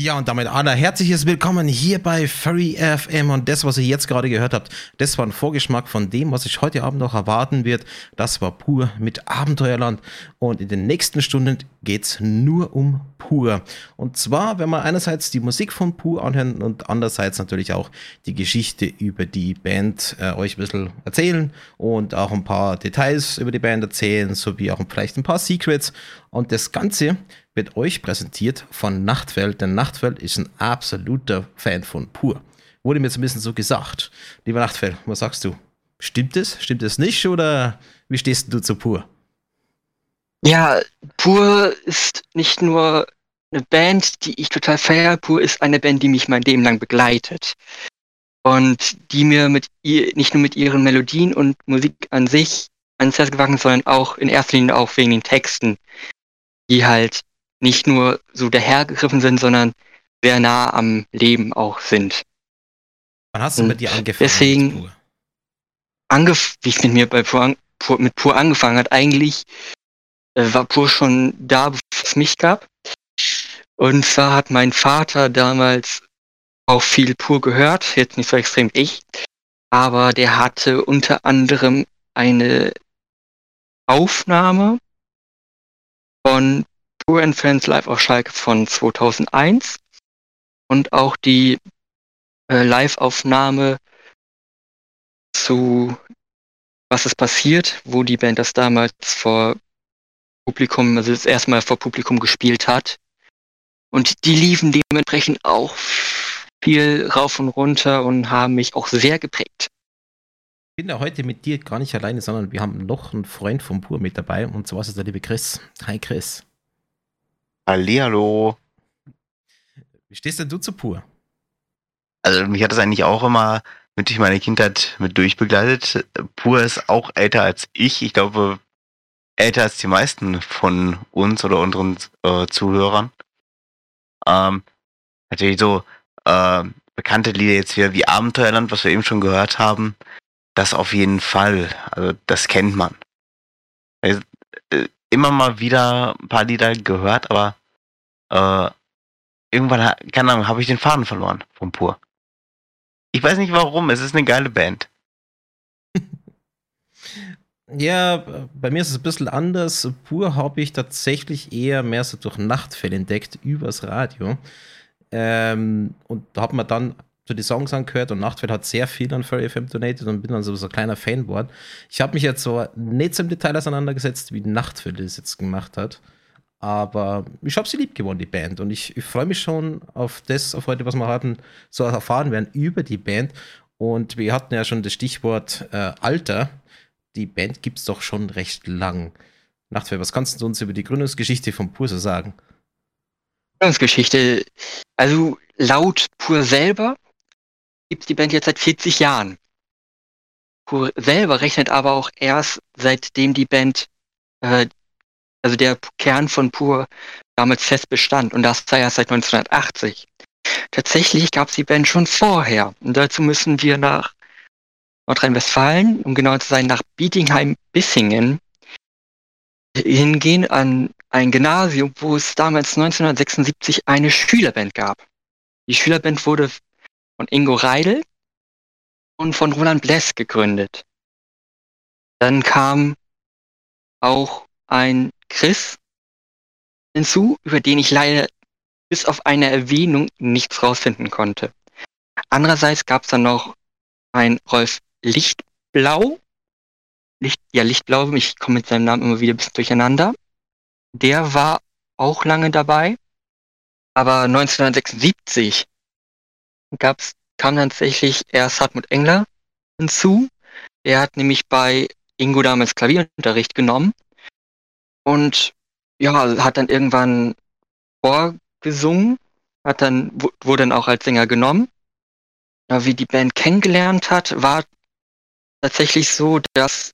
Ja, und damit aller herzliches Willkommen hier bei Furry FM. Und das, was ihr jetzt gerade gehört habt, das war ein Vorgeschmack von dem, was sich heute Abend noch erwarten wird. Das war pur mit Abenteuerland. Und in den nächsten Stunden geht's nur um pur. Und zwar, wenn wir einerseits die Musik von pur anhören und andererseits natürlich auch die Geschichte über die Band äh, euch ein bisschen erzählen und auch ein paar Details über die Band erzählen, sowie auch vielleicht ein paar Secrets. Und das Ganze wird euch präsentiert von Nachtfeld, denn Nachtfeld ist ein absoluter Fan von Pur. Wurde mir bisschen so gesagt. Lieber Nachtfeld, was sagst du? Stimmt es? Stimmt es nicht? Oder wie stehst du zu Pur? Ja, Pur ist nicht nur eine Band, die ich total feiere. Pur ist eine Band, die mich mein Leben lang begleitet. Und die mir mit ihr, nicht nur mit ihren Melodien und Musik an sich ans Herz gewachsen, sondern auch in erster Linie auch wegen den Texten, die halt nicht nur so dahergegriffen sind, sondern sehr nah am Leben auch sind. Wann hast du mit dir angefangen? Deswegen, angef wie es mit mir bei Pur, Pur, mit Pur angefangen hat, eigentlich äh, war Pur schon da, bevor es mich gab. Und zwar hat mein Vater damals auch viel Pur gehört, jetzt nicht so extrem ich, aber der hatte unter anderem eine Aufnahme von And Friends Live auf Schalke von 2001 und auch die äh, Live-Aufnahme zu Was ist passiert, wo die Band das damals vor Publikum, also das erste Mal vor Publikum gespielt hat. Und die liefen dementsprechend auch viel rauf und runter und haben mich auch sehr geprägt. Ich bin ja heute mit dir gar nicht alleine, sondern wir haben noch einen Freund vom Pur mit dabei und zwar ist der liebe Chris. Hi Chris. Hallihallo. Wie stehst denn du zu Pur? Also mich hat das eigentlich auch immer mit durch meine Kindheit mit durchbegleitet. Pur ist auch älter als ich. Ich glaube, älter als die meisten von uns oder unseren äh, Zuhörern. Ähm, natürlich so äh, bekannte Lieder jetzt wieder wie Abenteuerland, was wir eben schon gehört haben. Das auf jeden Fall. Also das kennt man. Also, äh, immer mal wieder ein paar Lieder gehört, aber äh, irgendwann, keine Ahnung, habe ich den Faden verloren vom Pur. Ich weiß nicht warum, es ist eine geile Band. Ja, bei mir ist es ein bisschen anders. Pur habe ich tatsächlich eher mehr so durch Nachtfell entdeckt, übers Radio. Ähm, und da hat man dann so die Songs angehört und Nachtfell hat sehr viel an Furry FM donated und bin dann so, ein kleiner Fan geworden. Ich habe mich jetzt so nicht so im Detail auseinandergesetzt, wie Nachtfell das jetzt gemacht hat. Aber ich habe sie lieb gewonnen, die Band. Und ich, ich freue mich schon auf das, auf heute, was wir hatten, so erfahren werden über die Band. Und wir hatten ja schon das Stichwort äh, Alter. Die Band gibt es doch schon recht lang. Nachtfell, was kannst du uns über die Gründungsgeschichte von Pur so sagen? Gründungsgeschichte. Also laut Pur selber gibt es die Band jetzt seit 40 Jahren. Pur selber rechnet aber auch erst seitdem die Band äh, also der Kern von Pur damals fest bestand und das sei erst seit 1980. Tatsächlich gab es die Band schon vorher und dazu müssen wir nach Nordrhein-Westfalen, um genau zu sein, nach Bietigheim-Bissingen hingehen an ein Gymnasium, wo es damals 1976 eine Schülerband gab. Die Schülerband wurde von Ingo Reidel und von Roland Bless gegründet. Dann kam auch ein Chris hinzu, über den ich leider bis auf eine Erwähnung nichts rausfinden konnte. Andererseits gab es dann noch ein Rolf Lichtblau. Licht, ja, Lichtblau, ich komme mit seinem Namen immer wieder ein bisschen durcheinander. Der war auch lange dabei. Aber 1976 gab's, kam tatsächlich erst Hartmut Engler hinzu. Der hat nämlich bei Ingo damals Klavierunterricht genommen und ja, hat dann irgendwann vorgesungen, hat dann, wurde dann auch als Sänger genommen. Ja, wie die Band kennengelernt hat, war tatsächlich so, dass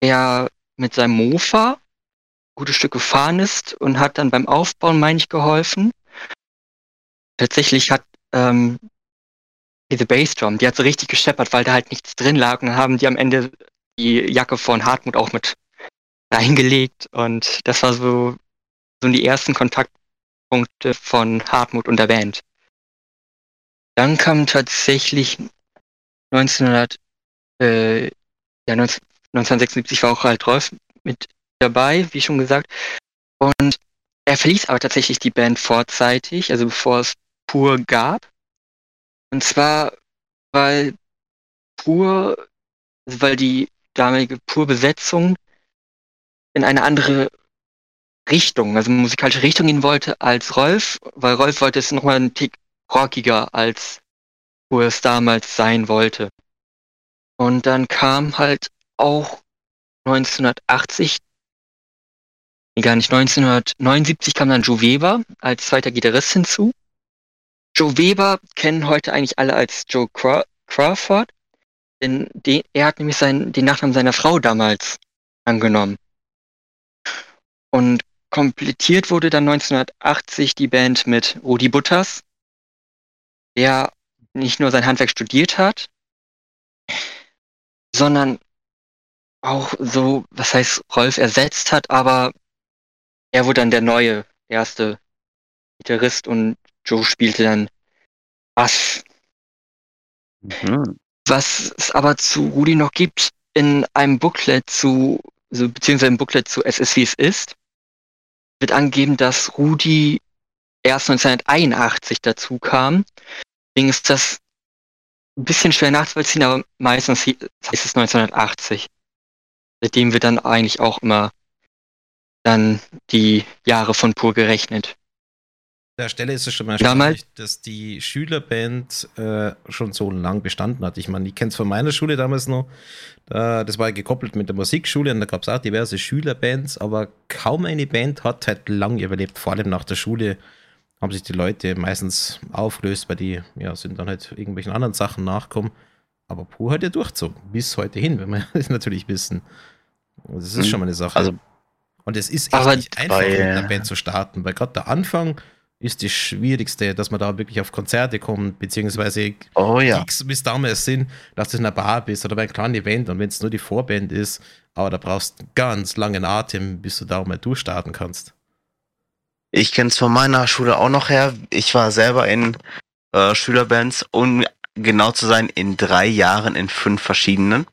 er mit seinem Mofa ein gutes Stück gefahren ist und hat dann beim Aufbauen, meine ich, geholfen. Tatsächlich hat ähm, diese Bassdrum, die hat so richtig gescheppert, weil da halt nichts drin lag und dann haben die am Ende die Jacke von Hartmut auch mit reingelegt und das war so, so die ersten Kontaktpunkte Punkte von Hartmut und der Band. Dann kam tatsächlich 1900, äh, ja, 19, 1976 war auch halt Rolf mit dabei, wie schon gesagt. Und er verließ aber tatsächlich die Band vorzeitig, also bevor es Pur gab. Und zwar, weil Pur, also weil die damalige Pur-Besetzung in eine andere Richtung, also musikalische Richtung gehen wollte als Rolf, weil Rolf wollte es nochmal einen Tick rockiger als wo es damals sein wollte. Und dann kam halt auch 1980, nee, gar nicht, 1979 kam dann Joe Weber als zweiter Gitarrist hinzu. Joe Weber kennen heute eigentlich alle als Joe Craw Crawford, denn den, er hat nämlich seinen, den Nachnamen seiner Frau damals angenommen. Und komplettiert wurde dann 1980 die Band mit Rudi Butters, der nicht nur sein Handwerk studiert hat, sondern auch so, was heißt Rolf ersetzt hat, aber er wurde dann der neue erste Gitarrist und Joe spielte dann Bass. Mhm. Was es aber zu Rudi noch gibt, in einem Booklet zu, also beziehungsweise im Booklet zu Es ist wie es ist, wird angegeben, dass Rudi erst 1981 dazu kam. Deswegen ist das ein bisschen schwer nachzuvollziehen, aber meistens heißt es 1980. Seitdem wird dann eigentlich auch immer dann die Jahre von Pur gerechnet. Der Stelle ist es schon mal erstaunlich, dass die Schülerband äh, schon so lang bestanden hat. Ich meine, ich kenne es von meiner Schule damals noch. Da, das war gekoppelt mit der Musikschule und da gab es auch diverse Schülerbands, aber kaum eine Band hat halt lang überlebt, vor allem nach der Schule haben sich die Leute meistens aufgelöst, weil die ja, sind dann halt irgendwelchen anderen Sachen nachkommen. Aber Pur hat ja durchzogen, bis heute hin, wenn wir das natürlich wissen. Das ist hm. schon mal eine Sache. Also, und es ist echt nicht einfach, mit einer Band zu starten, weil gerade der Anfang ist das Schwierigste, dass man da wirklich auf Konzerte kommt, beziehungsweise oh, ja. Gigs, bis damals sind, dass du in einer Bar bist oder bei einem kleinen Event und wenn es nur die Vorband ist, aber da brauchst du ganz langen Atem, bis du da mal durchstarten kannst. Ich kenne es von meiner Schule auch noch her. Ich war selber in äh, Schülerbands, um genau zu sein, in drei Jahren in fünf verschiedenen.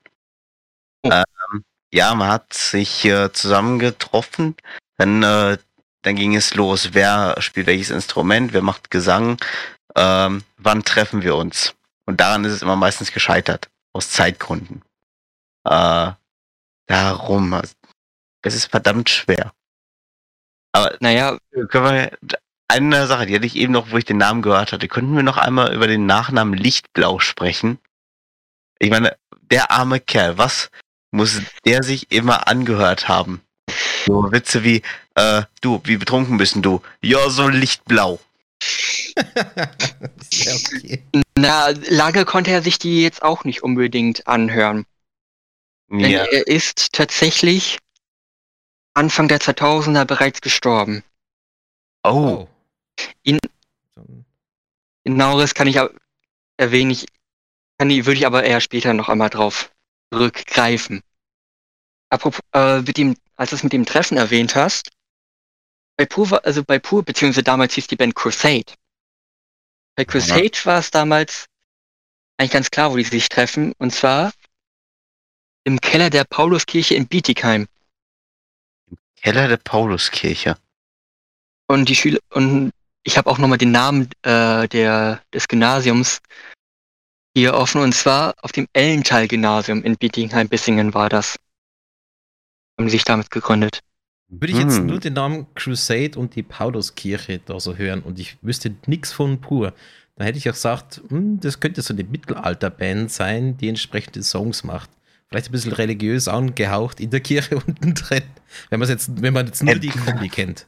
Oh. Ähm, ja, man hat sich äh, zusammengetroffen. Dann, äh, dann ging es los. Wer spielt welches Instrument? Wer macht Gesang? Ähm, wann treffen wir uns? Und daran ist es immer meistens gescheitert. Aus Zeitgründen. Äh, darum. Es ist verdammt schwer. Aber naja, können wir, eine Sache, die hatte ich eben noch, wo ich den Namen gehört hatte. Könnten wir noch einmal über den Nachnamen Lichtblau sprechen? Ich meine, der arme Kerl, was muss der sich immer angehört haben? So Witze wie, äh, du, wie betrunken bist du? Ja, so lichtblau. okay. Na, lange konnte er sich die jetzt auch nicht unbedingt anhören. Ja. Denn er ist tatsächlich Anfang der 2000er bereits gestorben. Oh. In, genaueres kann ich erwähnen, ich, kann, würde ich aber eher später noch einmal drauf zurückgreifen. Apropos, äh, mit dem, als du es mit dem Treffen erwähnt hast, bei Pur, also bei Pur, beziehungsweise damals hieß die Band Crusade. Bei Crusade ja. war es damals eigentlich ganz klar, wo die sich treffen, und zwar im Keller der Pauluskirche in Bietigheim. Keller der Pauluskirche. Und die Schüler und ich habe auch nochmal den Namen äh, der, des Gymnasiums hier offen und zwar auf dem Ellental-Gymnasium in Bietigheim-Bissingen war das. Haben sich damit gegründet. Würde ich jetzt hm. nur den Namen Crusade und die Pauluskirche da so hören und ich wüsste nichts von pur, dann hätte ich auch gesagt, hm, das könnte so eine Mittelalterband sein, die entsprechende Songs macht vielleicht ein bisschen religiös angehaucht in der Kirche unten drin, wenn man jetzt, wenn man jetzt nur die Kombi kennt.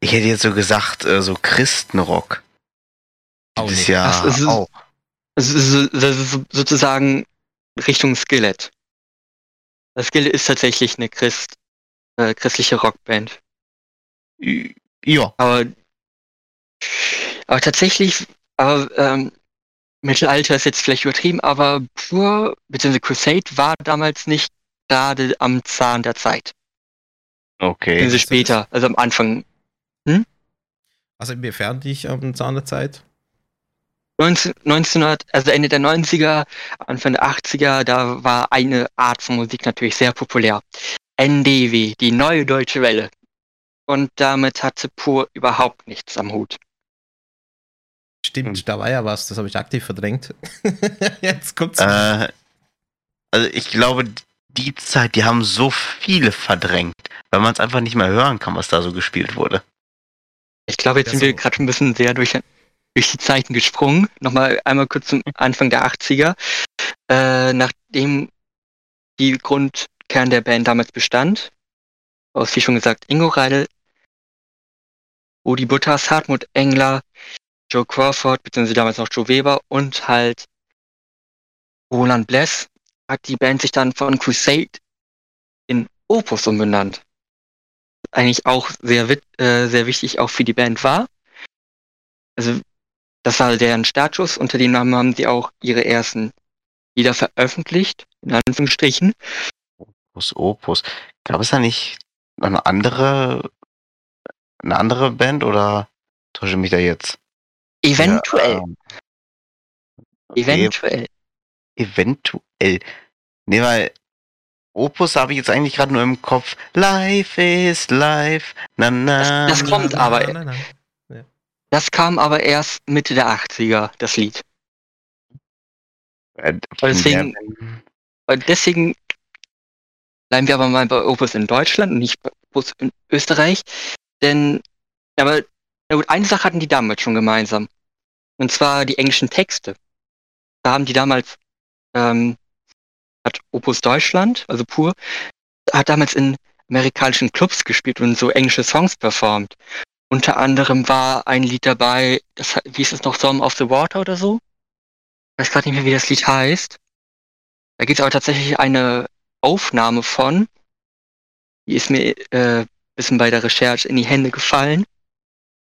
Ich hätte jetzt so gesagt, äh, so Christenrock. Auch das ist ja es ist, auch. Das ist sozusagen Richtung Skelett. Das Skelett ist tatsächlich eine Christ, äh, christliche Rockband. Ja. Aber, aber tatsächlich, aber ähm, Mittelalter ist jetzt vielleicht übertrieben, aber Pur bzw. Crusade war damals nicht gerade am Zahn der Zeit. Okay. Also später, also am Anfang. Hm? Also inwiefern dich am Zahn der Zeit? 19, 1900, also Ende der 90er, Anfang der 80er, da war eine Art von Musik natürlich sehr populär. NDW, die neue deutsche Welle. Und damit hatte Pur überhaupt nichts am Hut. Stimmt, Hm. da war ja was, das habe ich aktiv verdrängt. Jetzt kommt's. Äh, also ich glaube, die Zeit, die haben so viele verdrängt, weil man es einfach nicht mehr hören kann, was da so gespielt wurde. Ich glaube, jetzt Ja, sind wir so. gerade ein bisschen sehr durch, durch die Zeiten gesprungen. Nochmal einmal kurz zum Anfang der 80er. Äh, nachdem die Grundkern der Band damals bestand, aus wie schon gesagt Ingo Reidel, Udi Butters, Hartmut Engler, Joe Crawford, beziehungsweise damals noch Joe Weber und halt Roland Bless, hat die Band sich dann von Crusade in Opus umbenannt. Eigentlich auch sehr, äh, sehr wichtig auch für die Band war. Also das war deren Startschuss. Unter dem Namen haben sie auch ihre ersten Lieder veröffentlicht, in Anführungsstrichen. Opus Opus. Gab es da nicht eine andere, eine andere Band oder täusche ich mich da jetzt? Eventuell, Ja, ähm, eventuell. Eventuell. Nee, weil Opus habe ich jetzt eigentlich gerade nur im Kopf. Life is life. Na, na, Das- das kommt na, aber- nein, nein. Das kam aber erst Mitte der 80er, das Lied. Äh, Weil deswegen- Und deswegen bleiben wir aber mal bei Opus in Deutschland und nicht bei Opus in Österreich. Denn, aber, na gut, eine Sache hatten die damals schon gemeinsam. Und zwar die englischen Texte. Da haben die damals, ähm, hat Opus Deutschland, also pur, hat damals in amerikanischen Clubs gespielt und so englische Songs performt. Unter anderem war ein Lied dabei, das, ist es noch, Song of the Water oder so? Ich weiß gerade nicht mehr, wie das Lied heißt. Da gibt es aber tatsächlich eine Aufnahme von, die ist mir äh, ein bisschen bei der Recherche in die Hände gefallen.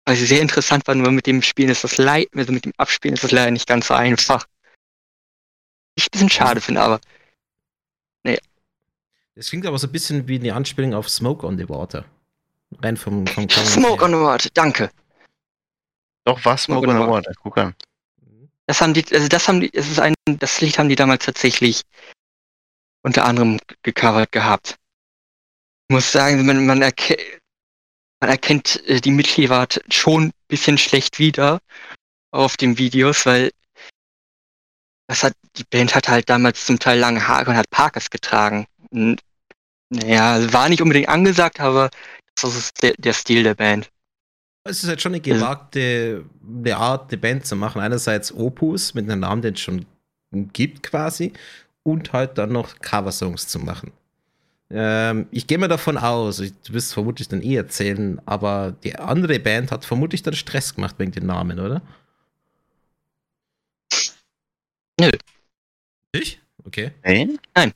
Weil sie sehr interessant war, nur mit dem Spielen ist das leid, also mit dem Abspielen ist das leider nicht ganz so einfach. Ich ein bisschen schade finde, aber Das klingt aber so ein bisschen wie eine Anspielung auf Smoke on the Water. Rein vom, vom Smoke on the Water, danke. Doch, was? Smoke on the Water. Guck an. Das haben die, also das haben die, es ist ein, das Lied haben die damals tatsächlich unter anderem gecovert gehabt. Ich muss sagen, man, man, erke man erkennt äh, die Mitglieder schon ein bisschen schlecht wieder auf den Videos, weil das hat, die Band hat halt damals zum Teil lange Haare und hat Parkers getragen. Und, naja, war nicht unbedingt angesagt, aber das ist der, der Stil der Band. Es ist halt schon eine gewagte eine Art, eine Band zu machen. Einerseits Opus mit einem Namen, den es schon gibt quasi, und halt dann noch Coversongs zu machen. Ähm, ich gehe mal davon aus, ich- du wirst vermutlich dann eh erzählen, aber die andere Band hat vermutlich dann Stress gemacht wegen den Namen, oder? Nö. Ich? Okay. Nein? Nein.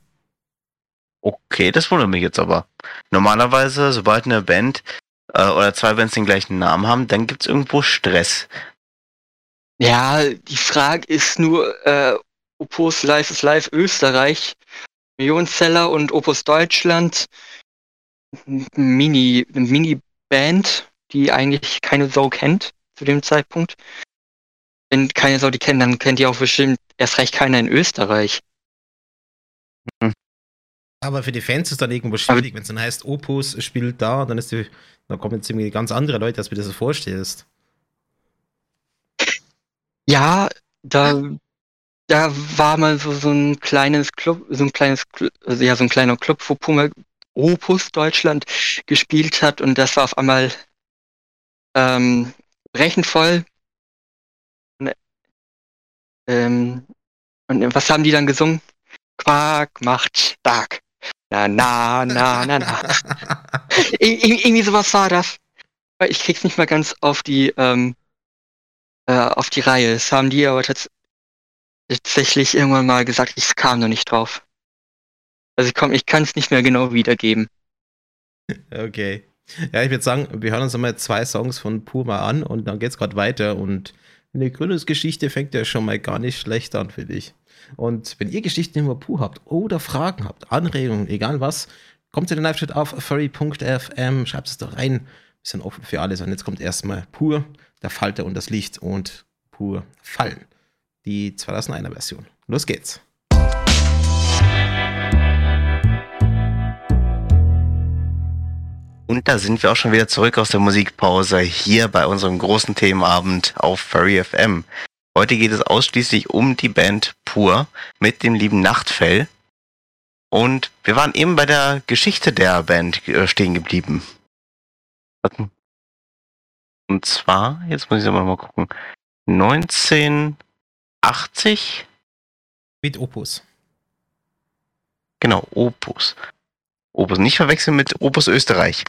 Okay, das wundert mich jetzt aber. Normalerweise, sobald eine Band äh, oder zwei Bands den gleichen Namen haben, dann gibt's irgendwo Stress. Ja, die Frage ist nur, äh, Opus Live is Live Österreich, Millionenseller und Opus Deutschland, Mini, eine Mini-Band, die eigentlich keine Sau kennt zu dem Zeitpunkt. Wenn keine Sau die kennt, dann kennt die auch bestimmt erst recht keiner in Österreich. Aber für die Fans ist dann irgendwo schwierig, wenn es dann heißt, Opus spielt da, dann ist die, da kommen jetzt irgendwie ganz andere Leute, als du dir das so vorstellst. Ja, da, da war mal so, so ein kleines Club, so ein kleines, also ja, so ein kleiner Club, wo Puma Opus Deutschland gespielt hat und das war auf einmal ähm, brechend voll. Und, ähm, und was haben die dann gesungen? Quark macht stark. Na, na, na, na, na. Ir ir- irgendwie sowas war das. Ich krieg's nicht mal ganz auf die, ähm, äh, auf die Reihe. Das haben die aber tats tatsächlich irgendwann mal gesagt, ich kam noch nicht drauf. Also komm, ich kann es nicht mehr genau wiedergeben. Okay. Ja, ich würde sagen, wir hören uns einmal zwei Songs von Puma an und dann geht's gerade weiter und eine Gründungsgeschichte fängt ja schon mal gar nicht schlecht an, finde ich. Und wenn ihr Geschichten über Pur habt oder Fragen habt, Anregungen, egal was, kommt in den Live-Chat auf furry.fm, schreibt es doch rein. sind offen für alles. Und jetzt kommt erstmal pur der Falter und das Licht und pur Fallen. Die 2001er Version. Los geht's. Und da sind wir auch schon wieder zurück aus der Musikpause hier bei unserem großen Themenabend auf Furry FM. Heute geht es ausschließlich um die Band Pur mit dem lieben Nachtfell. Und wir waren eben bei der Geschichte der Band äh, stehen geblieben. Und zwar, jetzt muss ich aber mal gucken, 1980? Mit Opus. Genau, Opus. Opus. Nicht verwechseln mit Opus Österreich.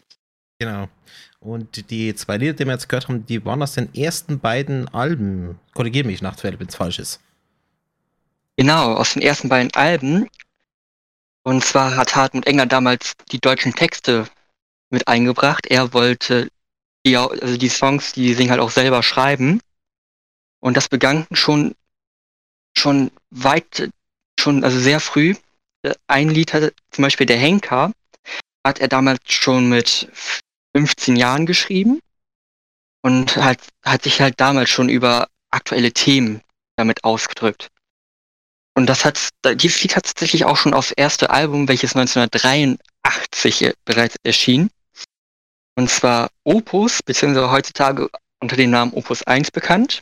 Genau. Und die zwei Lieder, die wir jetzt gehört haben, die waren aus den ersten beiden Alben. Korrigiere mich, Nachtfell, wenn es falsch ist. Genau, aus den ersten beiden Alben. Und zwar hat Hartmut Enger damals die deutschen Texte mit eingebracht. Er wollte die, also die Songs, die singen halt auch selber schreiben. Und das begann schon, schon weit, schon, also sehr früh. Ein Lied hatte zum Beispiel der Henker, hat er damals schon mit 15 Jahren geschrieben und hat, hat sich halt damals schon über aktuelle Themen damit ausgedrückt. Und das hat, dieses Lied hat tatsächlich auch schon aufs erste Album, welches 1983 bereits erschien. Und zwar Opus, beziehungsweise heutzutage unter dem Namen Opus 1 bekannt.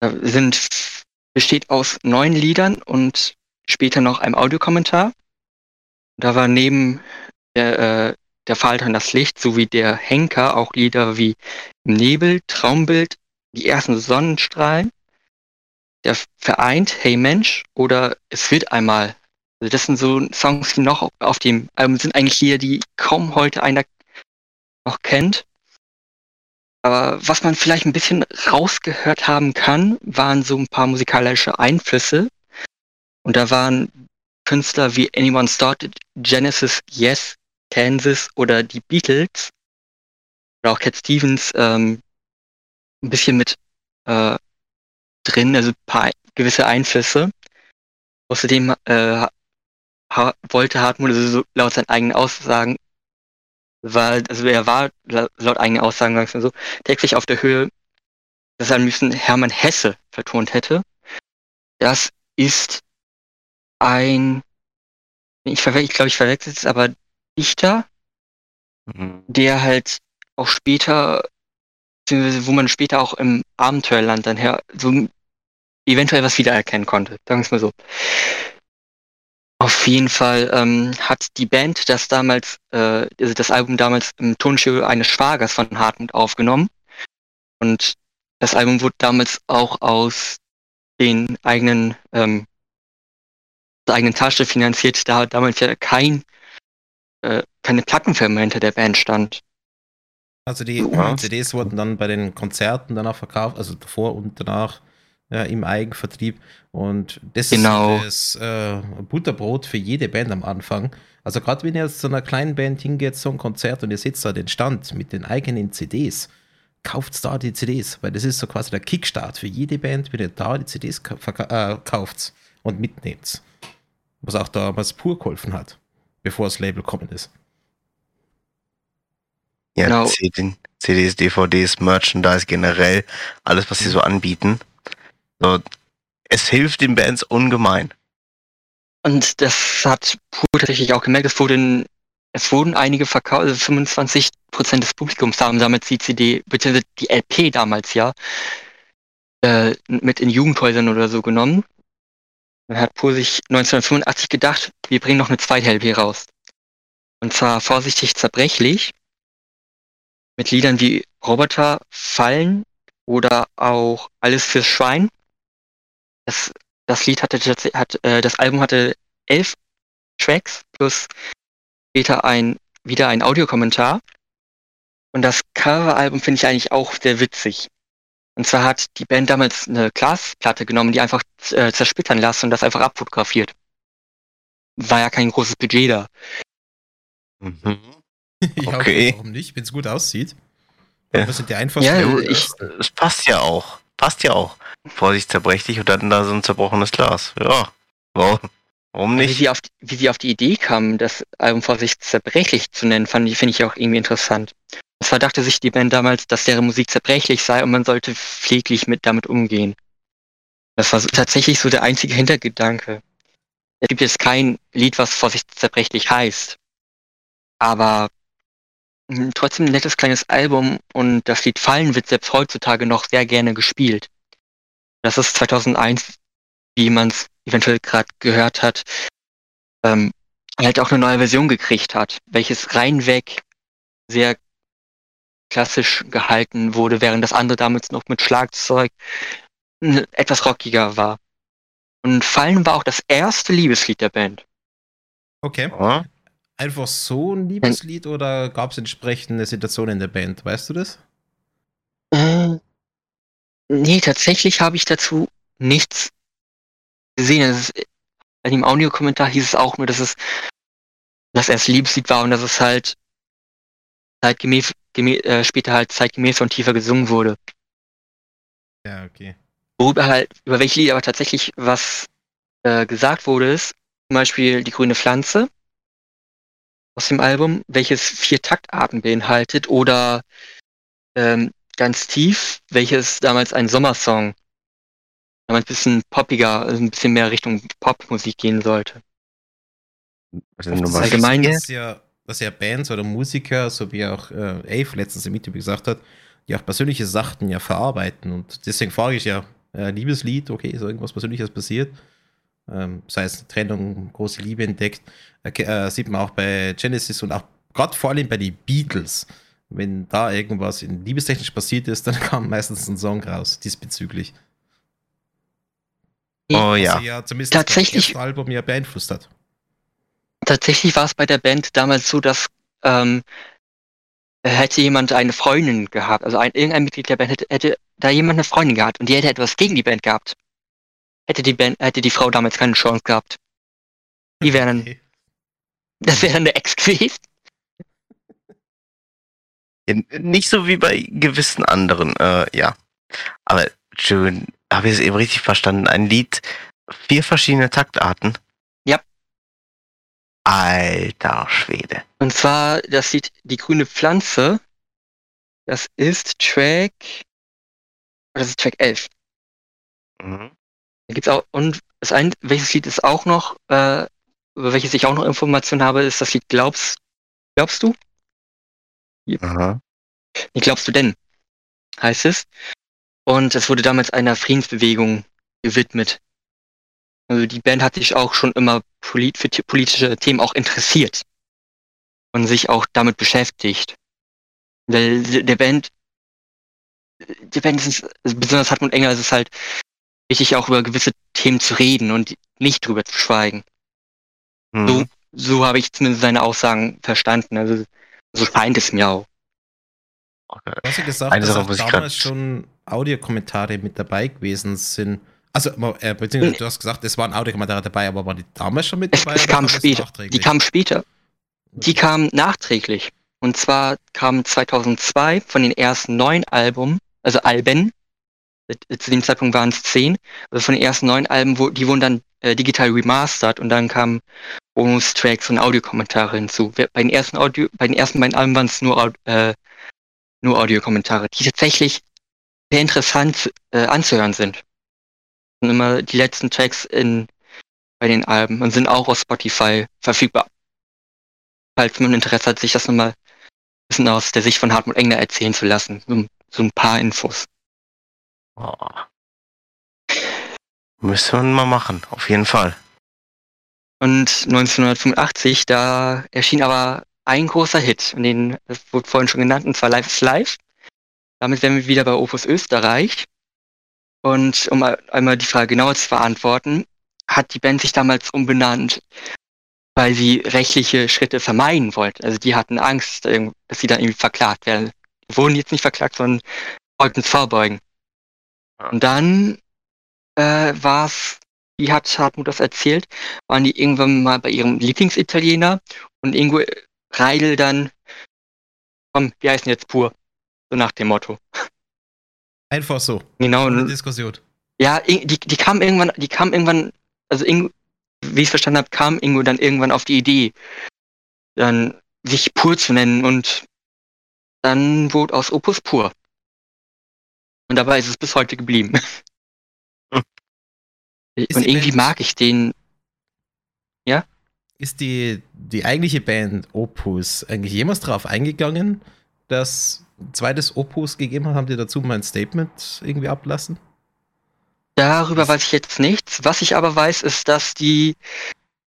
Sind, besteht aus neun Liedern und später noch einem Audiokommentar. Da war neben der, äh, der Falter und das Licht sowie der Henker auch Lieder wie Nebel, Traumbild, die ersten Sonnenstrahlen, der Vereint, Hey Mensch oder Es wird einmal. Also das sind so Songs, die noch auf dem Album sind, eigentlich hier, die kaum heute einer noch kennt. Aber was man vielleicht ein bisschen rausgehört haben kann, waren so ein paar musikalische Einflüsse. Und da waren Künstler wie Anyone Started, Genesis, Yes, Kansas oder die Beatles oder auch Cat Stevens ähm, ein bisschen mit äh, drin, also paar gewisse Einflüsse. Außerdem äh, ha wollte Hartmut also so laut seinen eigenen Aussagen war, also er war laut eigenen Aussagen sagen wir so, täglich auf der Höhe, dass er am Hermann Hesse vertont hätte. Das ist ein, ich, ich glaube, ich verwechsel es, aber Dichter, mhm. der halt auch später, wo man später auch im Abenteuerland dann her, so eventuell was wiedererkennen konnte, sagen wir es mal so. Auf jeden Fall ähm, hat die Band das damals, äh, also das Album damals im Tonstudio eines Schwagers von Hartmut aufgenommen. Und das Album wurde damals auch aus den eigenen, ähm, der eigenen Tasche finanziert, da damals ja kein äh, keine Plattenfirma hinter der Band stand. Also die ja. CDs wurden dann bei den Konzerten danach verkauft, also davor und danach ja, im Eigenvertrieb. Und das genau. ist das äh, Butterbrot für jede Band am Anfang. Also gerade wenn ihr zu einer kleinen Band hingeht, so ein Konzert und ihr seht da den Stand mit den eigenen CDs, kauft da die CDs, weil das ist so quasi der Kickstart für jede Band, wenn ihr da die CDs äh, kauft und mitnehmt. Was auch damals pur geholfen hat bevor das Label kommen ist. Ja, genau. CDs, DVDs, Merchandise generell, alles, was sie so anbieten. So, es hilft den Bands ungemein. Und das hat Pur tatsächlich auch gemerkt. Es wurden, es wurden einige verkauft, also 25 Prozent des Publikums haben damals die CD, beziehungsweise die LP damals ja, äh, mit in Jugendhäusern oder so genommen. Dann hat Pur sich 1985 gedacht, wir bringen noch eine zweite LP raus. Und zwar vorsichtig zerbrechlich. Mit Liedern wie Roboter, Fallen oder auch Alles fürs Schwein. Das, das Lied hatte, hat, äh, das Album hatte elf Tracks plus später ein, wieder ein Audiokommentar. Und das Coveralbum finde ich eigentlich auch sehr witzig. Und zwar hat die Band damals eine Glasplatte genommen, die einfach äh, zersplittern lassen und das einfach abfotografiert. War ja kein großes Budget da. Mhm. ja, okay. Warum nicht, wenn es gut aussieht? Ja. Das sind die einfachsten. Ja, ich, es passt ja auch. Passt ja auch. Vorsicht zerbrechlich und dann da so ein zerbrochenes Glas. Ja. Warum, warum nicht? Wie sie, auf, wie sie auf die Idee kamen, das Album Vorsicht zerbrechlich zu nennen, fand ich, finde ich auch irgendwie interessant. Und zwar dachte sich die Band damals, dass deren Musik zerbrechlich sei und man sollte pfleglich mit damit umgehen. Das war so, tatsächlich so der einzige Hintergedanke. Es gibt jetzt kein Lied, was vor sich zerbrechlich heißt. Aber mh, trotzdem ein nettes kleines Album und das Lied Fallen wird selbst heutzutage noch sehr gerne gespielt. Das ist 2001, wie man es eventuell gerade gehört hat, ähm, halt auch eine neue Version gekriegt hat, welches reinweg sehr klassisch gehalten wurde, während das andere damals noch mit Schlagzeug etwas rockiger war. Und Fallen war auch das erste Liebeslied der Band. Okay. Ja. Einfach so ein Liebeslied oder gab es entsprechende Situationen in der Band? Weißt du das? Äh, nee, tatsächlich habe ich dazu nichts gesehen. Ist, in dem Audiokommentar hieß es auch nur, dass es das erste Liebeslied war und dass es halt zeitgemäß, gemä äh, später halt zeitgemäß und tiefer gesungen wurde. Ja, okay. Worüber halt, über welche Lieder aber tatsächlich was äh, gesagt wurde, ist zum Beispiel die grüne Pflanze aus dem Album, welches vier Taktarten beinhaltet, oder ähm, ganz tief, welches damals ein Sommersong, damals ein bisschen poppiger, also ein bisschen mehr Richtung Popmusik gehen sollte. Also ist es allgemein- dass ja, dass ja Bands oder Musiker, so wie auch äh, Ave letztens im Interview gesagt hat, die auch persönliche Sachen ja verarbeiten. Und deswegen frage ich ja, äh, Liebeslied, okay, ist irgendwas Persönliches passiert? Ähm, sei es eine Trennung, große Liebe entdeckt. Äh, äh, sieht man auch bei Genesis und auch gerade vor allem bei den Beatles. Wenn da irgendwas in liebestechnisch passiert ist, dann kam meistens ein Song raus diesbezüglich. Oh ja. ja zumindest Tatsächlich- das Album ja beeinflusst hat. Tatsächlich war es bei der Band damals so, dass ähm, hätte jemand eine Freundin gehabt, also ein, irgendein Mitglied der Band hätte, hätte da jemand eine Freundin gehabt und die hätte etwas gegen die Band gehabt, hätte die Band, hätte die Frau damals keine Chance gehabt. Die wäre dann, Okay. das wäre dann der Ex gewesen. Ja, nicht so wie bei gewissen anderen, äh, ja. Aber schön, habe ich es eben richtig verstanden? Ein Lied, vier verschiedene Taktarten. Alter Schwede. Und zwar das Lied Die grüne Pflanze. Das ist Track, das ist Track 11. Mhm. Da gibt's auch, und das ein, welches Lied ist auch noch, äh, über welches ich auch noch Informationen habe, ist das Lied Glaubst, glaubst du? Aha. Wie glaubst du denn? Heißt es. Und es wurde damals einer Friedensbewegung gewidmet. Also die Band hat sich auch schon immer polit für politische Themen auch interessiert. Und sich auch damit beschäftigt. Weil der der Band, der Band ist es, also besonders Hartmut Engler ist es halt wichtig, auch über gewisse Themen zu reden und nicht drüber zu schweigen. Mhm. So, so habe ich zumindest seine Aussagen verstanden. Also so scheint es mir auch. Okay. Du hast ja gesagt, Eine dass Sache damals grad- schon Audiokommentare mit dabei gewesen sind. Also, äh, beziehungsweise du hast gesagt, es waren Audiokommentare dabei, aber waren die damals schon mit Es, dabei? es oder kam später. Die kamen später. Die kamen nachträglich. Und zwar kamen 2002 von den ersten neun Alben, also Alben, äh, zu dem Zeitpunkt waren es zehn, also von den ersten neun Alben, wo, die wurden dann äh, digital remastert und dann kamen Bonus-Tracks und Audiokommentare hinzu. Bei den ersten Audio, bei den ersten beiden Alben waren es nur, äh, nur Audiokommentare, die tatsächlich sehr interessant äh, anzuhören sind. Immer die letzten Tracks in, bei den Alben und sind auch auf Spotify verfügbar. Falls man Interesse hat, sich das nochmal ein bisschen aus der Sicht von Hartmut Engler erzählen zu lassen. So, so ein paar Infos. Oh. Müsste man mal machen, auf jeden Fall. Und 1985, da erschien aber ein großer Hit, und den, das wurde vorhin schon genannt, und zwar Live is Live. Damit wären wir wieder bei Opus Österreich. Und um mal- einmal die Frage genauer zu beantworten, hat die Band sich damals umbenannt, weil sie rechtliche Schritte vermeiden wollte. Also die hatten Angst, dass sie dann irgendwie verklagt werden. Die wurden jetzt nicht verklagt, sondern wollten es vorbeugen. Und dann äh, war es, wie hat Hartmut das erzählt, waren die irgendwann mal bei ihrem Lieblingsitaliener und Ingo Reidel dann, komm, wir heißen jetzt pur. So nach dem Motto. Einfach so. Genau. Und, Diskussion. ja, die, die kam irgendwann, die kam irgendwann, also Ingo, wie ich es verstanden habe, kam Ingo dann irgendwann auf die Idee, dann sich pur zu nennen und dann wurde aus Opus Pur. Und dabei ist es bis heute geblieben. Hm. Und irgendwie Band- mag ich den. Ist die, die eigentliche Band Opus eigentlich jemals darauf eingegangen, dass ein zweites Opus gegeben hat? Haben die dazu mal ein Statement irgendwie ablassen? Darüber weiß ich jetzt nichts. Was ich aber weiß, ist, dass die,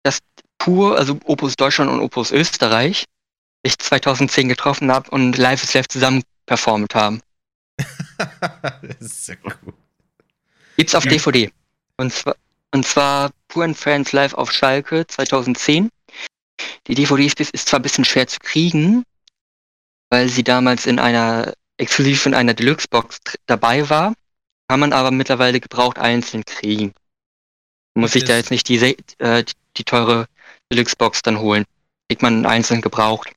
dass Pur, also Opus Deutschland und Opus Österreich, sich 2010 getroffen haben und Live is Live zusammen performt haben. das ist ja cool. Gibt's auf Ja. DVD. Und zwar, und zwar Pur and Friends Live auf Schalke 2010. Die DVD ist, ist zwar ein bisschen schwer zu kriegen, weil sie damals in einer, exklusiv in einer Deluxe-Box dabei war, kann man aber mittlerweile gebraucht einzeln kriegen. Muss Das ich da jetzt nicht die, äh, die teure Deluxe-Box dann holen. Kriegt man einzeln gebraucht.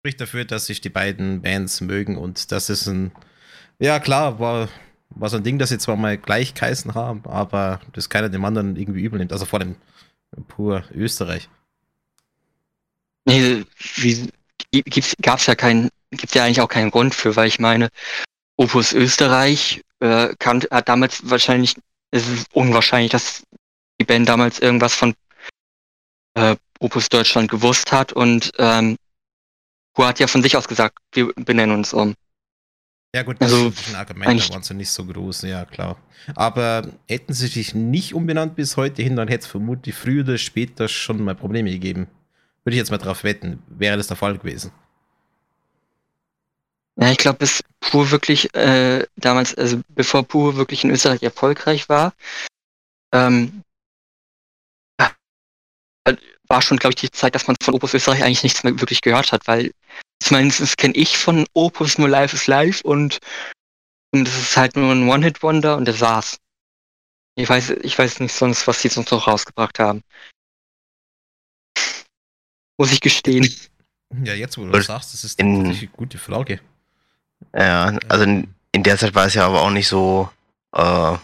Spricht dafür, dass sich die beiden Bands mögen und das ist ein. Ja, klar, war, war so ein Ding, dass sie zwar mal gleich geheißen haben, aber das keiner dem anderen irgendwie übel nimmt. Also vor allem pur Österreich. Nee, wie, gibt's, gab's ja keinen, gibt's ja eigentlich auch keinen Grund für, weil ich meine, Opus Österreich äh, kann, hat damals wahrscheinlich, es ist unwahrscheinlich, dass die Band damals irgendwas von äh, Opus Deutschland gewusst hat und ähm, hat ja von sich aus gesagt, wir benennen uns um. Ja, gut, das Also, ist ein Argument, da waren sie nicht so groß, ja klar. Aber hätten sie sich nicht umbenannt bis heute hin, dann hätte es vermutlich früher oder später schon mal Probleme gegeben. Würde ich jetzt mal drauf wetten, wäre das der Fall gewesen. Ja, ich glaube, bis Pur wirklich äh, damals, also bevor Pur wirklich in Österreich erfolgreich war, ähm, äh, war schon, glaube ich, die Zeit, dass man von Opus Österreich eigentlich nichts mehr wirklich gehört hat, weil zumindest kenne ich von Opus nur Live is Live und, und das ist halt nur ein One-Hit-Wonder und das war's. Ich weiß, ich weiß nicht sonst, was sie sonst noch rausgebracht haben. Muss ich gestehen. Ja, jetzt wo du das sagst, das ist In- eine gute Frage. Ja, also in, in der Zeit war es ja aber auch nicht so, äh,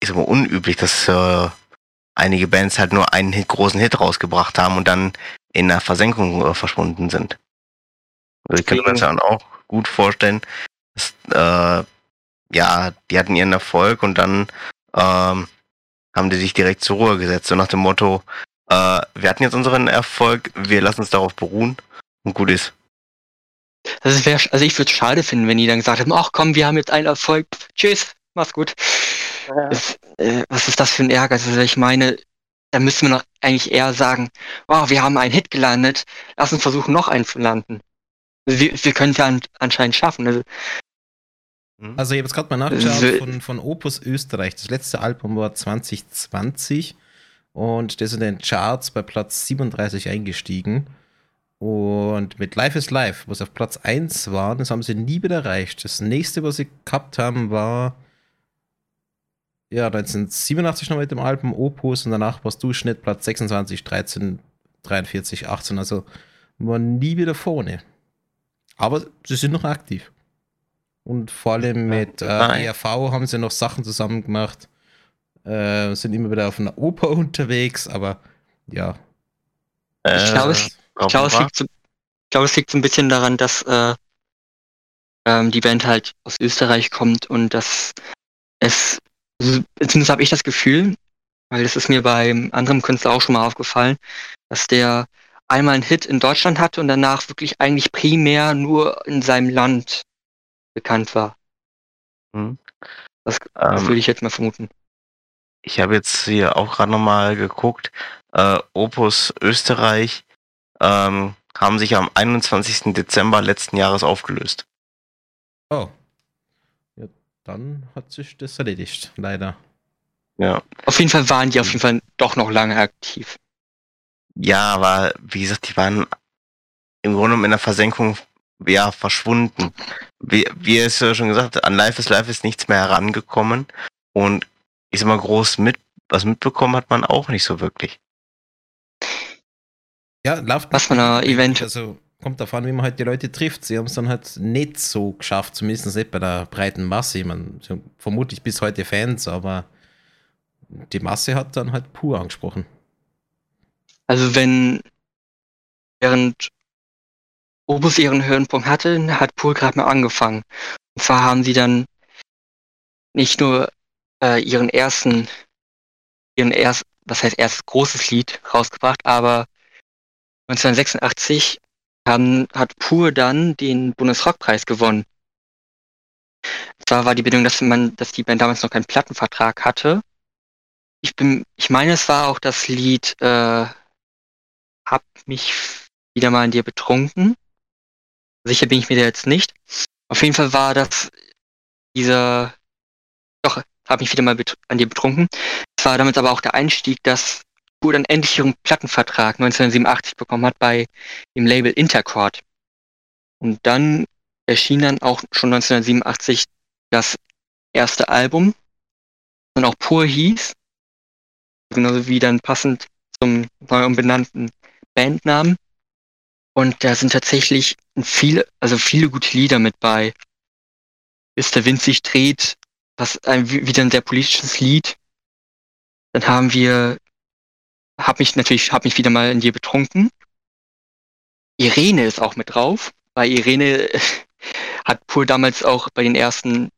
ich sag mal, unüblich, dass äh, einige Bands halt nur einen Hit, großen Hit rausgebracht haben und dann in der Versenkung äh, verschwunden sind. Also ich könnte mir das dann auch gut vorstellen, dass, äh, ja, die hatten ihren Erfolg und dann ähm, haben die sich direkt zur Ruhe gesetzt, so nach dem Motto, äh, wir hatten jetzt unseren Erfolg, wir lassen uns darauf beruhen und gut ist. Das wär, also ich würde es schade finden, wenn die dann gesagt haben, ach komm, wir haben jetzt einen Erfolg, tschüss, mach's gut. Das, äh, was ist das für ein Ärger? Also ich meine, da müssen wir noch eigentlich eher sagen, oh, wir haben einen Hit gelandet, lass uns versuchen, noch einen zu landen. Also wir, wir können es ja an, anscheinend schaffen. Also? Also ich habe jetzt gerade mal nachgeschaut Will- von, von Opus Österreich. Das letzte Album war 2020 und das ist in den Charts bei Platz 37 eingestiegen. Und mit Life is Life, was auf Platz 1 war, das haben sie nie wieder erreicht. Das nächste, was sie gehabt haben, war ja 1987 noch mit dem Album Opus und danach war es Durchschnitt Platz 26, 13, 43, 18. Also war nie wieder vorne. Aber sie sind noch aktiv. Und vor allem mit äh. ERV haben sie noch Sachen zusammen gemacht. Äh, sind immer wieder auf einer Oper unterwegs, aber ja. Ich glaube, es- ich glaube, es liegt so, ich glaube, es liegt so ein bisschen daran, dass äh, ähm, die Band halt aus Österreich kommt und dass es, zumindest habe ich das Gefühl, weil das ist mir beim anderen Künstler auch schon mal aufgefallen, dass der einmal einen Hit in Deutschland hatte und danach wirklich eigentlich primär nur in seinem Land bekannt war. Hm. Das, das Ähm, würde ich jetzt mal vermuten. Ich habe jetzt hier auch gerade nochmal geguckt. Äh, Opus Österreich ähm, haben sich am 21. Dezember letzten Jahres aufgelöst. Oh. Ja, dann hat sich das erledigt, leider. Ja. Auf jeden Fall waren die auf jeden Fall doch noch lange aktiv. Ja, aber wie gesagt, die waren im Grunde genommen in der Versenkung ja verschwunden. Wie, wie es ja schon gesagt, an Life is Life ist nichts mehr herangekommen und ich sag mal groß mit was mitbekommen hat man auch nicht so wirklich. Ja, läuft Was von einer Event- Also kommt davon, wie man halt die Leute trifft. Sie haben es dann halt nicht so geschafft, zumindest nicht bei der breiten Masse. Man vermutlich bis heute Fans, aber die Masse hat dann halt pur angesprochen. Also wenn während Obus ihren Höhenpunkt hatte, hat Pur gerade mal angefangen. Und zwar haben sie dann nicht nur äh, ihren ersten, ihren erst, was heißt erstes großes Lied rausgebracht, aber 1986 haben, hat Pur dann den Bundesrockpreis gewonnen. Zwar war die Bedingung, dass man, dass die Band damals noch keinen Plattenvertrag hatte. Ich bin, ich meine, es war auch das Lied äh, Hab mich wieder mal an dir betrunken. Sicher bin ich mir da jetzt nicht. Auf jeden Fall war das dieser, doch, hab mich wieder mal an dir betrunken. Es war damit aber auch der Einstieg, dass Pur dann endlich ihren Plattenvertrag 1987 bekommen hat bei dem Label Intercord. Und dann erschien dann auch schon 1987 das erste Album und auch Pur hieß, genauso wie dann passend zum neu umbenannten Bandnamen. Und da sind tatsächlich viele, also viele gute Lieder mit bei. Bis der Wind sich dreht, was ein, wieder ein sehr politisches Lied. Dann haben wir, hab mich natürlich, hab mich wieder mal in dir betrunken. Irene ist auch mit drauf. Bei Irene hat Pur damals auch bei den ersten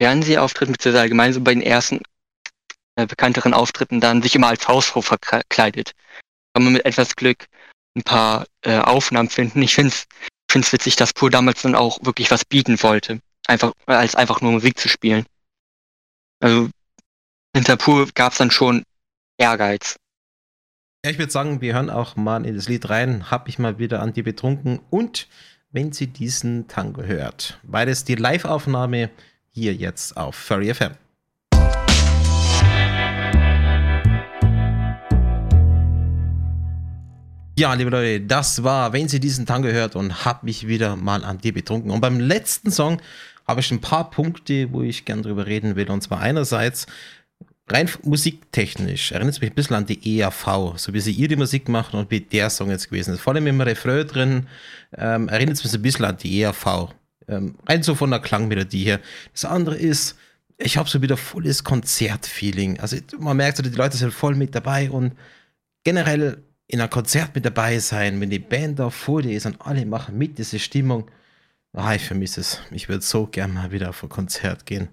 Fernsehauftritten, beziehungsweise allgemein so bei den ersten äh, bekannteren Auftritten dann sich immer als Hausfrau verkleidet. Kann man mit etwas Glück ein paar äh, Aufnahmen finden. Ich finde es find's witzig, dass Pur damals dann auch wirklich was bieten wollte. Einfach, als einfach nur Musik zu spielen. Also hinter Pur gab es dann schon Ehrgeiz. Ja, ich würde sagen, wir hören auch mal in das Lied rein. Hab ich mal wieder an die betrunken und wenn sie diesen Tango hört. Beides die Live-Aufnahme hier jetzt auf Furry FM. Ja, liebe Leute, das war, wenn Sie diesen Tango hört und hab mich wieder mal an dir betrunken. Und beim letzten Song habe ich ein paar Punkte, wo ich gern drüber reden will. Und zwar einerseits rein musiktechnisch erinnert es mich ein bisschen an die EAV, so wie sie ihr die Musik machen und wie der Song jetzt gewesen ist. Vor allem im Refrain drin ähm, erinnert es mich ein bisschen an die EAV. Ähm, rein so von der Klangmelodie her. Das andere ist, ich habe so wieder volles Konzertfeeling. Also man merkt, die Leute sind voll mit dabei und generell in einem Konzert mit dabei sein, wenn die Band da vor dir ist und alle machen mit, diese Stimmung. Ah, ich vermisse es. Ich würde so gern mal wieder auf ein Konzert gehen.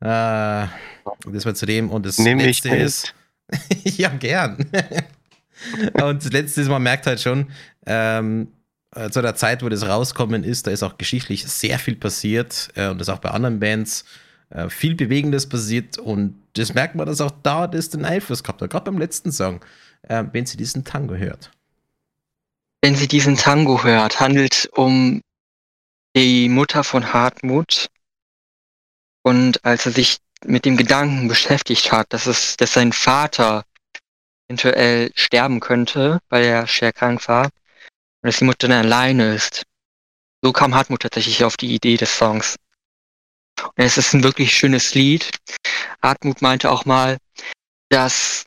Äh, das war zu dem und das Nehm letzte ist. ja, gern. und das letzte ist, man merkt halt schon, ähm, äh, zu der Zeit, wo das rauskommen ist, da ist auch geschichtlich sehr viel passiert äh, und das auch bei anderen Bands äh, viel Bewegendes passiert und das merkt man, dass auch da das den Einfluss gehabt hat, gerade beim letzten Song, äh, wenn sie diesen Tango hört. Wenn sie diesen Tango hört, handelt um die Mutter von Hartmut und als er sich mit dem Gedanken beschäftigt hat, dass es, dass sein Vater eventuell sterben könnte, weil er schwer krank war, und dass die Mutter dann alleine ist. So kam Hartmut tatsächlich auf die Idee des Songs. Und es ist ein wirklich schönes Lied. Hartmut meinte auch mal, dass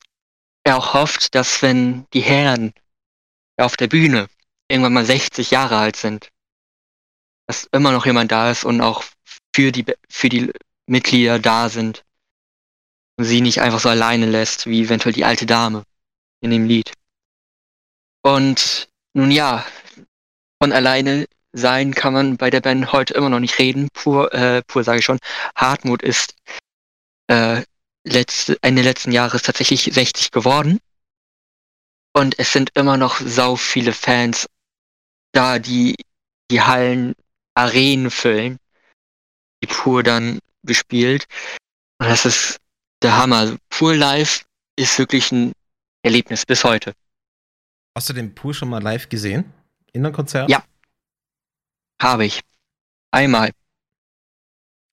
er auch hofft, dass wenn die Herren auf der Bühne irgendwann mal 60 Jahre alt sind, dass immer noch jemand da ist und auch für die, für die Mitglieder da sind und sie nicht einfach so alleine lässt, wie eventuell die alte Dame in dem Lied. Und nun ja, von alleine sein kann man bei der Band heute immer noch nicht reden. Pur, äh, pur sage ich schon. Hartmut ist äh, letzte, Ende letzten Jahres tatsächlich 60 geworden. Und es sind immer noch sau viele Fans da, die die Hallen, Arenen füllen, die Pur dann bespielt. Und das ist der Hammer. Also Pur Live ist wirklich ein Erlebnis bis heute. Hast du den Pur schon mal live gesehen? In einem Konzert? Ja. Habe ich. Einmal.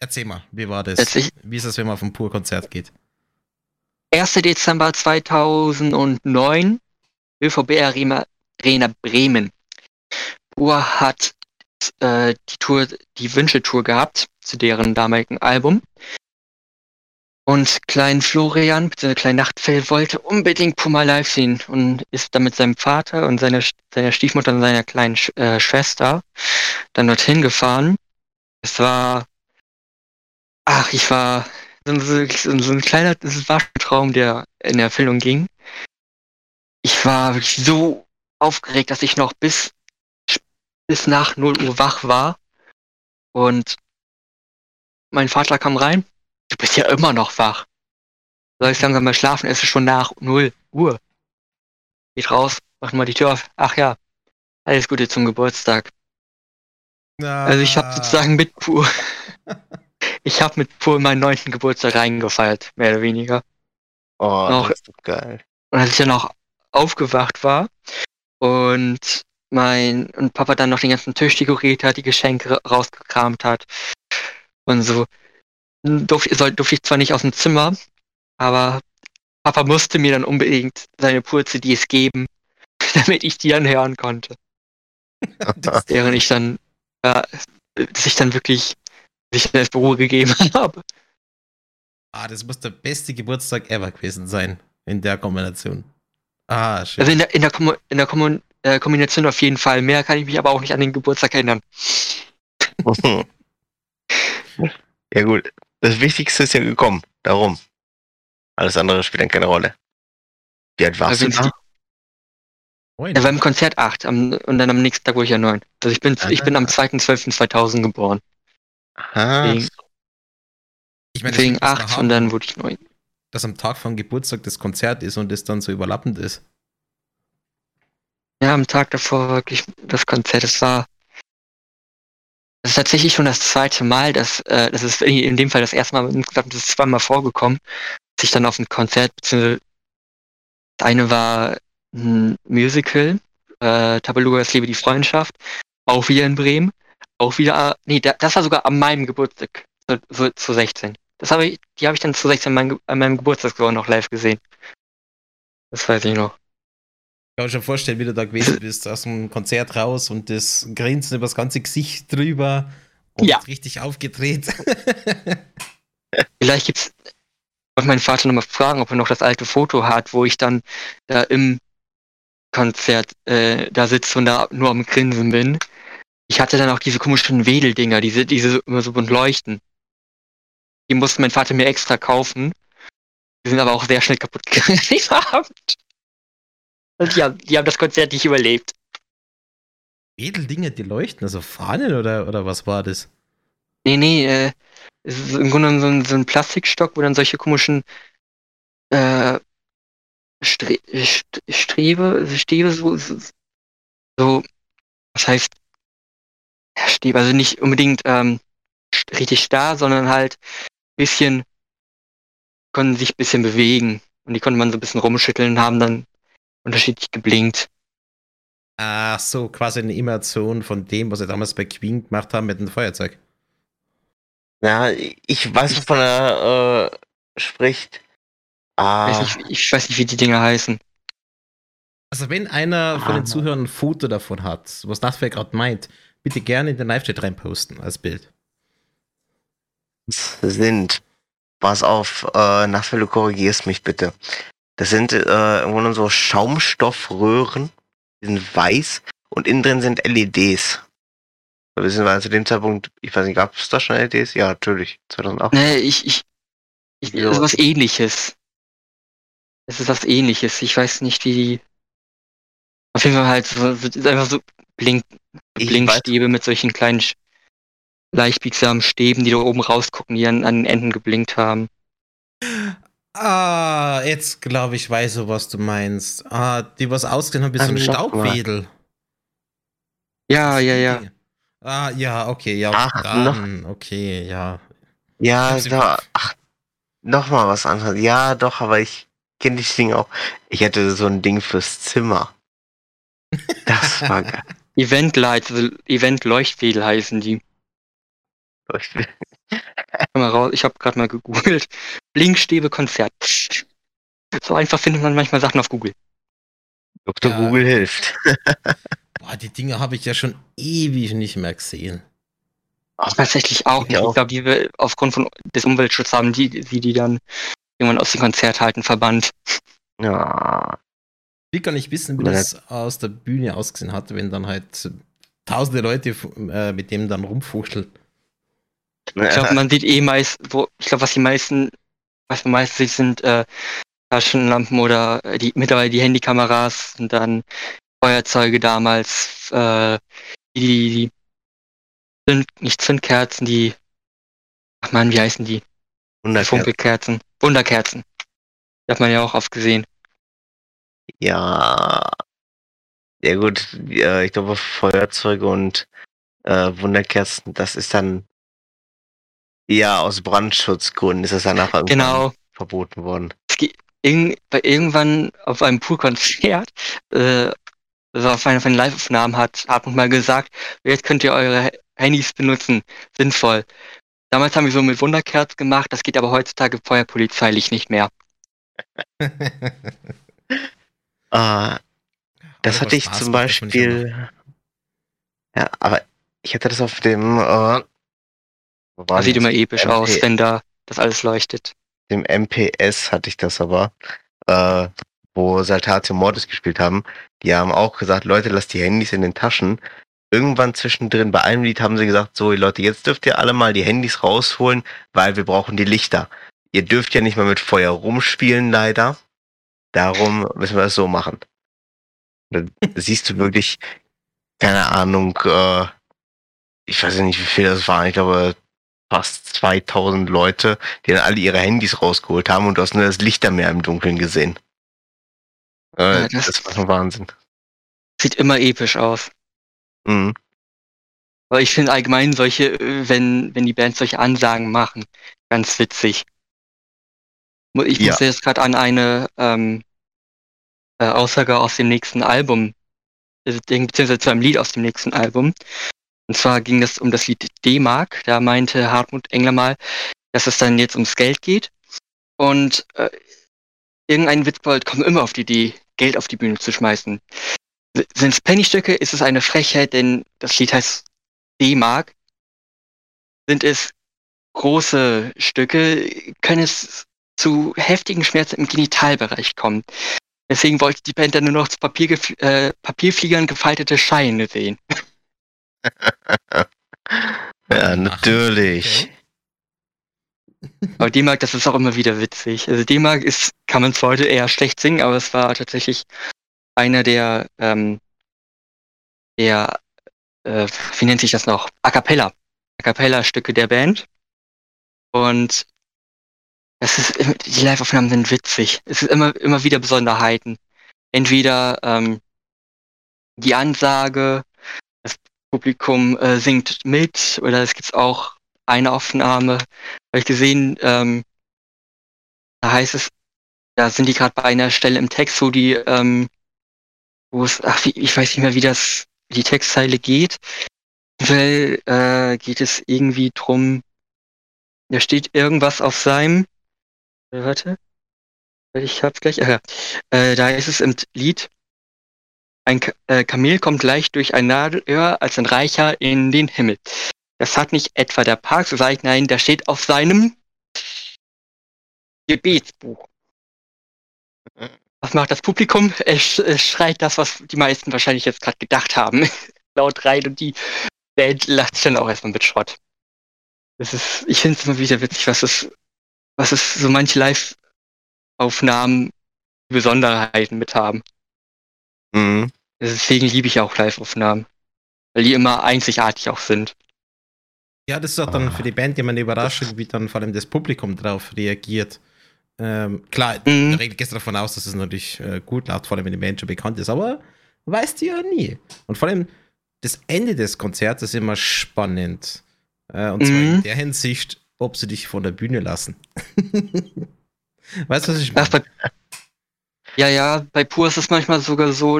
Erzähl mal, wie war das? Ich, wie ist das, wenn man auf ein Pur-Konzert geht? 1. Dezember 2009, ÖVB Arena Bremen. Pur hat äh, die Tour, die Wünschetour gehabt zu deren damaligen Album. Und Klein Florian, bzw. Klein Nachtfell, wollte unbedingt Puma live sehen und ist dann mit seinem Vater und seiner, seiner Stiefmutter und seiner kleinen Sch äh, Schwester dann dorthin gefahren. Es war, ach, ich war so, so, so ein kleiner, das war ein Traum, der in Erfüllung ging. Ich war wirklich so aufgeregt, dass ich noch bis bis nach 0 Uhr wach war. Und mein Vater kam rein. Du bist ja immer noch wach. Soll ich langsam mal schlafen? Es ist schon nach 0 Uhr. Geht raus, macht mal die Tür auf. Ach ja, alles Gute zum Geburtstag. Also ich habe sozusagen mit Pur, ich habe mit Pur meinen neunten Geburtstag reingefeiert, mehr oder weniger. Oh, Noch- das ist doch geil. Und als ich dann auch aufgewacht war und mein und Papa dann noch den ganzen Tisch dekoriert hat, die Geschenke ra- rausgekramt hat und so, durfte, soll- durfte ich zwar nicht aus dem Zimmer, aber Papa musste mir dann unbedingt seine Pur-CDs geben, damit ich die dann hören konnte. Während ich dann, ja, dass ich dann wirklich sich das Büro gegeben habe. ah, das muss der beste Geburtstag ever gewesen sein. In der Kombination. Ah, schön. Also in der, in der, Kommu- in der Kommun äh, Kombination auf jeden Fall. Mehr kann ich mich aber auch nicht an den Geburtstag erinnern. ja gut, das Wichtigste ist ja gekommen. Darum. Alles andere spielt dann keine Rolle. Wie alt warst Also du da? Moin. Er war im Konzert 8 am, und dann am nächsten Tag wurde ich ja 9. Also ich bin, ich bin am Ah. 2.12.2000 geboren. Aha. Deswegen, ich meine, deswegen das liegt 8 daran, und dann wurde ich 9. dass am Tag vom Geburtstag das Konzert ist und es dann so überlappend ist. Ja, am Tag davor wirklich das Konzert. Es war. Das ist tatsächlich schon das zweite Mal, dass, äh, das ist in dem Fall das erste Mal, insgesamt ist es zweimal vorgekommen, dass ich dann auf ein Konzert, beziehungsweise das eine war ein Musical, äh, Tabaluga, das Liebe die Freundschaft, auch wieder in Bremen, auch wieder, äh, nee, da, das war sogar an meinem Geburtstag, so, so, zu 16. Das habe ich, die habe ich dann zu 16 an an meinem Geburtstag sogar noch live gesehen. Das weiß ich noch. Ich kann mir schon vorstellen, wie du da gewesen bist, aus dem Konzert raus und das Grinsen über das ganze Gesicht drüber und Ja. richtig aufgedreht. Vielleicht gibt's. Ich wollte meinen Vater nochmal fragen, ob er noch das alte Foto hat, wo ich dann da im Konzert äh, da sitze und da nur am Grinsen bin. Ich hatte dann auch diese komischen Wedeldinger, diese, diese so- immer so bunt leuchten. Die musste mein Vater mir extra kaufen. Die sind aber auch sehr schnell kaputt gegangen an dem Abend. Und die haben, die haben das Konzert nicht überlebt. Edeldinge, die leuchten, also Fahnen oder, oder was war das? Nee, nee, äh, es ist im Grunde so ein, so ein Plastikstock, wo dann solche komischen äh, Stre St Strebe, Stäbe, so, so, was heißt Stäbe, also nicht unbedingt ähm, richtig starr, sondern halt bisschen, konnten sich ein bisschen bewegen und die konnte man so ein bisschen rumschütteln und haben dann unterschiedlich geblinkt. Ach so, quasi eine Imitation von dem, was sie damals bei Queen gemacht haben mit dem Feuerzeug. Ja, ich weiß, wovon er äh, spricht. Ah, Weiß nicht, ich weiß nicht, wie die Dinger heißen. Also wenn einer von Ah. den Zuhörern ein Foto davon hat, was das wer gerade meint, bitte gerne in den Live-Chat reinposten als Bild. sind, pass auf, äh, Nachfälle, du korrigierst mich bitte. Das sind äh, im Grunde so Schaumstoffröhren, die sind weiß und innen drin sind LEDs. Wir wissen, weil zu dem Zeitpunkt, ich weiß nicht, gab es da schon LEDs? Ja, natürlich, 2008. Nee, ich, ich, ich, Ja. das ist was ähnliches. Es ist was ähnliches. Ich weiß nicht, wie die. Auf jeden Fall halt so, so, ist einfach so Blink, Blinkstäbe mit solchen kleinen leicht biegsamen Stäben, die da oben rausgucken, die an, an den Enden geblinkt haben. Ah, jetzt glaube ich, weiß so, was du meinst. Ah, die was ausgesehen haben wie so ein noch. Staubwedel. Ja, ja, ja. Ah, ja, okay, ja, Ach, dann, okay, ja. Ja, Ich da, ach, noch mal was anderes. Ja, doch, aber ich kenne die Dinge auch. Ich hätte so ein Ding fürs Zimmer. Das war geil. Eventlights, also Event-Leuchtwedel heißen die. Ich- Komm mal raus, ich habe gerade mal gegoogelt. Blinkstäbe Konzert. So einfach findet man manchmal Sachen auf Google. Dr. Ja. Google hilft. Boah, die Dinge habe ich ja schon ewig nicht mehr gesehen. Ach, Tatsächlich auch Ich. Ich glaube, die wir aufgrund von des Umweltschutzes haben die, die, die dann irgendwann aus dem Konzert halten verbannt. ja, Ich will gar nicht wissen, wie Ja. das aus der Bühne ausgesehen hat, wenn dann halt tausende Leute äh, mit dem dann rumfuchteln. Ich glaube, man sieht eh meist, wo, ich glaube, was die meisten, was man meist sieht, sind äh, Taschenlampen oder äh, die mittlerweile die Handykameras und dann Feuerzeuge damals, äh, die, die, Zünd, nicht Zündkerzen, die, ach man, wie heißen die? Wunderkerzen. Funkelkerzen. Wunderkerzen. Die hat man ja auch oft gesehen. Ja. Ja gut, äh, ich glaube Feuerzeuge und äh, Wunderkerzen, das ist dann ja aus Brandschutzgründen ist das danach irgendwann Genau. verboten worden. Irgend, bei irgendwann auf einem Poolkonzert, äh, also auf einer von den Live-Aufnahmen hat Hartmut mal gesagt, jetzt könnt ihr eure Handys benutzen. Sinnvoll. Damals haben wir so mit Wunderkerz gemacht, das geht aber heutzutage feuerpolizeilich nicht mehr. Ah, das hatte ich zum Beispiel. Ja, aber ich hatte das auf dem. Äh, Das sieht das? immer episch MP aus, wenn da das alles leuchtet. dem MPS hatte ich das aber, äh, wo Saltatio Mortis gespielt haben. Die haben auch gesagt, Leute, lasst die Handys in den Taschen. Irgendwann zwischendrin, bei einem Lied haben sie gesagt, so Leute, jetzt dürft ihr alle mal die Handys rausholen, weil wir brauchen die Lichter. Ihr dürft ja nicht mehr mit Feuer rumspielen, leider. Darum müssen wir es so machen. Dann siehst du wirklich, keine Ahnung, äh, ich weiß ja nicht, wie viel das waren. Ich glaube, fast 2000 Leute, die dann alle ihre Handys rausgeholt haben und du hast nur das Lichtermeer im Dunkeln gesehen. Äh, Ja, das- das, war schon Wahnsinn. Sieht immer episch aus. Mhm. Aber ich finde allgemein solche, äh, wenn, wenn die Bands solche Ansagen machen, ganz witzig. Ich Ja. musste jetzt gerade an eine ähm, äh, Aussage aus dem nächsten Album, äh, beziehungsweise zu einem Lied aus dem nächsten Album. Und zwar ging es um das Lied D-Mark. Da meinte Hartmut Engler mal, dass es dann jetzt ums Geld geht. Und äh, irgendein Witzbold kommt immer auf die Idee, Geld auf die Bühne zu schmeißen. Sind es Pennystücke, ist es eine Frechheit, denn das Lied heißt D-Mark. Sind es große Stücke, können es zu heftigen Schmerzen im Genitalbereich kommen. Deswegen wollte die Band dann nur noch zu Papiergef äh, Papierfliegern gefaltete Scheine sehen. Ja, natürlich. Aber D-Mark, das ist auch immer wieder witzig. Also D-Mark ist, kann man zwar heute eher schlecht singen, aber es war tatsächlich einer der, ähm, der, äh, wie nennt sich das noch? A cappella. A cappella Stücke der Band. Und das ist, die Live-Aufnahmen sind witzig. Es ist immer, immer wieder Besonderheiten. Entweder, ähm, die Ansage, Publikum äh, singt mit, oder es gibt auch eine Aufnahme, habe ich gesehen, ähm, da heißt es, da sind die gerade bei einer Stelle im Text, wo die, ähm, wo es, ach, wie, ich weiß nicht mehr, wie das, wie die Textzeile geht. Weil, äh, geht es irgendwie drum, da steht irgendwas auf seinem, warte, ich hab's gleich, äh, da ist es im Lied, ein äh, Kamel kommt leicht durch ein Nadelöhr als ein Reicher in den Himmel. Das hat nicht etwa der Park, so sage ich, nein, der steht auf seinem Gebetsbuch. Was macht das Publikum? Es schreit das, was die meisten wahrscheinlich jetzt gerade gedacht haben. Laut rein und die Band lacht sich dann auch erstmal mit Schrott. Das ist, ich finde es immer wieder witzig, was es, was es so manche Live-Aufnahmen Besonderheiten mit haben. Mhm. Deswegen liebe ich auch Live-Aufnahmen. Weil die immer einzigartig auch sind. Ja, das ist auch dann für die Band immer eine Überraschung, wie dann vor allem das Publikum drauf reagiert. Ähm, klar, Mhm. da redet gestern davon aus, dass es natürlich äh, gut läuft, vor allem wenn die Band schon bekannt ist, aber weißt du ja nie. Und vor allem das Ende des Konzerts ist immer spannend. Äh, und zwar Mhm. in der Hinsicht, ob sie dich von der Bühne lassen. weißt du, was ich Ach, meine? bei, ja, ja, bei Pur ist es manchmal sogar so,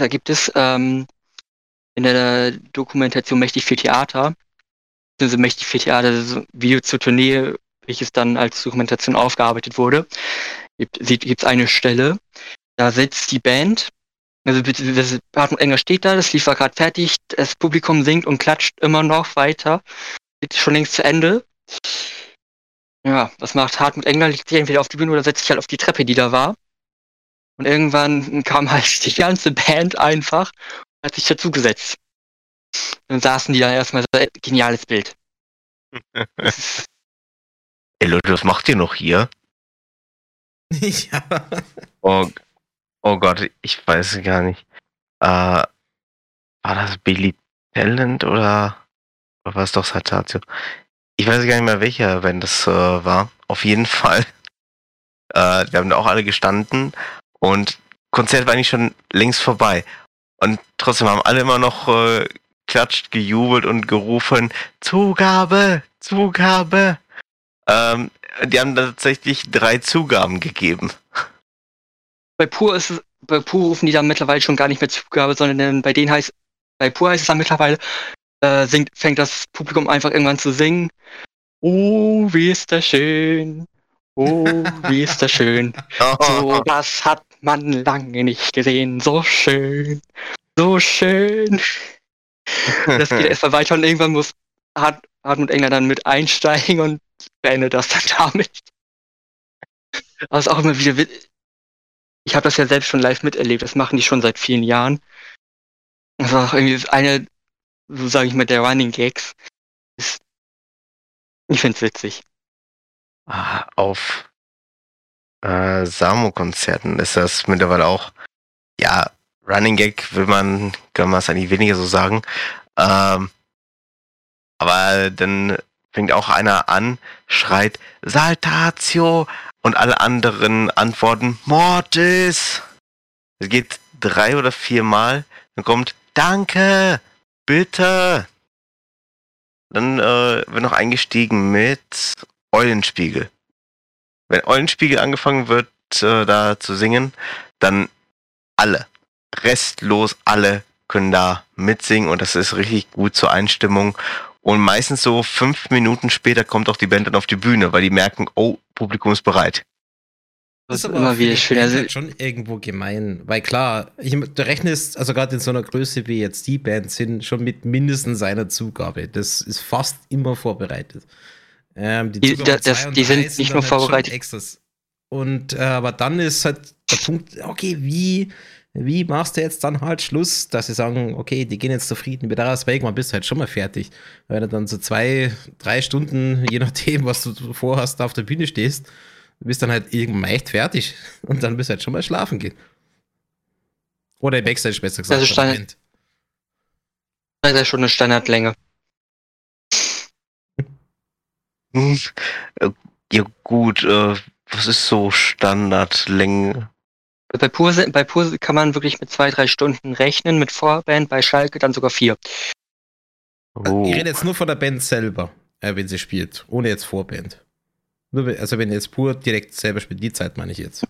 da, gibt es ähm, in der Dokumentation Mächtig für Theater, also Mächtig für Theater, das ist Video zur Tournee, welches dann als Dokumentation aufgearbeitet wurde, gibt es eine Stelle, da sitzt die Band, also beziehungsweise Hartmut Enger steht da, das Lied war gerade fertig, das Publikum singt und klatscht immer noch weiter, ist schon längst zu Ende. Ja, was macht Hartmut Engler? Legt sich entweder auf die Bühne oder setzt sich halt auf die Treppe, die da war. Und irgendwann kam halt die ganze Band einfach und hat sich dazugesetzt. Dann saßen die da erstmal so, geniales Bild. Ey Leute, was macht ihr noch hier? ja. Oh, oh Gott, ich weiß gar nicht. Äh, war das Billy Talent oder, oder war es doch Satatio? Ich weiß gar nicht mehr, welcher Band das äh, war. Auf jeden Fall. Äh, wir haben da auch alle gestanden und Konzert war eigentlich schon längst vorbei. Und trotzdem haben alle immer noch äh, klatscht, gejubelt und gerufen, Zugabe, Zugabe. Ähm, die haben tatsächlich drei Zugaben gegeben. Bei Pur ist es, bei Pur rufen die dann mittlerweile schon gar nicht mehr Zugabe, sondern bei denen heißt, bei Pur heißt es dann mittlerweile, äh, singt, fängt das Publikum einfach irgendwann zu singen. Oh, wie ist das schön. Oh, wie ist das schön. So was hat man lange nicht gesehen. So schön. So schön. Das geht erstmal weiter und irgendwann muss Hartmut Engler dann mit einsteigen und beendet das dann damit. Aber es ist auch immer wieder. Ich habe das ja selbst schon live miterlebt. Das machen die schon seit vielen Jahren. Das war auch irgendwie eine, so sage ich mal, der Running Gags. Ist, ich find's witzig. Ah, auf äh, Samo-Konzerten ist das mittlerweile auch, ja, Running Gag will man, kann man es eigentlich weniger so sagen. Ähm, aber dann fängt auch einer an, schreit Saltatio und alle anderen antworten Mortis. Es geht drei oder vier Mal, dann kommt Danke, bitte. Dann äh, wird noch eingestiegen mit Eulenspiegel. Wenn Eulenspiegel angefangen wird, äh, da zu singen, dann alle restlos alle können da mitsingen und das ist richtig gut zur Einstimmung. Und meistens so fünf Minuten später kommt auch die Band dann auf die Bühne, weil die merken, oh, Publikum ist bereit. Das ist aber immer wieder schön. Also halt schon irgendwo gemein, weil klar, ich, du rechnest, also gerade in so einer Größe wie jetzt die Band sind, schon mit mindestens einer Zugabe. Das ist fast immer vorbereitet. Ähm, die, die, das, die sind nicht nur halt vorbereitet. Und äh, aber dann ist halt der Punkt, okay, wie wie machst du jetzt dann halt Schluss, dass sie sagen, okay, die gehen jetzt zufrieden wieder raus, weil irgendwann bist du halt schon mal fertig. Weil du dann so zwei, drei Stunden, je nachdem, was du vorhast, auf der Bühne stehst, bist dann halt irgendwann echt fertig und dann bist du halt schon mal schlafen gehen. Oder im Backstage besser gesagt. Also Standard, das ist schon eine Standardlänge. Ja gut, äh, was ist so Standardlänge? Bei Pur, bei Pur kann man wirklich mit zwei, drei Stunden rechnen, mit Vorband, bei Schalke dann sogar vier. Oh. Ich rede jetzt nur von der Band selber, äh, wenn sie spielt, ohne jetzt Vorband. Nur, also wenn jetzt Pur direkt selber spielt, die Zeit meine ich jetzt.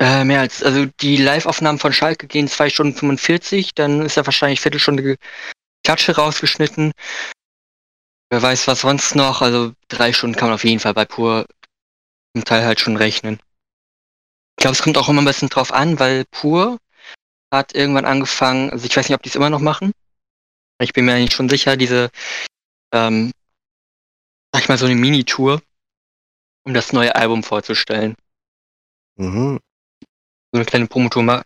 Äh, mehr als, also die Live-Aufnahmen von Schalke gehen zwei Stunden 45, dann ist da wahrscheinlich Viertelstunde Klatsche rausgeschnitten. Wer weiß was sonst noch, also drei Stunden kann man auf jeden Fall bei Pur im Teil halt schon rechnen. Ich glaube, es kommt auch immer ein bisschen drauf an, weil Pur hat irgendwann angefangen, also ich weiß nicht, ob die es immer noch machen. Ich bin mir eigentlich schon sicher, diese, ähm, sag ich mal, so eine Mini-Tour, um das neue Album vorzustellen. Mhm. So eine kleine Promotour.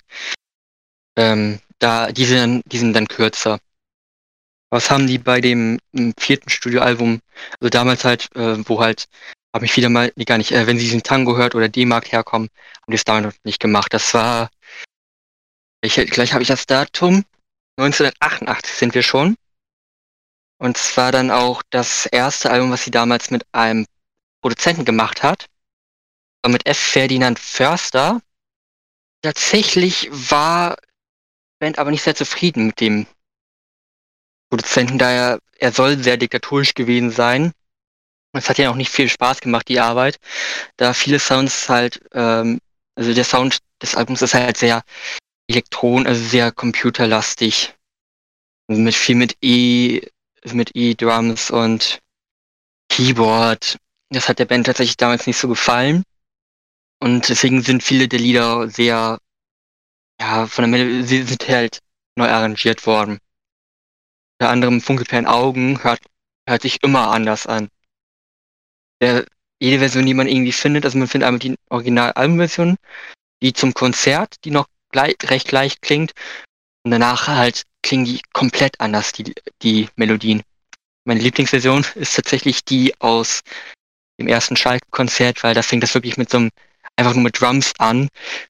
Ähm, da, die sind, die sind dann kürzer. Was haben die bei dem vierten Studioalbum, also damals halt, äh, wo halt habe mich wieder mal, nee, gar nicht, äh, wenn sie diesen Tango hört oder D-Mark herkommen, haben die es damals noch nicht gemacht. Das war, ich, gleich habe ich das Datum, 1988 sind wir schon. Und zwar dann auch das erste Album, was sie damals mit einem Produzenten gemacht hat. Mit F. Ferdinand Förster. Tatsächlich war Band aber nicht sehr zufrieden mit dem Produzenten, da er, soll sehr diktatorisch gewesen sein. Es hat ja auch nicht viel Spaß gemacht, die Arbeit, da viele Sounds halt, ähm, also der Sound des Albums ist halt sehr elektron, also sehr computerlastig. Mit viel mit E, mit E-Drums und Keyboard. Das hat der Band tatsächlich damals nicht so gefallen. Und deswegen sind viele der Lieder sehr, ja, von der Melodie, sind halt neu arrangiert worden. Unter anderem Funkelperlen Augen hört, hört sich immer anders an der, jede Version, die man irgendwie findet, also man findet einmal die Original-Albumversion, die zum Konzert, die noch gleich, recht leicht klingt, und danach halt klingen die komplett anders, die, die Melodien. Meine Lieblingsversion ist tatsächlich die aus dem ersten Schalke-Konzert, weil da fängt das wirklich mit so einem, einfach nur mit Drums an,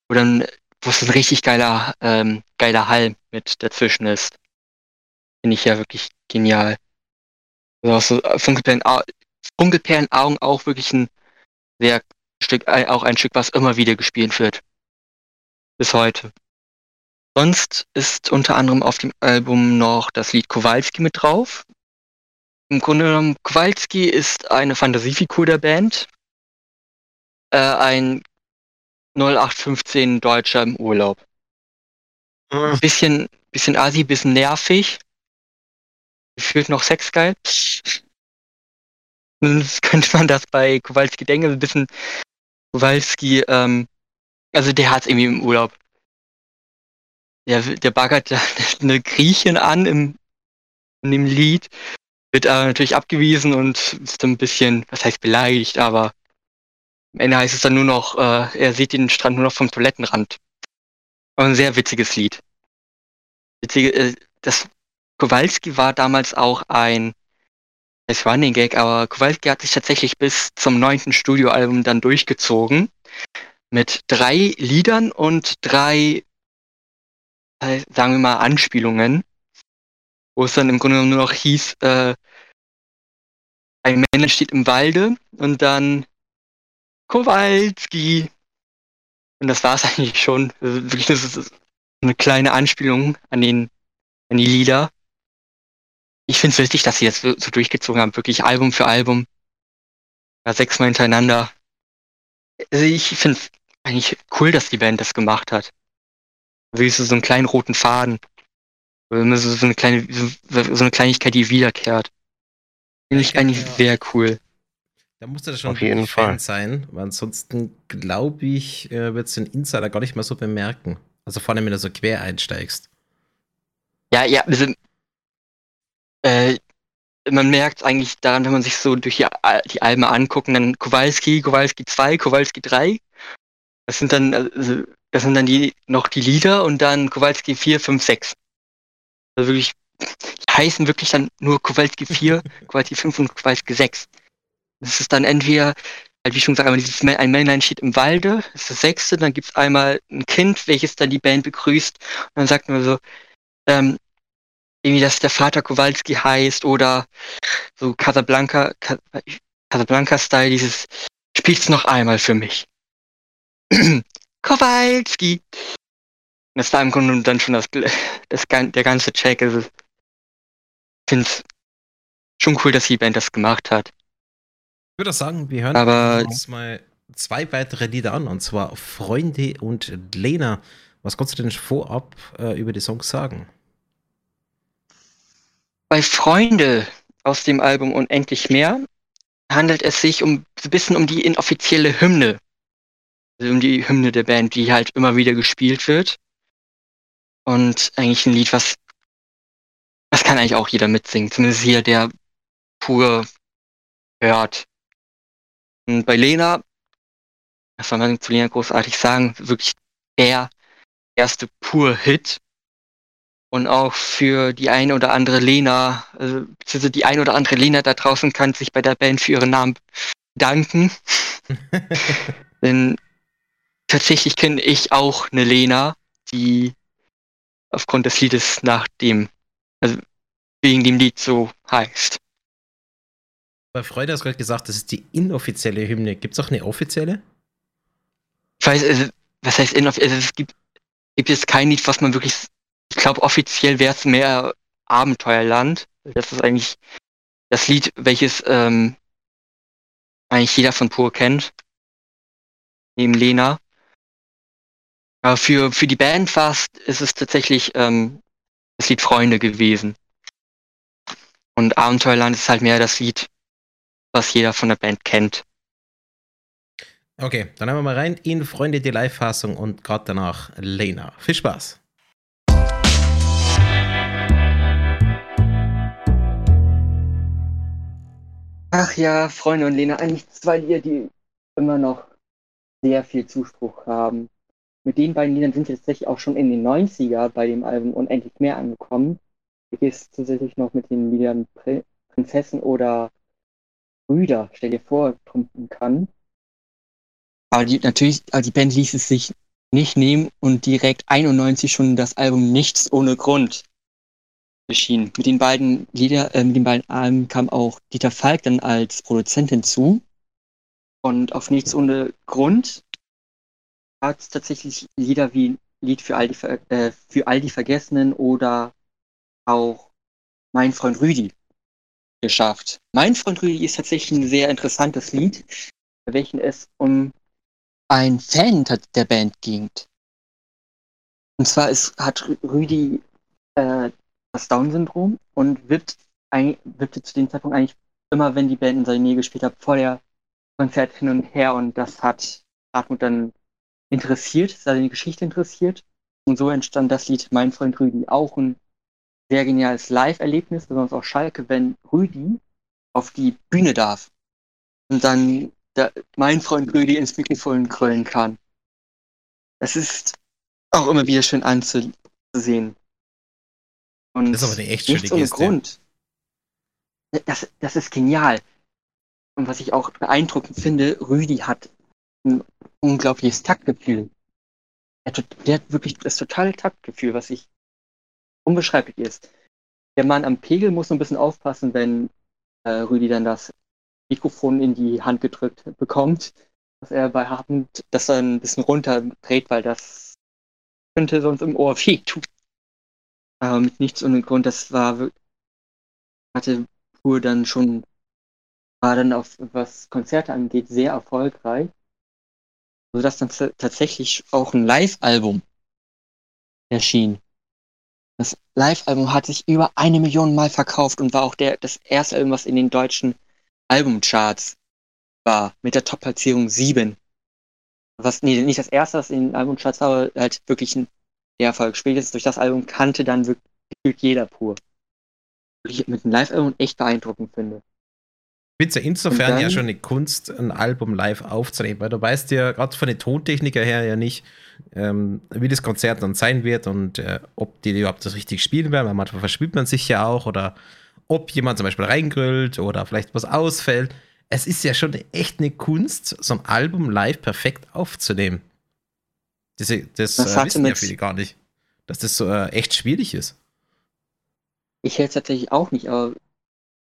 wo dann, wo es ein richtig geiler, ähm, geiler Hall mit dazwischen ist. Finde ich ja wirklich genial. Also so Funkelperlen, Funkelperlenaugen auch wirklich ein sehr Stück, auch ein Stück, was immer wieder gespielt wird. Bis heute. Sonst ist unter anderem auf dem Album noch das Lied Kowalski mit drauf. Im Grunde genommen, Kowalski ist eine Fantasiefigur der Band. Äh, ein 0815 Deutscher im Urlaub. Ein bisschen, bisschen assi, bisschen nervig. Gefühlt noch sexgeil. könnte man das bei Kowalski denken, ein bisschen Kowalski, ähm, also der hat irgendwie im Urlaub. Der, der baggert eine Griechin an im, in dem Lied, wird aber natürlich abgewiesen und ist ein bisschen, was heißt beleidigt, aber am Ende heißt es dann nur noch, äh, er sieht den Strand nur noch vom Toilettenrand. Aber ein sehr witziges Lied. Witzige, äh, das Kowalski war damals auch ein es Running Gag, aber Kowalski hat sich tatsächlich bis zum neunten Studioalbum dann durchgezogen. Mit drei Liedern und drei, äh, sagen wir mal, Anspielungen. Wo es dann im Grunde nur noch hieß, äh, ein Männchen steht im Walde und dann Kowalski. Und das war es eigentlich schon. Also wirklich, das ist eine kleine Anspielung an den, an die Lieder ich finde es wichtig, dass sie jetzt so durchgezogen haben, wirklich Album für Album. Ja, sechsmal hintereinander. Also ich finde es eigentlich cool, dass die Band das gemacht hat. Wie so, so einen kleinen roten Faden. So, so eine kleine, so, eine Kleinigkeit, die wiederkehrt. Finde ich eigentlich ja. sehr cool. Da muss das schon Auf jeden Fall sein, weil ansonsten glaube ich, äh, wird es den Insider gar nicht mehr so bemerken. Also vor allem, wenn du so quer einsteigst. Ja, ja, also äh, man merkt eigentlich daran, wenn man sich so durch die, die Alben anguckt, dann Kowalski, Kowalski 2, Kowalski 3. Das sind dann, also, das sind dann die, noch die Lieder und dann Kowalski 4, 5, 6. Also wirklich, die heißen wirklich dann nur Kowalski 4, Kowalski 5 und Kowalski 6. Das ist dann entweder, halt wie schon gesagt, dieses, ein Männlein steht im Walde, das ist das sechste, dann gibt es einmal ein Kind, welches dann die Band begrüßt und dann sagt man so, ähm, irgendwie, dass der Vater Kowalski heißt oder so Casablanca, Casablanca-Style, dieses spielt's noch einmal für mich. Kowalski! Das war im Grunde dann schon das, das, der ganze Check. Also, ich finde es schon cool, dass die Band das gemacht hat. Ich würde sagen, wir hören Aber uns mal zwei weitere Lieder an, und zwar Freunde und Lena. Was kannst du denn vorab äh, über die Songs sagen? Bei Freunde aus dem Album Unendlich mehr handelt es sich um ein bisschen um die inoffizielle Hymne. Also um die Hymne der Band, die halt immer wieder gespielt wird. Und eigentlich ein Lied, was das kann eigentlich auch jeder mitsingen. Zumindest hier, der pur hört. Und bei Lena, was soll man zu Lena großartig sagen, wirklich der erste pur Hit und auch für die eine oder andere Lena, also die eine oder andere Lena da draußen kann sich bei der Band für ihren Namen danken. Denn tatsächlich kenne ich auch eine Lena, die aufgrund des Liedes nach dem, also wegen dem Lied so heißt. Bei Freude hast du gerade gesagt, das ist die inoffizielle Hymne. Gibt es auch eine offizielle? Ich weiß, also, was heißt inoffiziell? Also, es gibt, gibt es kein Lied, was man wirklich ich glaube, offiziell wäre es mehr Abenteuerland. Das ist eigentlich das Lied, welches ähm, eigentlich jeder von Pur kennt. Neben Lena. Aber für, für die Band fast ist es tatsächlich ähm, das Lied Freunde gewesen. Und Abenteuerland ist halt mehr das Lied, was jeder von der Band kennt. Okay, dann haben wir mal rein in Freunde die Live-Fassung und gerade danach Lena. Viel Spaß! Ach ja, Freunde und Lena, eigentlich zwei Lieder, die immer noch sehr viel Zuspruch haben. Mit den beiden Liedern sind wir tatsächlich auch schon in den 90er bei dem Album Unendlich mehr angekommen. Ich ist zusätzlich noch mit den Liedern Prinzessin oder Brüder, stell dir vor, trumpfen kann. Aber die, natürlich, aber die Band ließ es sich nicht nehmen und direkt 91 schon das Album Nichts ohne Grund erschienen. Mit den beiden Lieder, äh, mit den beiden Alben kam auch Dieter Falk dann als Produzent hinzu. Und auf nichts ohne Grund hat es tatsächlich Lieder wie Lied für all, die, äh, für all die Vergessenen oder auch Mein Freund Rüdi geschafft. Mein Freund Rüdi ist tatsächlich ein sehr interessantes Lied, bei welchem es um ein Fan der Band ging. Und zwar ist, hat Rüdi äh, das Down-Syndrom und wippt, wippte zu dem Zeitpunkt eigentlich immer, wenn die Band in seiner Nähe gespielt hat, vor der Konzert hin und her und das hat Hartmut dann interessiert, seine Geschichte interessiert. Und so entstand das Lied Mein Freund Rüdi. Auch ein sehr geniales Live-Erlebnis, besonders auch Schalke, wenn Rüdi auf die Bühne darf und dann der, mein Freund Rüdi ins Mikrofon kröllen kann. Das ist auch immer wieder schön anzusehen. Und das ist aber eine echt schöne Geste. Grund. Das, das ist genial. Und was ich auch beeindruckend finde, Rüdi hat ein unglaubliches Taktgefühl. Er, der hat wirklich das totale Taktgefühl, was ich unbeschreiblich ist. Der Mann am Pegel muss so ein bisschen aufpassen, wenn äh, Rüdi dann das Mikrofon in die Hand gedrückt bekommt, dass er bei Hartmut das dann ein bisschen runterdreht, weil das könnte sonst im Ohr wehtun. Aber mit nichts ohne Grund, das war hatte Pur dann schon, war dann auf was Konzerte angeht, sehr erfolgreich sodass dann tatsächlich auch ein Live-Album erschien. Das Live-Album hat sich über eine Million Mal verkauft und war auch der, das erste Album, was in den deutschen Albumcharts war, mit der Top-Platzierung 7. Was, nee, nicht das erste, was in den Albumcharts war, aber halt wirklich ein der Erfolg. Spätestens durch das Album kannte dann wirklich jeder pur. Ich mit einem Live-Album echt beeindruckend finde ja insofern ja schon eine Kunst, ein Album live aufzunehmen, weil du weißt ja gerade von den Tontechniker her ja nicht, ähm, wie das Konzert dann sein wird und äh, ob die überhaupt das richtig spielen werden, weil manchmal verspielt man sich ja auch oder ob jemand zum Beispiel reingrüllt oder vielleicht was ausfällt. Es ist ja schon echt eine Kunst, so ein Album live perfekt aufzunehmen. Das, das, das äh, wissen ja viele gar nicht, dass das so äh, echt schwierig ist. Ich hätte es tatsächlich auch nicht, aber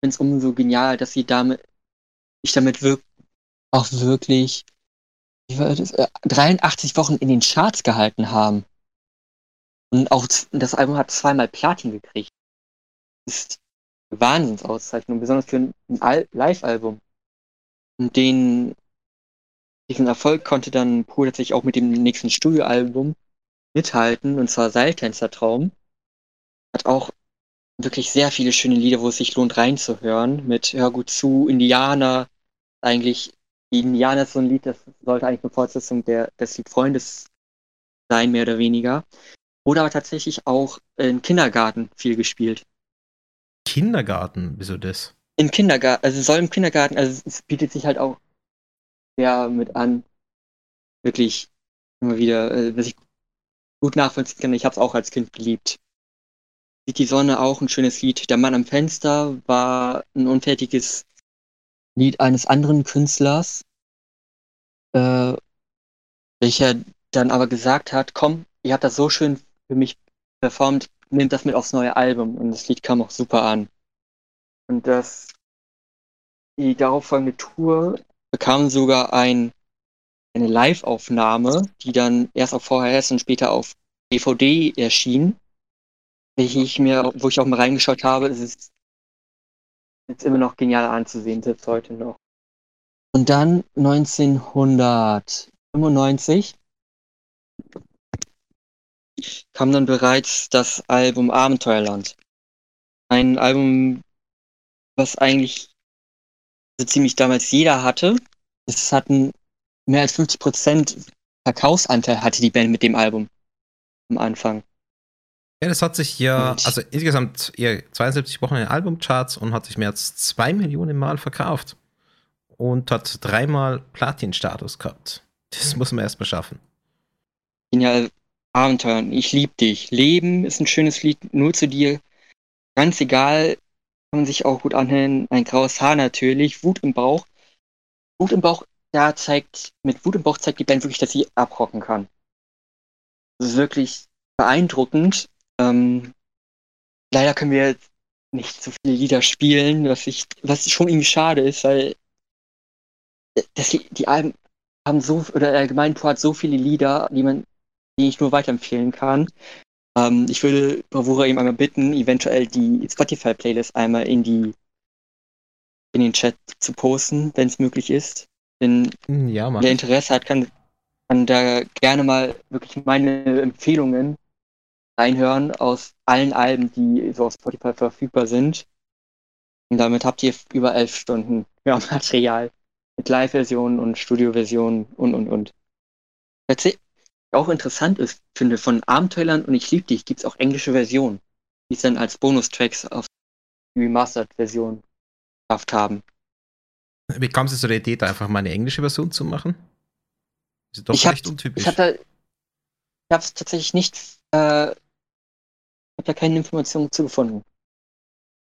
finde es umso genial, dass sie damit, ich damit wirk auch wirklich wie war das, äh, 83 Wochen in den Charts gehalten haben. Und auch das Album hat zweimal Platin gekriegt. Das ist eine Wahnsinnsauszeichnung, besonders für ein Live-Album. Und den, diesen Erfolg konnte dann Pur tatsächlich auch mit dem nächsten Studioalbum mithalten, und zwar Seiltänzertraum. Hat auch wirklich sehr viele schöne Lieder, wo es sich lohnt reinzuhören. Mit Hör gut zu, Indianer. Eigentlich, Indianer ist so ein Lied, das sollte eigentlich eine Fortsetzung der, des Lied Freundes sein, mehr oder weniger. Oder aber tatsächlich auch im Kindergarten viel gespielt. Kindergarten? Wieso das? Im Kindergarten, also soll im Kindergarten, also es bietet sich halt auch sehr mit an. Wirklich immer wieder, äh, was ich gut nachvollziehen kann. Ich habe es auch als Kind geliebt. Sieht die Sonne auch ein schönes Lied. Der Mann am Fenster war ein unfertiges Lied eines anderen Künstlers, äh, welcher dann aber gesagt hat, komm, ihr habt das so schön für mich performt, nehmt das mit aufs neue Album. Und das Lied kam auch super an. Und das, die darauffolgende Tour bekam sogar ein, eine Live-Aufnahme, die dann erst auf VHS und später auf DVD erschien welche ich mir, wo ich auch mal reingeschaut habe, ist es jetzt immer noch genial anzusehen, selbst heute noch. Und dann 1995 kam dann bereits das Album Abenteuerland. Ein Album, was eigentlich so ziemlich damals jeder hatte. Es hatten mehr als 50% Verkaufsanteil hatte die Band mit dem Album am Anfang. Ja, das hat sich ja, also insgesamt eher 72 Wochen in den Albumcharts und hat sich mehr als zwei Millionen Mal verkauft. Und hat dreimal Platin-Status gehabt. Das muss man erstmal schaffen. Genial. Abenteuer. Ich lieb dich. Leben ist ein schönes Lied, nur zu dir. Ganz egal, kann man sich auch gut anhören. Ein graues Haar natürlich. Wut im Bauch. Wut im Bauch, da zeigt, mit Wut im Bauch zeigt die Band wirklich, dass sie abrocken kann. Das ist wirklich beeindruckend, ähm, leider können wir nicht so viele Lieder spielen, was ich, was schon irgendwie schade ist, weil das, die Alben haben so, oder allgemein Pro hat so viele Lieder, die man, die ich nur weiterempfehlen kann. Ähm, ich würde Bravura eben einmal bitten, eventuell die Spotify-Playlist einmal in die in den Chat zu posten, wenn es möglich ist. Denn Hm, Ja, wer. Interesse hat, kann, kann da gerne mal wirklich meine Empfehlungen reinhören aus allen Alben, die so auf Spotify verfügbar sind. Und damit habt ihr über elf Stunden Hörmaterial mit Live-Versionen und Studio-Versionen und, und, und. Auch interessant ist, finde, von Abenteuerland und Ich lieb dich gibt es auch englische Versionen, die es dann als Bonustracks auf die Remastered-Version geschafft haben. Wie kam es zu der Idee, da einfach mal eine englische Version zu machen? Ist doch Ich hab- recht untypisch. Ich habe es tatsächlich nicht, äh, ich habe da keine Informationen zu gefunden.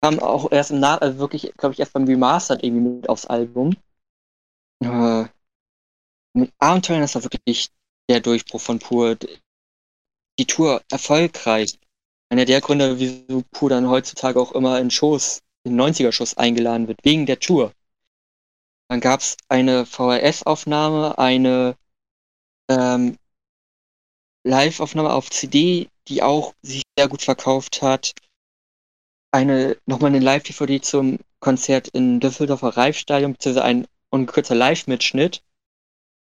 Kam auch erst im Nach, also wirklich, glaube ich, erst beim Remastered irgendwie mit aufs Album. Äh, mit Abenteuern das war wirklich der Durchbruch von Pur. Die Tour erfolgreich. Einer der Gründe, wieso Pur dann heutzutage auch immer in Shows, in 90er-Shows eingeladen wird, wegen der Tour. Dann gab es eine VHS-Aufnahme, eine ähm, Live-Aufnahme auf CD, die auch sich sehr gut verkauft hat. Eine, nochmal eine Live-DVD zum Konzert in Düsseldorfer Reifstadion, beziehungsweise ein ungekürzter Live-Mitschnitt.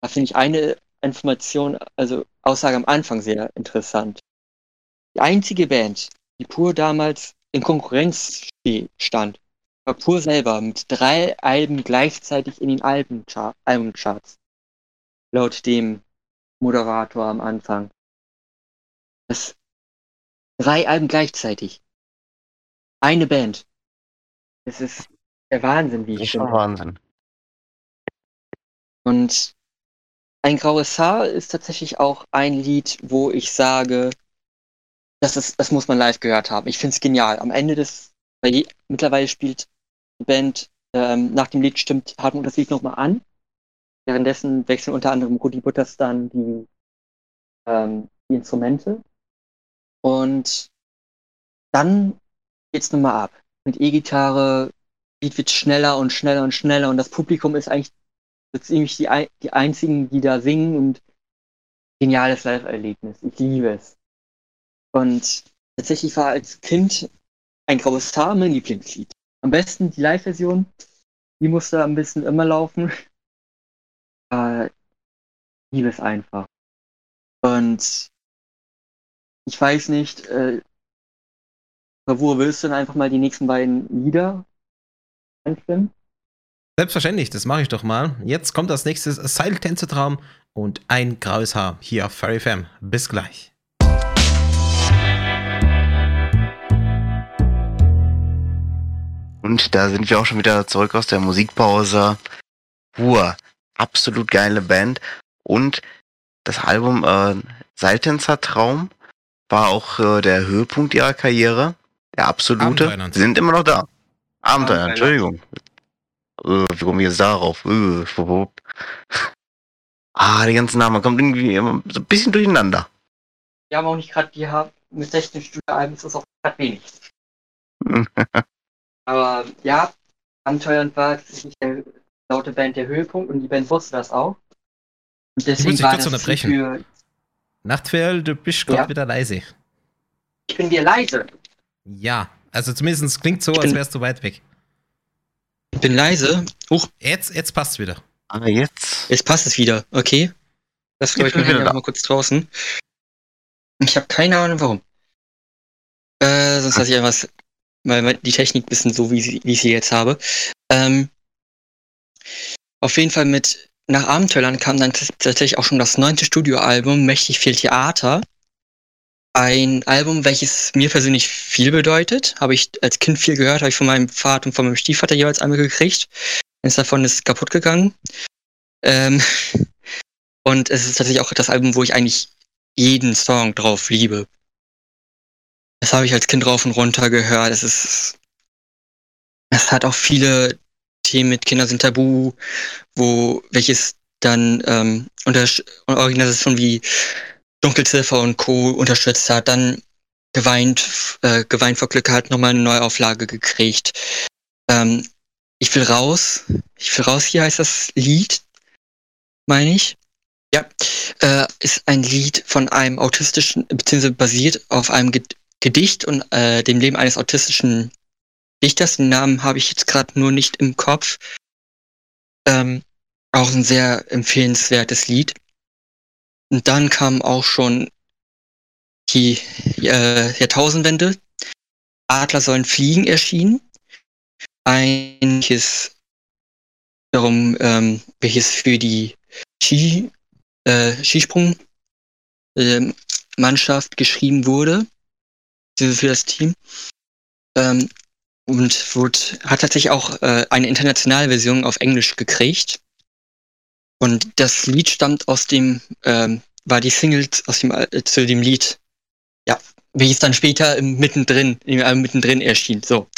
Da finde ich eine Information, also Aussage am Anfang sehr interessant. Die einzige Band, die pur damals in Konkurrenz stand, war pur selber mit drei Alben gleichzeitig in den Albenchar Albencharts. Laut dem Moderator am Anfang. Das drei Alben gleichzeitig. Eine Band. Das ist der Wahnsinn, wie ich schon. Wahnsinn. Und ein graues Haar ist tatsächlich auch ein Lied, wo ich sage, das, ist, das muss man live gehört haben. Ich finde es genial. Am Ende des, weil je, mittlerweile spielt die Band, ähm, nach dem Lied stimmt Hartmut das Lied nochmal an. Währenddessen wechseln unter anderem Rudi Butters dann die, ähm, die Instrumente. Und dann geht's nochmal ab. Mit E-Gitarre, Lied wird schneller und schneller und schneller und das Publikum ist eigentlich so ziemlich die, ein- die einzigen, die da singen und geniales Live-Erlebnis. Ich liebe es. Und tatsächlich war als Kind ein graues Haar mein Lieblingslied. Am besten die Live-Version. Die musste am besten immer laufen. Äh, ich liebe es einfach. Und ich weiß nicht, äh, wo willst du denn einfach mal die nächsten beiden Lieder einstimmen? Selbstverständlich, das mache ich doch mal. Jetzt kommt als nächstes Seiltänzertraum und ein graues Haar hier auf Fairy Fam. Bis gleich. Und da sind wir auch schon wieder zurück aus der Musikpause. Pur, absolut geile Band. Und das Album äh, Seiltänzer Traum war auch äh, der Höhepunkt ihrer Karriere. Der absolute. Sie sind immer noch da. Abenteuer. Entschuldigung. Äh, wie kommen wir jetzt darauf? Äh, ah, die ganzen Namen kommt irgendwie immer so ein bisschen durcheinander. Wir haben auch nicht gerade, die haben mit 16 Studioalben ist das auch gerade wenig. Aber ja, Abenteuernd war tatsächlich der laute Band der Höhepunkt und die Band wusste das auch. Und deswegen dich war kurz das unterbrechen. für Nachtfell, du bist gerade Ja. wieder leise. Ich bin dir leise. Ja, also zumindest klingt so, Ich als wärst du weit weg. Ich bin leise. Huch, Jetzt, jetzt passt wieder. Aber jetzt. jetzt passt es wieder. Okay. Das glaube ich bin mein Handy wieder auch mal kurz draußen. Ich habe keine Ahnung warum. Äh, sonst lasse ich einfach weil die Technik ein bisschen so, wie, sie, wie ich sie jetzt habe. Ähm, auf jeden Fall mit nach Abenteuerland kam dann tats- tatsächlich auch schon das neunte Studioalbum Mächtig viel Theater. Ein Album, welches mir persönlich viel bedeutet. Habe ich als Kind viel gehört, habe ich von meinem Vater und von meinem Stiefvater jeweils einmal gekriegt. Eines davon ist kaputt gegangen. Ähm, und es ist tatsächlich auch das Album, wo ich eigentlich jeden Song drauf liebe. Das habe ich als Kind rauf und runter gehört. Es ist. Es hat auch viele Themen mit Kinder sind tabu, wo welches dann ähm, unter Organisationen wie Dunkelziffer und Co. unterstützt hat. Dann geweint, äh, geweint vor Glück hat nochmal eine Neuauflage gekriegt. Ähm, ich will raus. Ich will raus, hier heißt das Lied, meine ich. Ja, äh, ist ein Lied von einem autistischen, beziehungsweise basiert auf einem Gedicht und äh, dem Leben eines autistischen Dichters. Den Namen habe ich jetzt gerade nur nicht im Kopf. Ähm, auch ein sehr empfehlenswertes Lied. Und dann kam auch schon die äh, Jahrtausendwende. Adler sollen fliegen erschienen. Einiges darum, ähm, welches für die Ski, äh, Skisprung äh, Mannschaft geschrieben wurde, für das Team. Ähm, und wurde, hat tatsächlich auch äh, eine internationale Version auf Englisch gekriegt. Und das Lied stammt aus dem, ähm, war die Single aus dem, äh, zu dem Lied, ja, wie es dann später im mittendrin, im Album mittendrin erschien. So.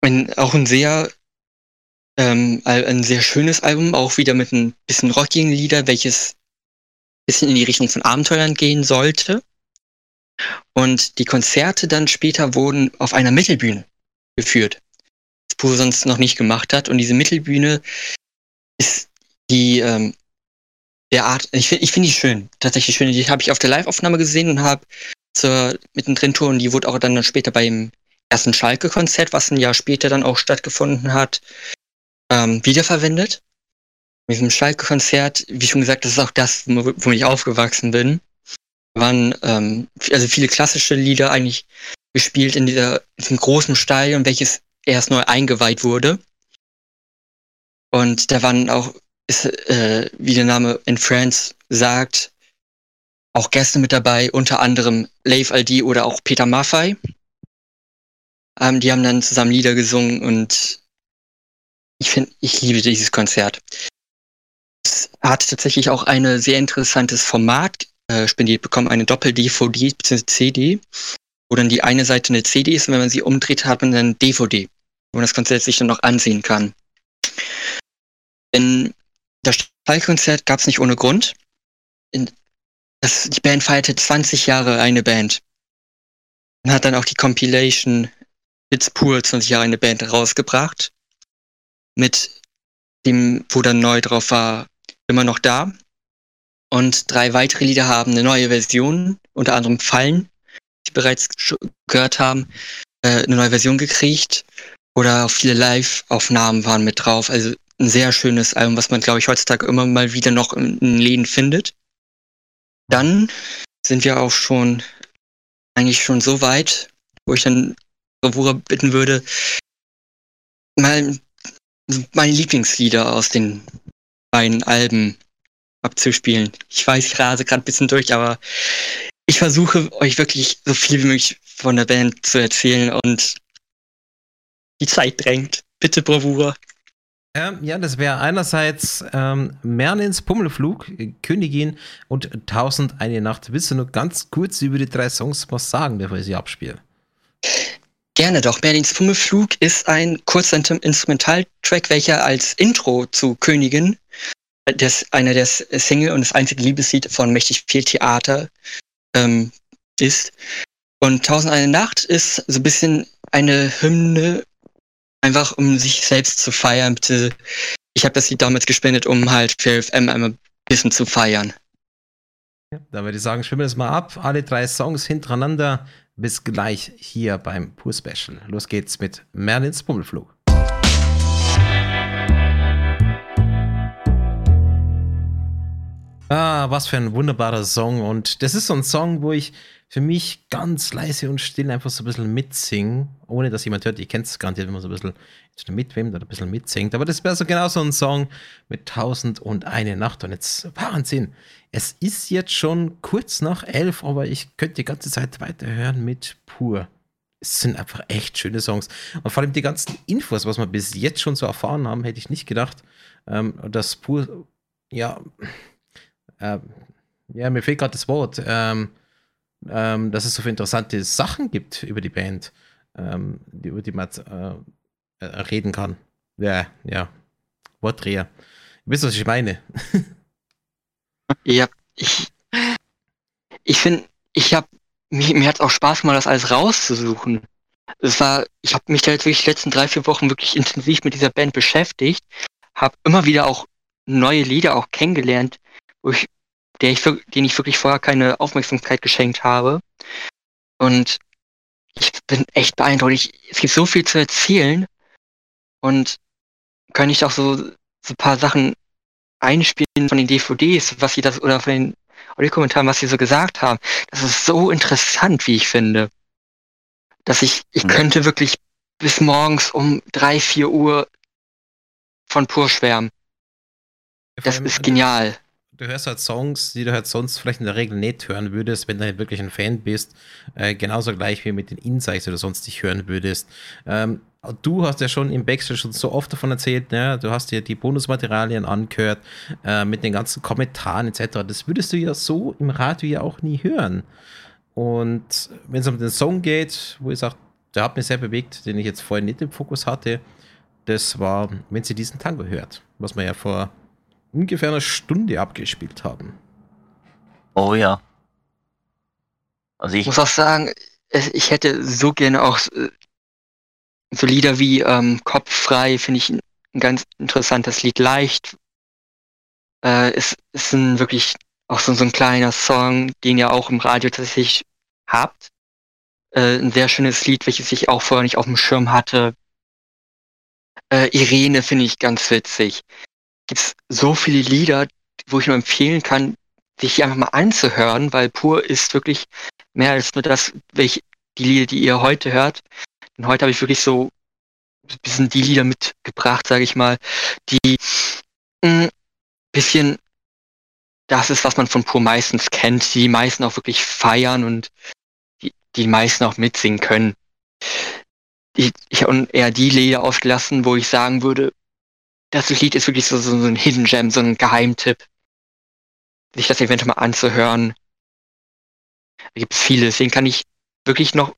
Ein, auch ein sehr, ähm, ein sehr schönes Album, auch wieder mit ein bisschen rockigen Lieder, welches ein bisschen in die Richtung von Abenteuern gehen sollte. Und die Konzerte dann später wurden auf einer Mittelbühne geführt. Das Puro sonst noch nicht gemacht hat. Und diese Mittelbühne ist die ähm, der Art, ich finde ich find die schön, tatsächlich schön. Die habe ich auf der Live-Aufnahme gesehen und habe zur mittendrin-Tour und die wurde auch dann später beim ersten Schalke-Konzert, was ein Jahr später dann auch stattgefunden hat, ähm, wiederverwendet. Mit diesem Schalke-Konzert, wie schon gesagt, das ist auch das, wo ich aufgewachsen bin waren ähm, also viele klassische Lieder eigentlich gespielt in, dieser, in diesem großen Stadion, welches erst neu eingeweiht wurde. Und da waren auch, ist, äh, wie der Name in France sagt, auch Gäste mit dabei, unter anderem Leif Aldi oder auch Peter Maffei. Ähm, die haben dann zusammen Lieder gesungen und ich finde, ich liebe dieses Konzert. Es hat tatsächlich auch ein sehr interessantes Format äh, spendiert bekommen, eine Doppel-DVD bzw. CD, wo dann die eine Seite eine CD ist und wenn man sie umdreht, hat man dann DVD, wo man das Konzert sich dann noch ansehen kann. In das Stallkonzert gab es nicht ohne Grund. In, das, die Band feierte 20 Jahre eine Band. Und hat dann auch die Compilation It's Pur 20 Jahre eine Band rausgebracht. Mit dem, wo dann neu drauf war, immer noch da. Und drei weitere Lieder haben eine neue Version, unter anderem Fallen, die bereits gehört haben, äh, eine neue Version gekriegt. Oder auch viele Live-Aufnahmen waren mit drauf. Also ein sehr schönes Album, was man, glaube ich, heutzutage immer mal wieder noch in, in Läden findet. Dann sind wir auch schon eigentlich schon so weit, wo ich dann Bravura bitten würde, mal meine Lieblingslieder aus den beiden Alben abzuspielen. Ich weiß, ich rase gerade ein bisschen durch, aber ich versuche euch wirklich so viel wie möglich von der Band zu erzählen und die Zeit drängt. Bitte Bravura. Ähm, ja, das wäre einerseits ähm, Merlins Pummelflug, Königin und Tausend eine Nacht. Willst du nur ganz kurz über die drei Songs was sagen, bevor ich sie abspiele? Gerne doch. Merlins Pummelflug ist ein kurzer Instrumentaltrack, welcher als Intro zu Königin das, einer der Single und das einzige Liebeslied von Mächtig viel Theater ähm, ist. Und Tausend eine Nacht ist so ein bisschen eine Hymne, einfach um sich selbst zu feiern. Ich habe das Lied damals gespendet, um halt für FM ein bisschen zu feiern. Ja, da würde ich sagen, schwimmen wir das mal ab. Alle drei Songs hintereinander. Bis gleich hier beim Pur Special. Los geht's mit Merlins Pummelflug. Ah, was für ein wunderbarer Song. Und das ist so ein Song, wo ich für mich ganz leise und still einfach so ein bisschen mitsinge, ohne dass jemand hört. Ihr kennt es garantiert, wenn man so ein bisschen mitwimmt oder ein bisschen mitsingt. Aber das wäre so genau so ein Song mit Tausend und eine Nacht. Und jetzt Wahnsinn. Es ist jetzt schon kurz nach elf, aber ich könnte die ganze Zeit weiterhören mit Pur. Es sind einfach echt schöne Songs. Und vor allem die ganzen Infos, was wir bis jetzt schon so erfahren haben, hätte ich nicht gedacht, ähm, dass Pur, ja, äh, ja, mir fehlt gerade das Wort, ähm, ähm, dass es so viele interessante Sachen gibt über die Band, ähm, die, über die man äh, äh, reden kann. Ja, ja, Wortdreher. Ihr wisst, was ich meine. ja, ich, ich finde, ich habe mir, mir hat es auch Spaß gemacht, das alles rauszusuchen. Es war, ich habe mich da jetzt wirklich die letzten drei, vier Wochen wirklich intensiv mit dieser Band beschäftigt, habe immer wieder auch neue Lieder auch kennengelernt, ich, der ich, denen ich wirklich vorher keine Aufmerksamkeit geschenkt habe. Und ich bin echt beeindruckt. Ich, es gibt so viel zu erzählen und kann ich auch so, so ein paar Sachen einspielen von den DVDs, was sie das, oder von den Audiokommentaren, was sie so gesagt haben. Das ist so interessant, wie ich finde. Dass ich, ich mhm. könnte wirklich bis morgens um drei, vier Uhr von pur schwärmen. Das ist genial. Du hörst halt Songs, die du halt sonst vielleicht in der Regel nicht hören würdest, wenn du halt wirklich ein Fan bist. Äh, genauso gleich wie mit den Insights, die du sonst nicht hören würdest. Ähm, du hast ja schon im Backstage schon so oft davon erzählt, ne? du hast dir die Bonusmaterialien angehört äh, mit den ganzen Kommentaren etc. Das würdest du ja so im Radio ja auch nie hören. Und wenn es um den Song geht, wo ich sage, der hat mich sehr bewegt, den ich jetzt vorher nicht im Fokus hatte, das war, wenn sie diesen Tango hört, was wir ja vor ungefähr einer Stunde abgespielt haben. Oh ja. Also ich muss auch sagen, ich hätte so gerne auch äh, so Lieder wie ähm, Kopf frei finde ich ein, ganz interessantes Lied. Leicht äh, ist, ist ein wirklich auch so, so ein kleiner Song, den ihr auch im Radio tatsächlich habt. Äh, ein sehr schönes Lied, welches ich auch vorher nicht auf dem Schirm hatte. Äh, Irene finde ich ganz witzig. Gibt so viele Lieder, wo ich nur empfehlen kann, sich die einfach mal anzuhören, weil Pur ist wirklich mehr als nur das, welche die Lieder, die ihr heute hört, und heute habe ich wirklich so ein bisschen die Lieder mitgebracht, sage ich mal, die ein hm, bisschen das ist, was man von Pur meistens kennt, die meisten auch wirklich feiern und die, die meisten auch mitsingen können. Ich, ich habe eher die Lieder ausgelassen, wo ich sagen würde, das Lied ist wirklich so, so, ein Hidden Gem, so ein Geheimtipp, sich das eventuell mal anzuhören. Da gibt es viele, deswegen kann ich wirklich noch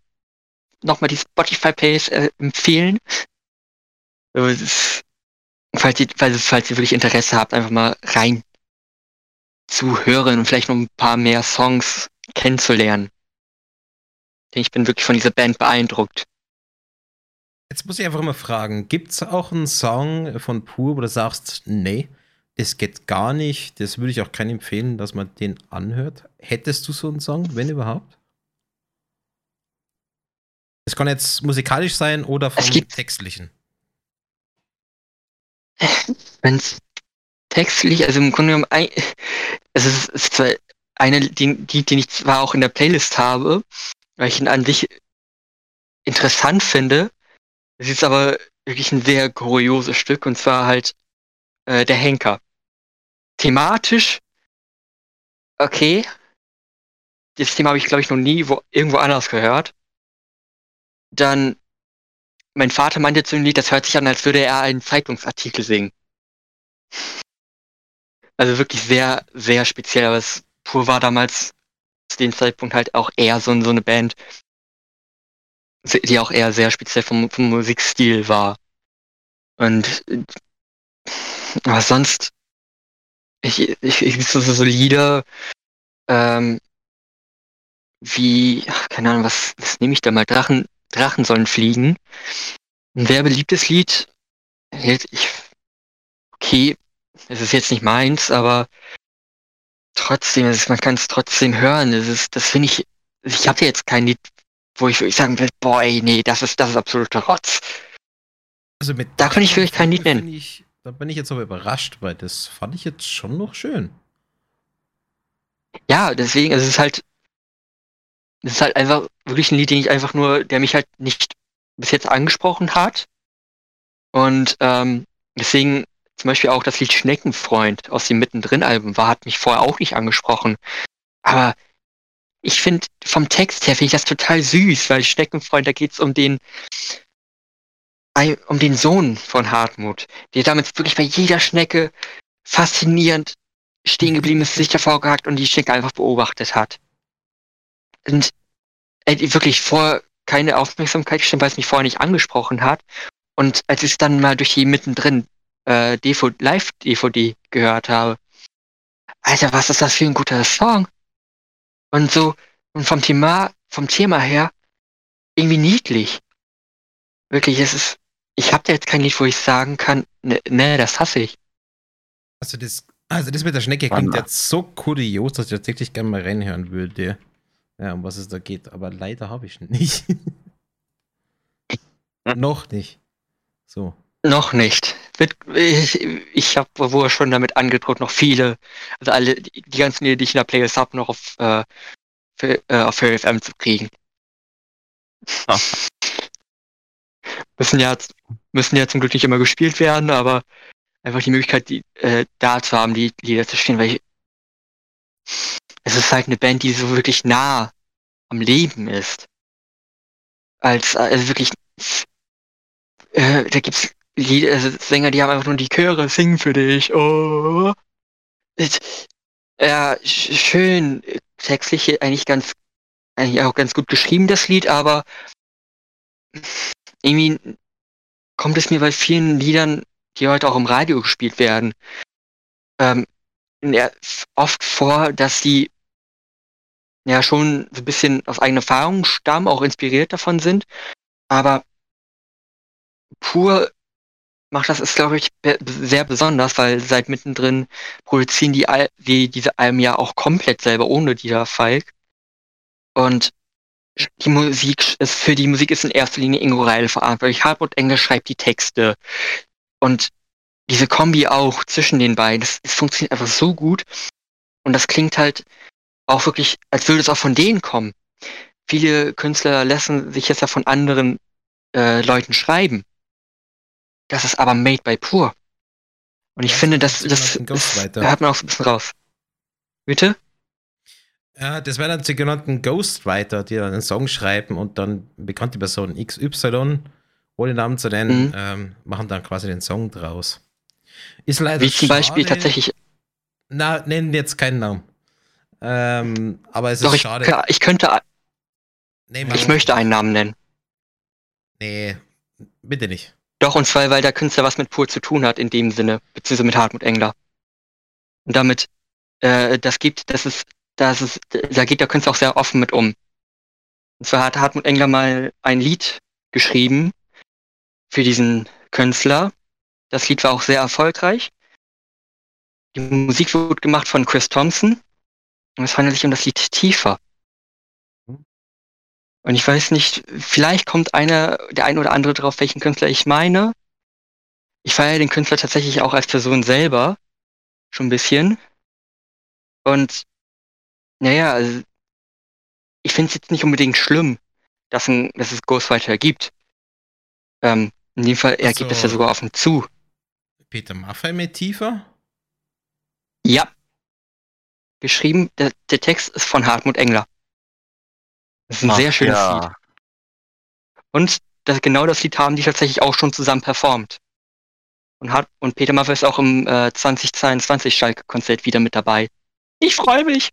nochmal die Spotify-Page äh, empfehlen. falls, ihr, falls, falls ihr wirklich Interesse habt, einfach mal rein zu hören und vielleicht noch ein paar mehr Songs kennenzulernen. Denn ich bin wirklich von dieser Band beeindruckt. Jetzt muss ich einfach mal fragen, gibt es auch einen Song von Pur, wo du sagst, nee, das geht gar nicht, das würde ich auch keinem empfehlen, dass man den anhört. Hättest du so einen Song, wenn überhaupt? Es kann jetzt musikalisch sein oder vom textlichen. Wenn es textlich, also im Grunde genommen, es ist, es ist zwar eine, die, die, die ich zwar auch in der Playlist habe, weil ich ihn an sich interessant finde. Es ist aber wirklich ein sehr kurioses Stück und zwar halt äh, der Henker. Thematisch, okay. Das Thema habe ich, glaube ich, noch nie wo, irgendwo anders gehört dann mein Vater meinte zu dem Lied, das hört sich an, als würde er einen Zeitungsartikel singen. Also wirklich sehr, sehr speziell, aber es pur war damals zu dem Zeitpunkt halt auch eher so, so eine Band, die auch eher sehr speziell vom, vom Musikstil war. Und aber sonst, ich, ich, ich so, so Lieder, ähm, wie, ach, keine Ahnung, was, was nehme ich da mal? Drachen, Drachen sollen fliegen. Ein sehr beliebtes Lied. Ich, okay, es ist jetzt nicht meins, aber trotzdem, ist, man kann es trotzdem hören. Das ist, das finde ich, ich habe jetzt kein Lied, wo ich wirklich sagen will, boah, ey, nee, das ist, das ist absoluter Rotz. Also mit da kann ich wirklich kein Lied nennen. Ich, da bin ich jetzt aber überrascht, weil das fand ich jetzt schon noch schön. Ja, deswegen, also es ist halt, das ist halt einfach wirklich ein Lied, den ich einfach nur, der mich halt nicht bis jetzt angesprochen hat. Und ähm, deswegen zum Beispiel auch das Lied Schneckenfreund aus dem Mittendrin-Album war, hat mich vorher auch nicht angesprochen. Aber ich finde, vom Text her finde ich das total süß, weil Schneckenfreund, da geht es um den um den Sohn von Hartmut, der damit wirklich bei jeder Schnecke faszinierend stehen geblieben ist, sich davor gehackt und die Schnecke einfach beobachtet hat und äh, wirklich vor keine Aufmerksamkeit gestimmt, weil es mich vorher nicht angesprochen hat. Und als ich es dann mal durch die mittendrin äh, Live-DVD gehört habe, Alter, was ist das für ein guter Song? Und so, und vom Thema, vom Thema her irgendwie niedlich. Wirklich, es ist, ich habe da jetzt kein Lied, wo ich sagen kann, ne, ne das hasse ich. Also das, also das mit der Schnecke Wann- klingt jetzt so kurios, dass ich tatsächlich gerne mal reinhören würde. Ja, um was es da geht. Aber leider habe ich nicht. Noch nicht. So. Noch nicht. Wird, ich ich habe wohl schon damit angedroht, noch viele, also alle, die die ganzen Lieder, die ich in der Playlist habe, noch auf, äh, für, äh, auf Fairy FM zu kriegen. Ah. Müssen ja, müssen ja zum Glück nicht immer gespielt werden, aber einfach die Möglichkeit, die, äh, da zu haben, die Lieder zu spielen, weil ich, es ist halt eine Band, die so wirklich nah am Leben ist. Als, also wirklich, äh, da gibt's Lieder, also Sänger, die haben einfach nur die Chöre singen für dich. Oh. Ja, sch- schön äh, textlich eigentlich ganz, eigentlich auch ganz gut geschrieben, das Lied, aber irgendwie kommt es mir bei vielen Liedern, die heute auch im Radio gespielt werden, ähm, oft vor, dass die ja schon so ein bisschen aus eigener Erfahrung stammen, auch inspiriert davon sind, aber pur macht das ist, glaube ich, sehr besonders, weil seit mittendrin produzieren die, Al die diese Alben ja auch komplett selber ohne Dieter Falk. Und die Musik ist für die Musik ist in erster Linie Ingo Reil verantwortlich. Hartmut Engel schreibt die Texte. Und diese Kombi auch zwischen den beiden, das, das funktioniert einfach so gut. Und das klingt halt auch wirklich, als würde es auch von denen kommen. Viele Künstler lassen sich jetzt ja von anderen äh, Leuten schreiben. Das ist aber made by Pur. Und ich Ja, finde, das das, ist das, das hört man auch so ein bisschen raus. Bitte? Ja, das wären dann die genannten Ghostwriter, die dann einen Song schreiben und dann bekannte Person XY, ohne Namen zu nennen, Mhm. ähm, machen dann quasi den Song draus. Ist leider Wie zum Beispiel schade- tatsächlich, Na, nennen jetzt keinen Namen. Ähm, aber es doch, ist ich, schade. ich könnte, Nee, ich möchte einen Namen nennen. Nee, bitte nicht. Doch, und zwar, weil der Künstler was mit Pur zu tun hat in dem Sinne, beziehungsweise mit Hartmut Engler. Und damit, äh, das gibt, das ist, das ist, da geht der Künstler auch sehr offen mit um. Und zwar hat Hartmut Engler mal ein Lied geschrieben für diesen Künstler. Das Lied war auch sehr erfolgreich. Die Musik wurde gemacht von Chris Thompson. Und es handelt sich um das Lied Tiefer. Und ich weiß nicht, vielleicht kommt einer, der ein oder andere drauf, welchen Künstler ich meine. Ich feiere den Künstler tatsächlich auch als Person selber. Schon ein bisschen. Und naja, also, ich finde es jetzt nicht unbedingt schlimm, dass, ein, dass es Ghostwriter gibt. Ähm, in dem Fall, er Also- gibt es ja sogar offen zu. Peter Maffei mit tiefer? Ja. Geschrieben, der, der Text ist von Hartmut Engler. Das ist ein Ach, sehr schönes ja. Lied. Und das, genau das Lied haben die tatsächlich auch schon zusammen performt. Und, Hart, und Peter Maffay ist auch im äh, 2022 Schalke-Konzert wieder mit dabei. Ich freue mich.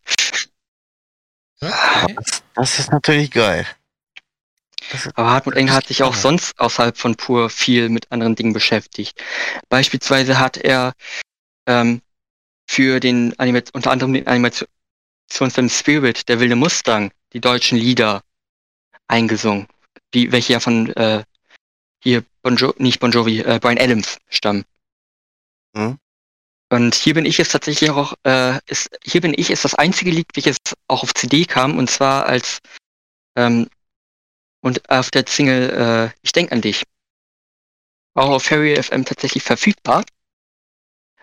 Okay. Das ist natürlich geil. Ist, Aber Hartmut Engler hat sich auch sonst außerhalb von Pur viel mit anderen Dingen beschäftigt. Beispielsweise hat er ähm, für den Anima unter anderem den Animationsfilm Spirit, der wilde Mustang, die deutschen Lieder eingesungen, die welche ja von äh, hier bon jo nicht Bon Jovi, äh, Brian Adams stammen. Mhm. Und hier bin ich jetzt tatsächlich auch, äh, ist, hier bin ich ist das einzige Lied, welches auch auf CD kam, und zwar als ähm, und auf der Single äh, Ich denk an dich. Auch auf Fairy FM tatsächlich verfügbar.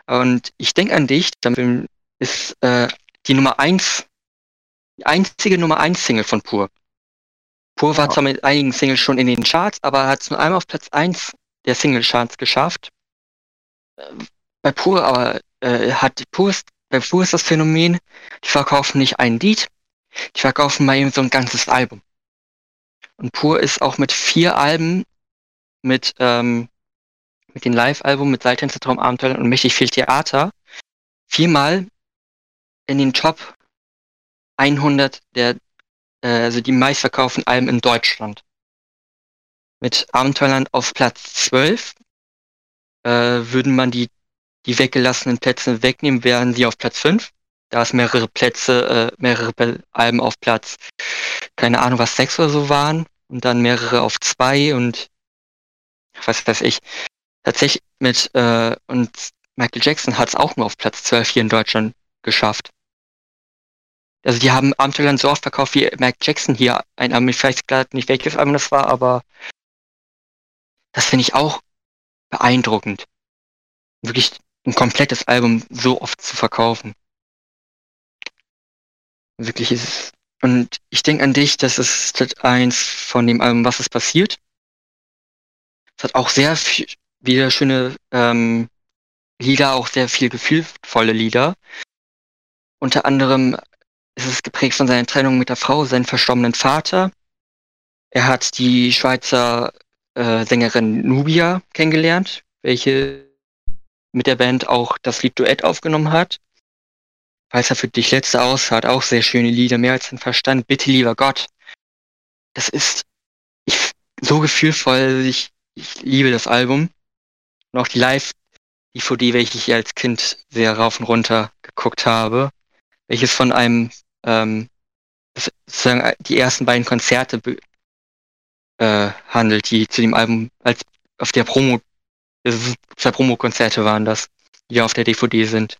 Und Ich denk an dich, damit ist äh, die Nummer eins, die einzige Nummer eins Single von Pur. Pur war Ja. zwar mit einigen Singles schon in den Charts, aber hat es nur einmal auf Platz eins der Single-Charts geschafft. Äh, Bei Pur aber äh, hat Pur ist, bei Pur ist das Phänomen, die verkaufen nicht ein Lied, die verkaufen mal eben so ein ganzes Album. Und Pur ist auch mit vier Alben, mit, ähm, mit den Live-Album, mit Seiltänzer, Traumabenteuer und Mächtig viel Theater, viermal in den Top 100 der, äh, also die meistverkauften Alben in Deutschland. Mit Abenteuerland auf Platz 12 äh, würden man die, die weggelassenen Plätze wegnehmen, wären sie auf Platz 5. da es mehrere Plätze, äh, mehrere Alben auf Platz, keine Ahnung, was sechs oder so waren und dann mehrere auf zwei und was weiß ich. Tatsächlich mit äh, und Michael Jackson hat es auch nur auf Platz 12 hier in Deutschland geschafft. Also die haben Abenteuerland so oft verkauft wie Michael Jackson hier ein. Ich weiß gerade nicht, welches Album das war, aber das finde ich auch beeindruckend. Wirklich ein komplettes Album so oft zu verkaufen. Wirklich ist es. Und ich denke an dich, das ist eins von dem Album Was ist passiert. Es hat auch sehr viel, wieder schöne ähm, Lieder, auch sehr viel gefühlvolle Lieder. Unter anderem ist es geprägt von seiner Trennung mit der Frau, seinem verstorbenen Vater. Er hat die Schweizer äh, Sängerin Nubia kennengelernt, welche mit der Band auch das Lied Duett aufgenommen hat. Falls er für dich letzte Ausfahrt auch sehr schöne Lieder, mehr als ein Verstand. Bitte, lieber Gott. Das ist ich, so gefühlvoll. Ich, ich liebe das Album. Und auch die Live-DVD, welche ich als Kind sehr rauf und runter geguckt habe. Welches von einem, ähm, sozusagen die ersten beiden Konzerte äh, handelt, die zu dem Album als auf der Promo, also zwei Promo-Konzerte waren das, die auf der DVD sind.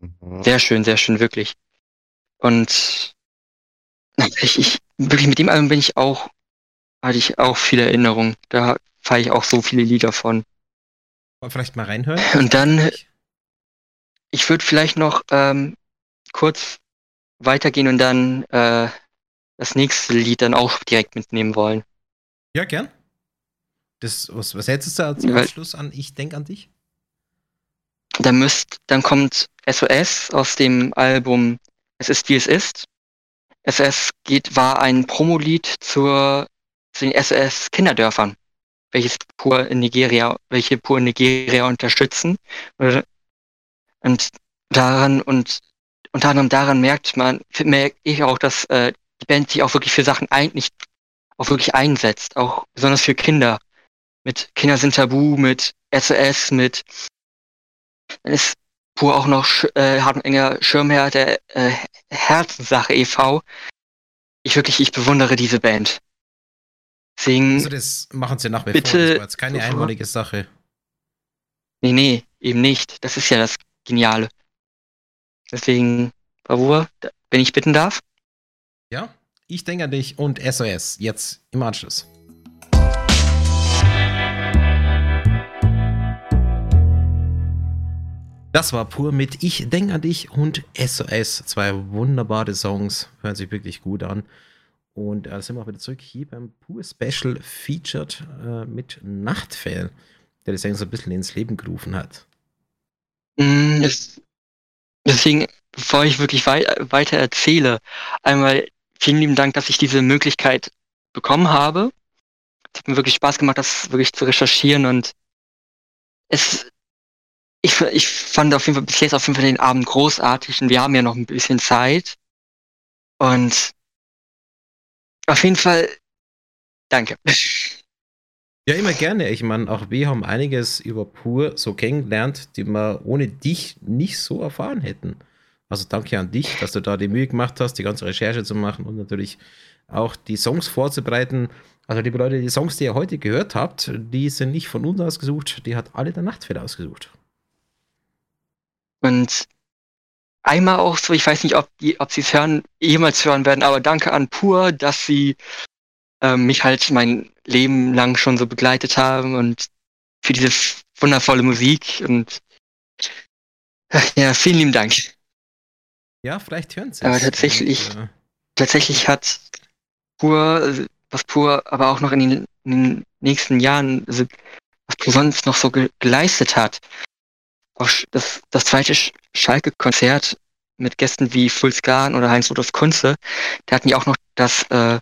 Mhm. Sehr schön, sehr schön, wirklich. Und ich, ich, wirklich mit dem Album bin ich auch, hatte ich auch viele Erinnerungen. Da fahre ich auch so viele Lieder von. Vielleicht mal reinhören. Und dann, ich würde vielleicht noch ähm, kurz weitergehen und dann äh, das nächste Lied dann auch direkt mitnehmen wollen. Ja, gern. Das, was, was hättest du als Abschluss an Ich denk an dich? Dann müsst, dann kommt SOS aus dem Album Es ist wie es ist. SOS geht, war ein Promolied zur, zu den SOS Kinderdörfern, welches pur in Nigeria, welche pur in Nigeria unterstützen. Und daran und unter anderem daran merkt man, merke ich auch, dass äh, die Band sich auch wirklich für Sachen eigentlich auch wirklich einsetzt, auch besonders für Kinder. Mit Kinder sind tabu, mit SOS, mit dann ist pur auch noch äh, Hartmut Enger Schirmherr der äh, Herzenssache e.V. Ich wirklich, ich bewundere diese Band. Deswegen, also das machen sie nach wie bitte, vor, das keine einmalige Sache. Nee, nee, eben nicht. Das ist ja das Geniale. Deswegen, Bravour, wenn ich bitten darf. Ja, ich denke an dich und SOS jetzt im Anschluss. Das war pur mit Ich denke an dich und SOS. Zwei wunderbare Songs, hören sich wirklich gut an. Und da äh, sind wir auch wieder zurück hier beim Pur Special Featured äh, mit Nachtfell, der das eigentlich so ein bisschen ins Leben gerufen hat. Mm, deswegen, bevor ich wirklich wei weiter erzähle, einmal vielen lieben Dank, dass ich diese Möglichkeit bekommen habe. Es hat mir wirklich Spaß gemacht, das wirklich zu recherchieren und es, ich, ich fand auf jeden Fall bis jetzt auf jeden Fall den Abend großartig und wir haben ja noch ein bisschen Zeit. Und auf jeden Fall danke. Ja, immer gerne. Ich meine, auch wir haben einiges über Pur so kennengelernt, die wir ohne dich nicht so erfahren hätten. Also danke an dich, dass du da die Mühe gemacht hast, die ganze Recherche zu machen und natürlich auch die Songs vorzubereiten. Also liebe Leute, die Songs, die ihr heute gehört habt, die sind nicht von uns ausgesucht, die hat alle der Nachtfeder ausgesucht. Und einmal auch so, ich weiß nicht, ob, ob sie es hören, jemals hören werden, aber danke an Pur, dass sie äh, mich halt mein Leben lang schon so begleitet haben und für diese wundervolle Musik und ja, vielen lieben Dank. Ja, vielleicht hören sie Aber tatsächlich, und, äh, tatsächlich hat Pur, was Pur aber auch noch in den, in den nächsten Jahren, also, was Pur sonst noch so ge geleistet hat. Auch das, das zweite Schalke-Konzert mit Gästen wie Fulskan oder Heinz Rudolf Kunze, da hatten die auch noch das, äh,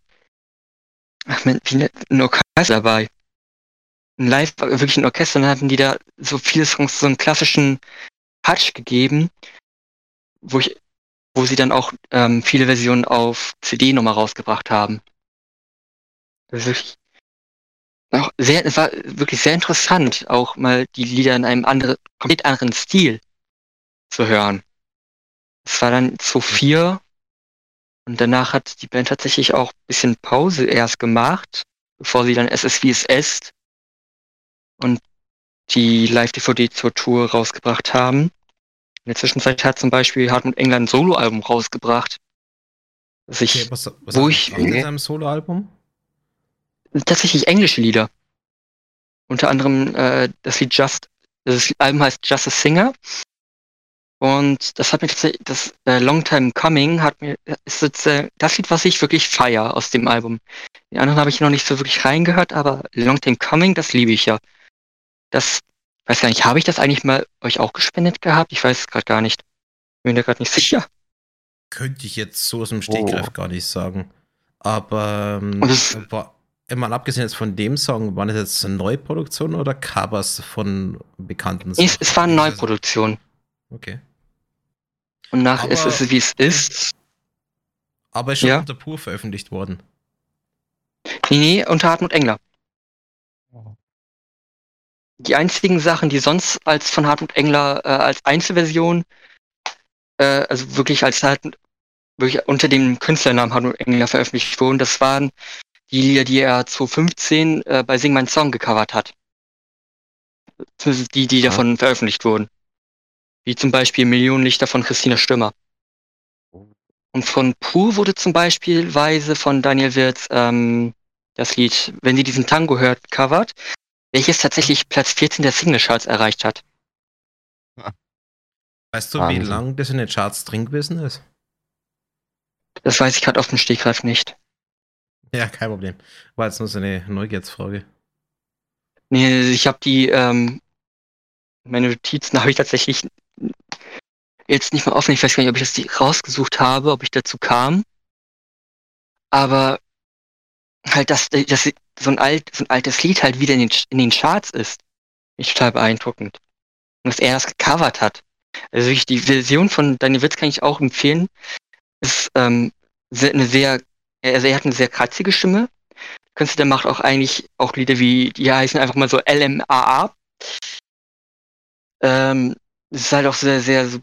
wie ein Orchester dabei. Ein Live, wirklich ein Orchester, dann hatten die da so viele Songs, so einen klassischen Touch gegeben, wo ich wo sie dann auch ähm, viele Versionen auf CD nochmal rausgebracht haben. Das ist wirklich, auch sehr, es war wirklich sehr interessant, auch mal die Lieder in einem anderen, komplett anderen Stil zu hören. Das war dann 2004 und danach hat die Band tatsächlich auch ein bisschen Pause erst gemacht, bevor sie dann SS wie es ist und die Live-DVD zur Tour rausgebracht haben. In der Zwischenzeit hat zum Beispiel Hartmut Engler ein Soloalbum rausgebracht. Das ich, Okay, was, was wo ich- in seinem Soloalbum? tatsächlich englische Lieder. Unter anderem äh, das Lied Just, das Album heißt Just a Singer. Und das hat mir tatsächlich, das äh, Long Time Coming hat mir, ist jetzt, äh, das Lied, was ich wirklich feier aus dem Album. Die anderen habe ich noch nicht so wirklich reingehört, aber Long Time Coming, das liebe ich ja. Das, weiß gar nicht, habe ich das eigentlich mal euch auch gespendet gehabt? Ich weiß es gerade gar nicht. Bin mir da gerade nicht sicher. Könnte ich jetzt so aus dem Stegreif Oh. gar nicht sagen. Aber ähm, war, mal abgesehen jetzt von dem Song, waren das jetzt Neuproduktionen oder Covers von bekannten Es, Sachen? es war eine Neuproduktion. Okay. Und nach Aber- ist es, wie es ist. Aber ist schon Ja. unter Pur veröffentlicht worden. Nee, nee, unter Hartmut Engler. Die einzigen Sachen, die sonst als von Hartmut Engler äh, als Einzelversion, äh, also wirklich als halt wirklich unter dem Künstlernamen Hartmut Engler veröffentlicht wurden, das waren die Lieder, die er 2015 äh, bei Sing Mein Song gecovert hat. Zumindest die, die Ja. davon veröffentlicht wurden. Wie zum Beispiel Millionen Lichter von Christina Stürmer. Und von Pur wurde zum Beispiel Weise von Daniel Wirz ähm, das Lied, wenn sie diesen Tango hört, covert, welches tatsächlich Platz 14 der Singlecharts erreicht hat. Weißt du, wie Wahnsinn. lang das in den Charts drin gewesen ist? Das weiß ich gerade auf dem Stegreif nicht. Ja, kein Problem. War jetzt nur so eine Neugierdsfrage. Nee, ich habe die, ähm, meine Notizen habe ich tatsächlich jetzt nicht mehr offen. Ich weiß gar nicht, ob ich das rausgesucht habe, ob ich dazu kam. Aber halt, dass, dass so ein, alt, so ein altes Lied halt wieder in den, in den Charts ist, ist total beeindruckend. Und dass er das gecovert hat. Also wirklich, die Version von Daniel Witz kann ich auch empfehlen. Ist ähm, eine sehr, also er hat eine sehr kratzige Stimme. Künstler macht auch eigentlich auch Lieder wie, die heißen einfach mal so LMAA. Ähm, ist halt auch sehr, sehr so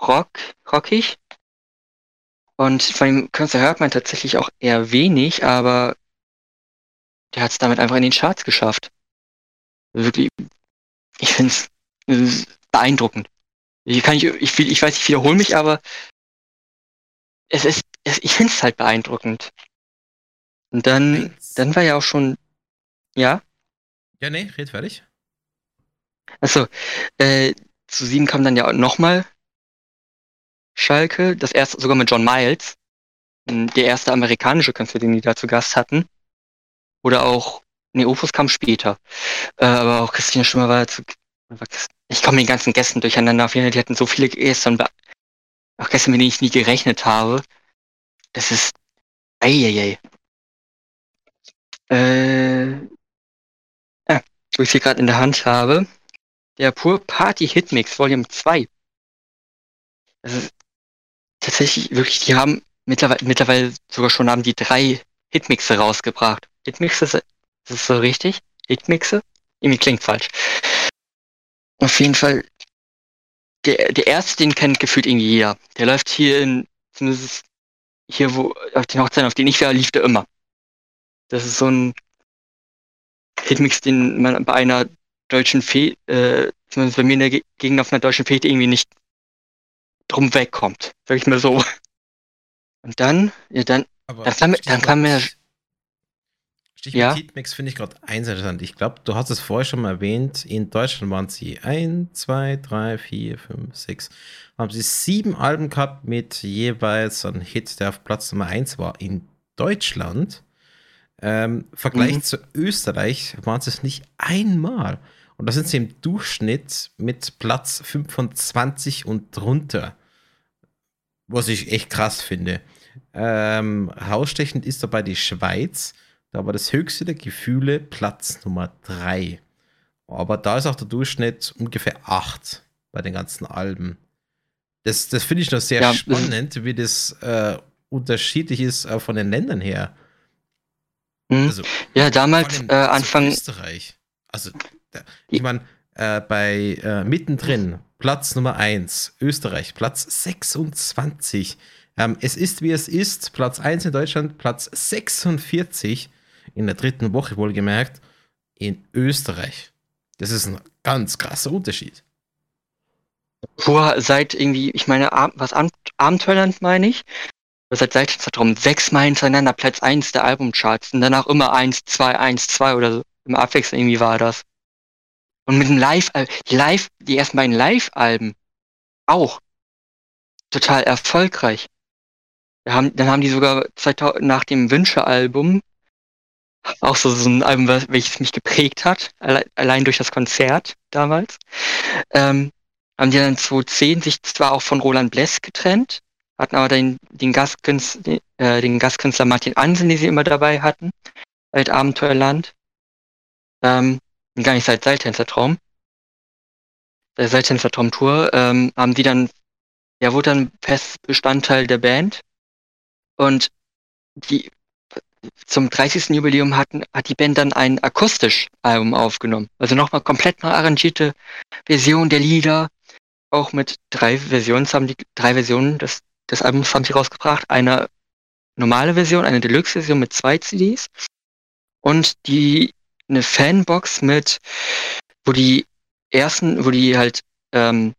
rock, rockig. Und von dem Künstler hört man tatsächlich auch eher wenig, aber der hat es damit einfach in den Charts geschafft. Wirklich, ich finde es beeindruckend. Ich, kann ich, ich, ich weiß, ich wiederhole mich, aber es ist, es, ich finde es halt beeindruckend. Und dann, dann war ja auch schon, ja, Ja, nee, red fertig. achso, äh, zu sieben kam dann ja nochmal Schalke, das erste sogar mit John Miles, m, der erste amerikanische Künstler, den die da zu Gast hatten. Oder auch, nee, Opus kam später. Äh, aber auch Christina Stimmer war zu, ich komme mit den ganzen Gästen durcheinander, auf jeden Fall, die hatten so viele Gäste auch Gäste, mit denen ich nie gerechnet habe. Das ist, eieiei. Äh, ja, wo ich sie gerade in der Hand habe. Der Pur Party Hitmix Volume 2. Das ist tatsächlich wirklich, die haben mittlerweile, mittlerweile sogar schon haben die drei Hitmixe rausgebracht. Hitmixe, ist das so richtig? Hitmixe? Irgendwie klingt falsch. Auf jeden Fall, der, der erste, den kennt gefühlt irgendwie jeder. Der läuft hier in, zumindest hier, wo, auf den Hochzeiten, auf denen ich war, lief der immer. Das ist so ein Hitmix, den man bei einer deutschen Fete, äh, zumindest bei mir in der Ge- Gegend auf einer deutschen Fete irgendwie nicht drum wegkommt. Sag ich mal so. Und dann, ja, dann, Aber Dann kam- dann kam mir- Stichwort Ja? Heatmix finde ich gerade eins interessant. Ich glaube, du hast es vorher schon mal erwähnt. In Deutschland waren sie 1, 2, 3, 4, 5, 6. Haben sie sieben Alben gehabt mit jeweils einem Hit, der auf Platz Nummer 1 war. In Deutschland, ähm, Vergleich Mhm. zu Österreich, waren es nicht einmal. Und da sind sie im Durchschnitt mit Platz 25 und drunter. Was ich echt krass finde. Ähm, herausstechend ist dabei die Schweiz. Da war das höchste der Gefühle Platz Nummer 3. Aber da ist auch der Durchschnitt ungefähr 8 bei den ganzen Alben. Das, das finde ich noch sehr Ja, das- spannend, wie das äh, unterschiedlich ist äh, von den Ländern her. hm, Also, ja, damals, äh, Anfang, Österreich. Also, ich meine, äh, bei äh, mittendrin Platz Nummer 1, Österreich, Platz 26. Ähm, es ist, wie es ist, Platz 1 in Deutschland, Platz 46 in der dritten Woche wohlgemerkt in Österreich. Das ist ein ganz krasser Unterschied. Pur seit irgendwie, ich meine, was Abenteuerland meine ich, seit Zeitraum sechsmal hintereinander Platz 1 der Albumcharts und danach immer 1, 2, 1, 2 oder so. Im Abwechseln irgendwie war das. Und mit dem Live, äh, Live, die ersten beiden Live-Alben auch total erfolgreich. Haben, dann haben die sogar 2000, nach dem Wünsche-Album auch so, so ein Album, welches mich geprägt hat, allein durch das Konzert damals, ähm, haben die dann 2010 sich zwar auch von Roland Bless getrennt, hatten aber den, den, Gastkünstler, äh, den Gastkünstler Martin Ansen, den sie immer dabei hatten, als Abenteuerland. Ähm, gar nicht seit Seiltänzertraum. Der Seiltänzertraum-Tour ähm, haben die dann, der wurde dann fest Bestandteil der Band. Und die zum 30. Jubiläum hatten, hat die Band dann ein Akustisch-Album aufgenommen. Also nochmal komplett neu arrangierte Version der Lieder. Auch mit drei Versionen haben die drei Versionen des, des Albums haben sie rausgebracht. Eine normale Version, eine Deluxe-Version mit zwei CDs und die eine Fanbox mit, wo die ersten, wo die halt ähm,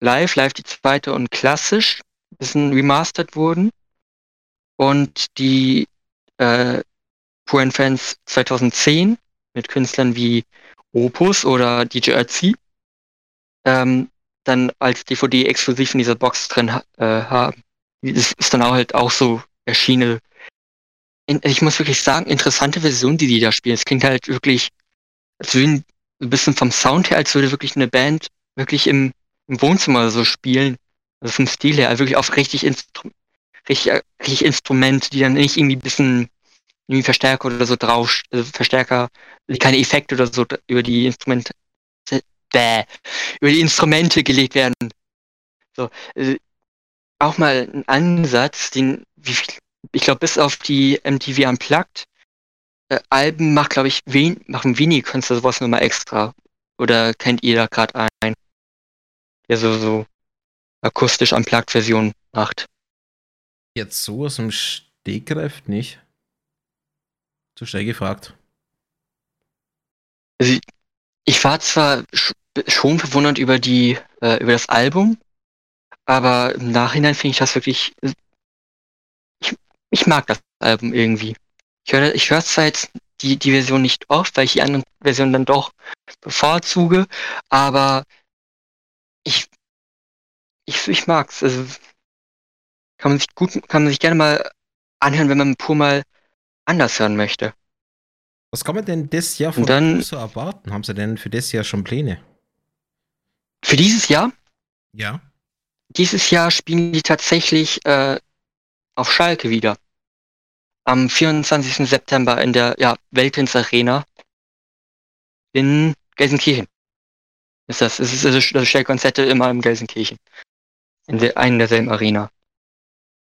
live, live die zweite und klassisch bisschen remastered wurden und die äh, Puren Fans 2010 mit Künstlern wie Opus oder DJ Ötzi ähm, dann als DVD exklusiv in dieser Box drin äh, haben. Das ist dann auch halt auch so erschienen. Ich muss wirklich sagen, interessante Version, die die da spielen. Es klingt halt wirklich, als würden ein bisschen vom Sound her, als würde wirklich eine Band wirklich im, im Wohnzimmer so spielen. Also vom Stil her, wirklich auf richtig, Instru richtig, richtig Instrumente, die dann nicht irgendwie ein bisschen irgendwie Verstärker oder so drauf, also Verstärker, keine Effekte oder so über die Instrumente, bäh, über die Instrumente gelegt werden. So, äh, auch mal ein Ansatz, den, wie, ich glaube, bis auf die MTV Unplugged äh, Alben macht, glaube ich, wen, machen wenige Künstler sowas nochmal extra. Oder kennt ihr da gerade einen, der so, so akustisch Unplugged Version macht? Jetzt so aus dem Stegreif nicht. Zu schnell gefragt. Also ich, ich war zwar schon verwundert über die, äh, über das Album, aber im Nachhinein finde ich das wirklich. Ich, mag das Album irgendwie. Ich höre ich höre zwar jetzt die, die Version nicht oft, weil ich die anderen Versionen dann doch bevorzuge, aber ich, ich, ich mag's. Also kann man sich gut, kann man sich gerne mal anhören, wenn man pur mal anders hören möchte. Was kann man denn das Jahr von dann, so erwarten? Haben Sie denn für das Jahr schon Pläne? Für dieses Jahr? Ja. Dieses Jahr spielen die tatsächlich äh, auf Schalke wieder. Am 24. September in der ja, Weltins Arena in Gelsenkirchen. Ist das? Es ist also das Stellkonzerte immer im Gelsenkirchen. In der, einen derselben Arena.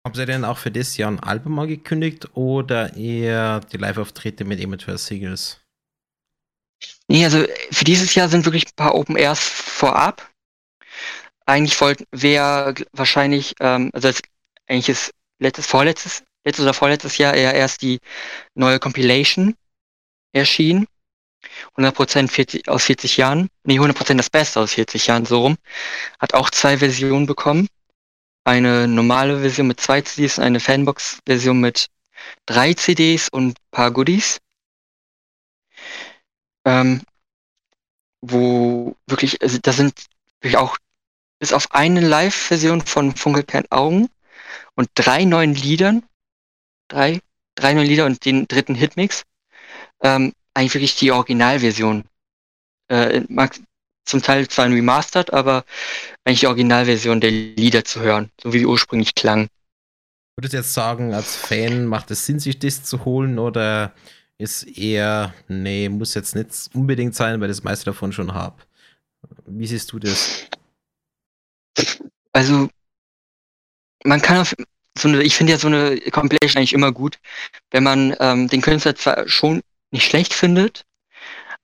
Haben Sie denn auch für das Jahr ein Album mal gekündigt oder eher die Live-Auftritte mit Amateur-Singles? Nee, also für dieses Jahr sind wirklich ein paar Open Airs vorab. Eigentlich wollten wir wahrscheinlich, ähm, also das, eigentlich ist letztes, vorletztes, letztes oder vorletztes Jahr eher erst die neue Compilation erschienen. 100% 40, aus 40 Jahren, nee, 100% das Beste aus 40 Jahren, so rum. Hat auch zwei Versionen bekommen eine normale Version mit zwei CDs, eine Fanbox-Version mit drei CDs und paar Goodies. Ähm, wo wirklich, also da sind wirklich auch bis auf eine Live-Version von Funkelkern Augen und drei neuen Liedern, drei, drei neuen Lieder und den dritten Hitmix, ähm, eigentlich wirklich die Originalversion. Äh, zum Teil zwar ein Remastered, aber eigentlich die Originalversion der Lieder zu hören, so wie sie ursprünglich klangen. Würdest du jetzt sagen, als Fan macht es Sinn, sich das zu holen oder ist eher, nee, muss jetzt nicht unbedingt sein, weil ich das meiste davon schon habe? Wie siehst du das? Also, man kann auf so eine, ich finde ja so eine Compilation eigentlich immer gut, wenn man ähm, den Künstler zwar schon nicht schlecht findet,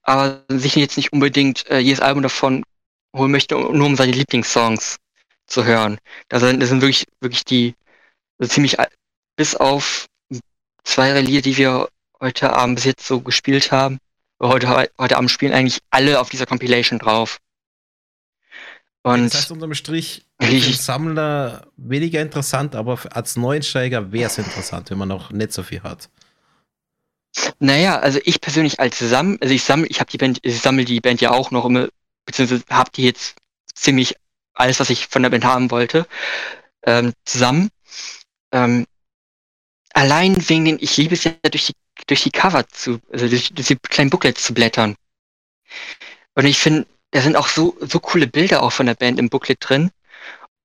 aber sich jetzt nicht unbedingt äh, jedes Album davon holen möchte, nur um seine Lieblingssongs zu hören. Das sind, das sind wirklich, wirklich die also ziemlich bis auf zwei Relier, die wir heute Abend bis jetzt so gespielt haben, heute, heute Abend spielen eigentlich alle auf dieser Compilation drauf. Und das heißt unterm Strich für den Sammler weniger interessant, aber als Neuensteiger wäre es interessant, wenn man noch nicht so viel hat. Naja, also ich persönlich als Sammler, also ich sammle, ich habe die Band, ich sammle die Band ja auch noch immer, beziehungsweise habe die jetzt ziemlich alles, was ich von der Band haben wollte, ähm, zusammen. Ähm, allein wegen den, ich liebe es ja durch die, durch die Cover zu, also durch, durch die kleinen Booklets zu blättern. Und ich finde, da sind auch so, so coole Bilder auch von der Band im Booklet drin.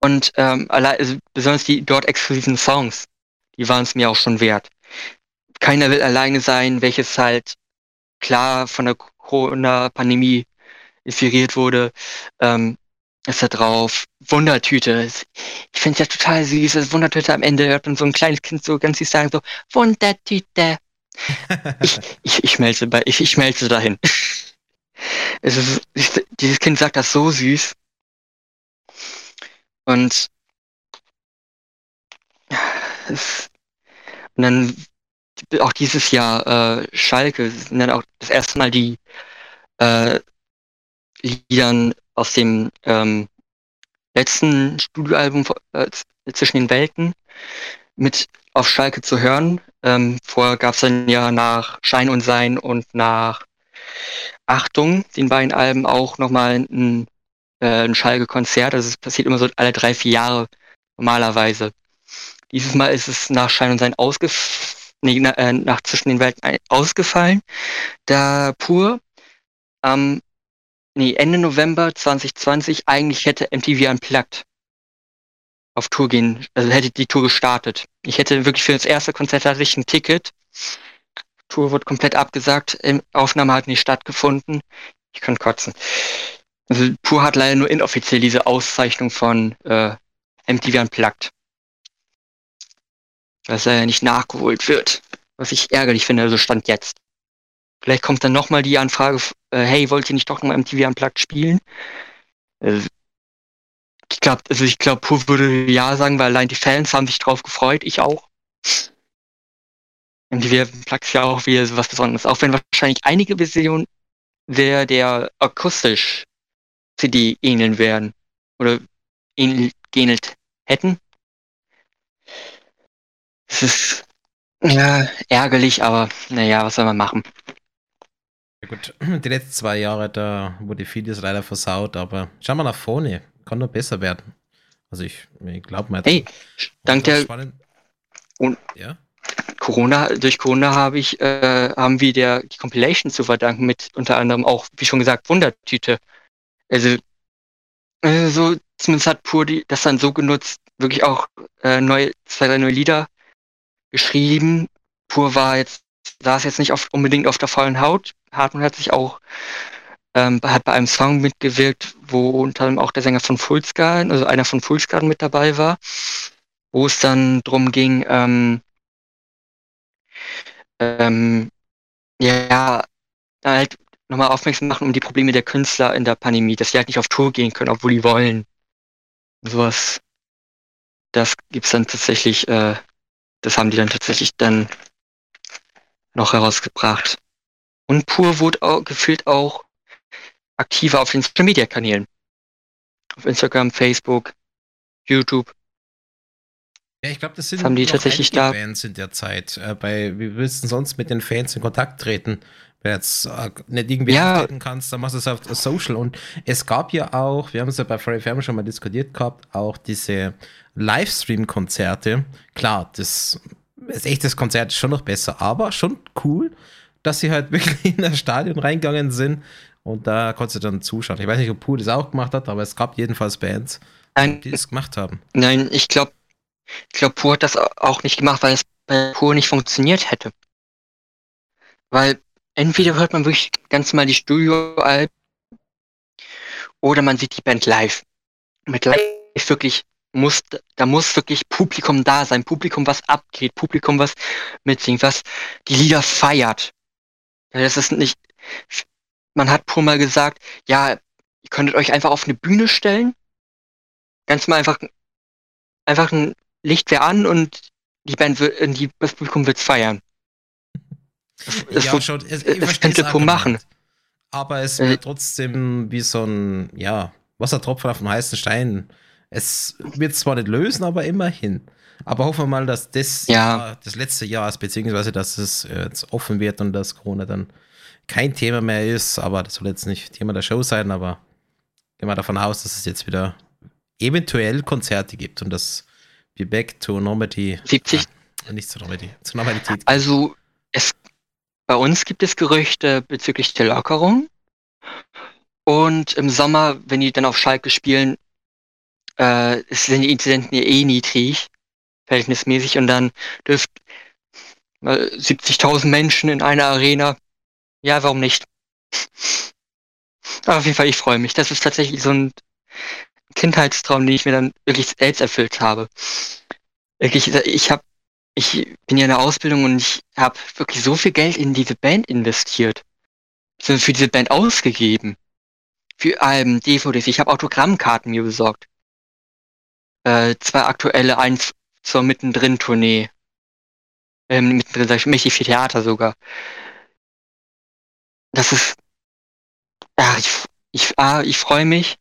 Und ähm, allein, also besonders die dort exklusiven Songs, die waren es mir auch schon wert. Keiner will alleine sein, welches halt klar von der Corona-Pandemie inspiriert wurde. Ähm, ist da drauf. Wundertüte. Ich finde es ja total süß. Das Wundertüte am Ende hört man so ein kleines Kind so ganz süß sagen, so, Wundertüte. ich, ich, ich schmelze bei, ich, ich schmelze dahin. es ist, dieses Kind sagt das so süß. Und, es, und dann auch dieses Jahr äh, Schalke sind dann auch das erste Mal die äh, Liedern aus dem ähm, letzten Studioalbum äh, zwischen den Welten mit auf Schalke zu hören. Ähm, vorher gab es dann ja nach Schein und Sein und nach Achtung, den beiden Alben auch nochmal ein, äh, ein Schalke-Konzert. Also es passiert immer so alle drei, vier Jahre normalerweise. Dieses Mal ist es nach Schein und Sein ausgefallen, nee, na, äh, nach Zwischen den Welten ausgefallen, da Pur am nee, Ende November 2020 eigentlich hätte MTV Unplugged auf Tour gehen, also hätte die Tour gestartet. Ich hätte wirklich für das erste Konzert hatte ich ein Ticket. Tour wurde komplett abgesagt, Aufnahme hat nicht stattgefunden. Ich kann kotzen. Also Pur hat leider nur inoffiziell diese Auszeichnung von äh, MTV Unplugged. Was leider nicht nachgeholt wird. Was ich ärgerlich finde, also stand jetzt. Vielleicht kommt dann nochmal die Anfrage, äh, hey, wollt ihr nicht doch nochmal MTV Unplugged spielen? Äh, ich glaube, also ich glaube, Pur würde ja sagen, weil allein die Fans haben sich drauf gefreut, ich auch. MTV Unplugged ist ja auch wieder was Besonderes, auch wenn wahrscheinlich einige Versionen der, der akustisch CD ähneln werden oder ähnelt hätten. Es ist ja ärgerlich, aber naja, was soll man machen? Ja gut, die letzten zwei Jahre, da wurde vieles leider versaut, aber schauen wir nach vorne. Kann nur besser werden. Also ich, ich glaube mal. Hey, dank der und ja? Corona, durch Corona habe ich, äh, haben wir der die Compilation zu verdanken mit unter anderem auch, wie schon gesagt, Wundertüte. Also äh, so zumindest hat Pur das dann so genutzt, wirklich auch äh, neue, zwei, drei neue Lieder geschrieben. Pur war jetzt, saß jetzt nicht auf, unbedingt auf der vollen Haut, Hartmann hat sich auch ähm, hat bei einem Song mitgewirkt, wo unter anderem auch der Sänger von Fulsgarden, also einer von Fulsgarden mit dabei war, wo es dann drum ging, ähm, ähm, ja, halt nochmal aufmerksam machen um die Probleme der Künstler in der Pandemie, dass sie halt nicht auf Tour gehen können, obwohl die wollen. Sowas. Das gibt's dann tatsächlich, äh, das haben die dann tatsächlich dann noch herausgebracht. Und Pur wurde auch, gefühlt auch aktiver auf den Social Media Kanälen. Auf Instagram, Facebook, YouTube. Ja, ich glaube, das sind das haben die tatsächlich da Fans in der Zeit. Äh, bei, wie willst du sonst mit den Fans in Kontakt treten? Wenn du jetzt äh, nicht irgendwie ja. treten kannst, dann machst du es auf Social. Und es gab ja auch, wir haben es ja bei Freddy Fermi schon mal diskutiert gehabt, auch diese Livestream-Konzerte. Klar, das, das echtes Konzert ist schon noch besser, aber schon cool, dass sie halt wirklich in das Stadion reingegangen sind und da konntest du dann zuschauen. Ich weiß nicht, ob Pooh das auch gemacht hat, aber es gab jedenfalls Bands, Nein, die das gemacht haben. Nein, ich glaube, ich glaube, Pooh hat das auch nicht gemacht, weil es bei Pooh nicht funktioniert hätte. Weil entweder hört man wirklich ganz mal die Studioalben oder man sieht die Band live. Mit live wirklich muss, da muss wirklich Publikum da sein, Publikum, was abgeht, Publikum, was mitsingt, was die Lieder feiert. Das ist nicht, man hat Pur mal gesagt, ja, ihr könntet euch einfach auf eine Bühne stellen, ganz mal einfach, einfach ein Licht wäre an und die Band wird, die, das Publikum wird feiern. Das, ja, schon, es, das könnte Pur machen. Aber es äh, wird trotzdem wie so ein, ja, Wassertropfen auf dem heißen Stein. Es wird zwar nicht lösen, aber immerhin. Aber hoffen wir mal, dass das ja. Jahr, das letzte Jahr ist, beziehungsweise dass es jetzt offen wird und dass Corona dann kein Thema mehr ist. Aber das soll jetzt nicht Thema der Show sein, aber gehen wir davon aus, dass es jetzt wieder eventuell Konzerte gibt und dass wir back to normality. 70? Äh, nicht zu Normality, zu Normalität. Also es, bei uns gibt es Gerüchte bezüglich der Lockerung. Und im Sommer, wenn die dann auf Schalke spielen, äh, sind die Inzidenten ja eh niedrig, verhältnismäßig, und dann dürft 70.000 Menschen in einer Arena. Ja, warum nicht? Aber auf jeden Fall, ich freue mich. Das ist tatsächlich so ein Kindheitstraum, den ich mir dann wirklich selbst erfüllt habe. Wirklich, ich habe, ich bin ja in der Ausbildung und ich habe wirklich so viel Geld in diese Band investiert. Für diese Band ausgegeben. Für Alben, DVDs. Ich habe Autogrammkarten mir besorgt. Äh, zwei aktuelle, eins zur Mittendrin-Tournee. Ähm, mittendrin, sag ich, mächtig viel Theater sogar. Das ist, ja, ich, ich, A, ich freue mich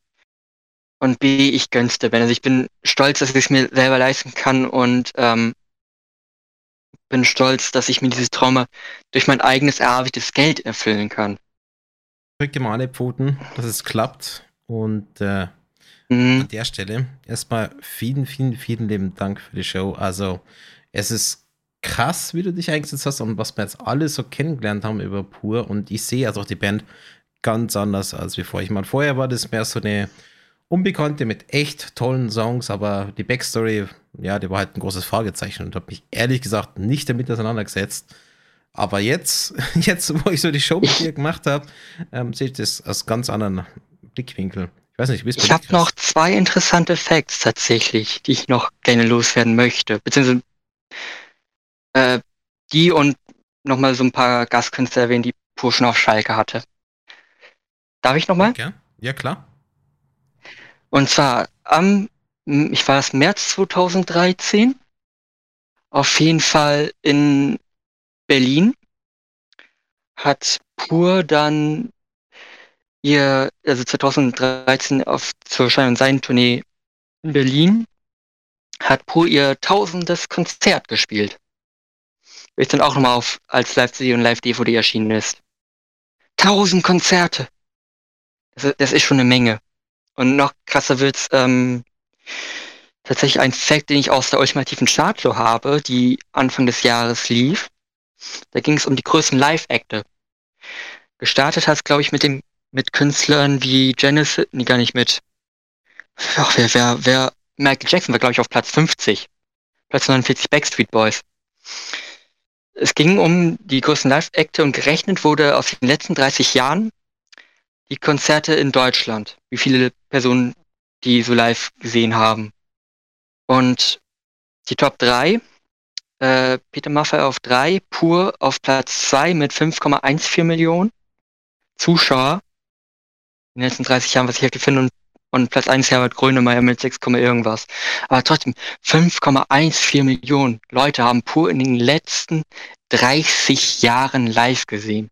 und B, ich gönn's der Band. Also ich bin stolz, dass ich es mir selber leisten kann und ähm, bin stolz, dass ich mir dieses Trauma durch mein eigenes erarbeitetes Geld erfüllen kann. Drück dir mal alle Pfoten, dass es klappt. Und äh, mhm. an der Stelle erstmal vielen, vielen, vielen lieben Dank für die Show. Also es ist krass, wie du dich eingesetzt hast und was wir jetzt alle so kennengelernt haben über Pur. Und ich sehe also auch die Band ganz anders als bevor. Ich meine, vorher war das mehr so eine Unbekannte mit echt tollen Songs, aber die Backstory, ja, die war halt ein großes Fragezeichen und habe mich ehrlich gesagt nicht damit auseinandergesetzt. Aber jetzt, jetzt, wo ich so die Show mit dir gemacht habe, ähm, sehe ich das aus ganz anderen Blickwinkel. Ich weiß nicht, wie Ich habe noch zwei interessante Facts tatsächlich, die ich noch gerne loswerden möchte. Beziehungsweise äh, die und nochmal so ein paar Gastkünstler erwähnen, die Pushen auf Schalke hatte. Darf ich nochmal? Ja, ja, klar. Und zwar am, ich war das März 2013, auf jeden Fall in Berlin, hat Pur dann ihr, also 2013 auf zur Schein und Sein Tournee in Berlin, hat Pur ihr tausendes Konzert gespielt. Welches dann auch nochmal auf als Live-CD und Live-DVD erschienen ist. Tausend Konzerte! Das ist schon eine Menge. Und noch krasser wird's, ähm, tatsächlich ein Fact, den ich aus der ultimativen Chartshow habe, die Anfang des Jahres lief. Da ging es um die größten Live-Acte. Gestartet hat es, glaube ich, mit dem, mit Künstlern wie Genesis, nee, gar nicht mit, ach, wer, wer, wer, Michael Jackson war, glaube ich, auf Platz 50. Platz 49 Backstreet Boys. Es ging um die größten Live-Acte und gerechnet wurde aus den letzten 30 Jahren die Konzerte in Deutschland, wie viele Personen die so live gesehen haben. Und die Top 3, äh, Peter Maffay auf 3, Pur auf Platz 2 mit 5,14 Millionen Zuschauer in den letzten 30 Jahren, was ich halt finde, und, und Platz 1 Herbert Grönemeyer mit 6, irgendwas. Aber trotzdem, 5,14 Millionen Leute haben Pur in den letzten 30 Jahren live gesehen.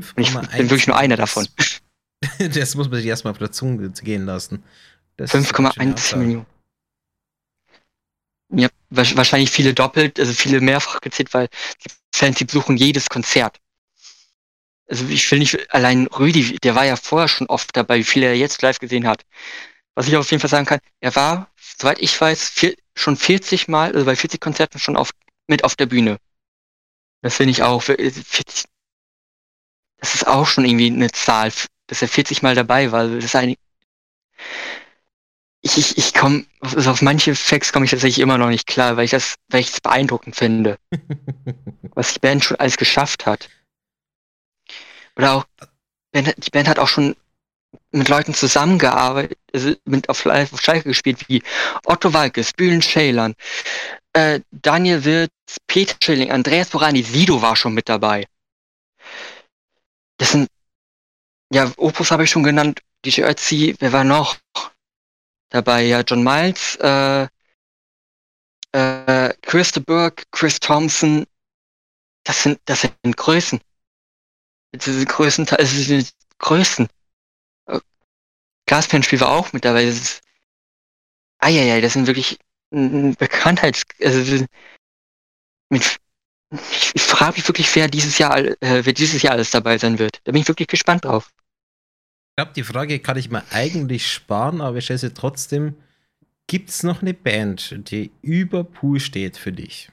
5, ich bin wirklich nur einer davon. das muss man sich erstmal auf der Zunge gehen lassen. 5,1 Millionen. Ja, wahrscheinlich viele doppelt, also viele mehrfach gezählt, weil die Fans, die besuchen jedes Konzert. Also ich will nicht, allein Rüdi, der war ja vorher schon oft dabei, wie viel er jetzt live gesehen hat. Was ich auf jeden Fall sagen kann, er war, soweit ich weiß, vier, schon 40 Mal, also bei 40 Konzerten schon auf, mit auf der Bühne. Das finde ich auch, 40, das ist auch schon irgendwie eine Zahl, dass er 40 Mal dabei war. Das ist ein, ich, ich, ich komme, also auf manche Facts komme ich tatsächlich immer noch nicht klar, weil ich das, weil ich es beeindruckend finde. was die Band schon alles geschafft hat. Oder auch, die Band hat auch schon mit Leuten zusammengearbeitet, also mit auf auf Schalke gespielt, wie Otto Walkes, Bühlen Schälern, äh, Daniel Wirtz, Peter Schilling, Andreas Borani, Sido war schon mit dabei. Das sind, ja, Opus habe ich schon genannt. DJ Ötzi, wer war noch dabei? Ja, John Miles, äh, äh, Chris de Burke, Chris Thompson, das sind, das sind Größen. Das sind Größen, das sind Größen. Gasplan-Spiel war auch mit dabei. Das ist, Eieiei, das sind wirklich Bekanntheits... Also, mit, ich, ich frage mich wirklich, wer dieses Jahr, äh, wer dieses Jahr alles dabei sein wird. Da bin ich wirklich gespannt drauf. Ich glaube, die Frage kann ich mir eigentlich sparen, aber ich stelle sie trotzdem. Gibt es noch eine Band, die über Pur steht für dich?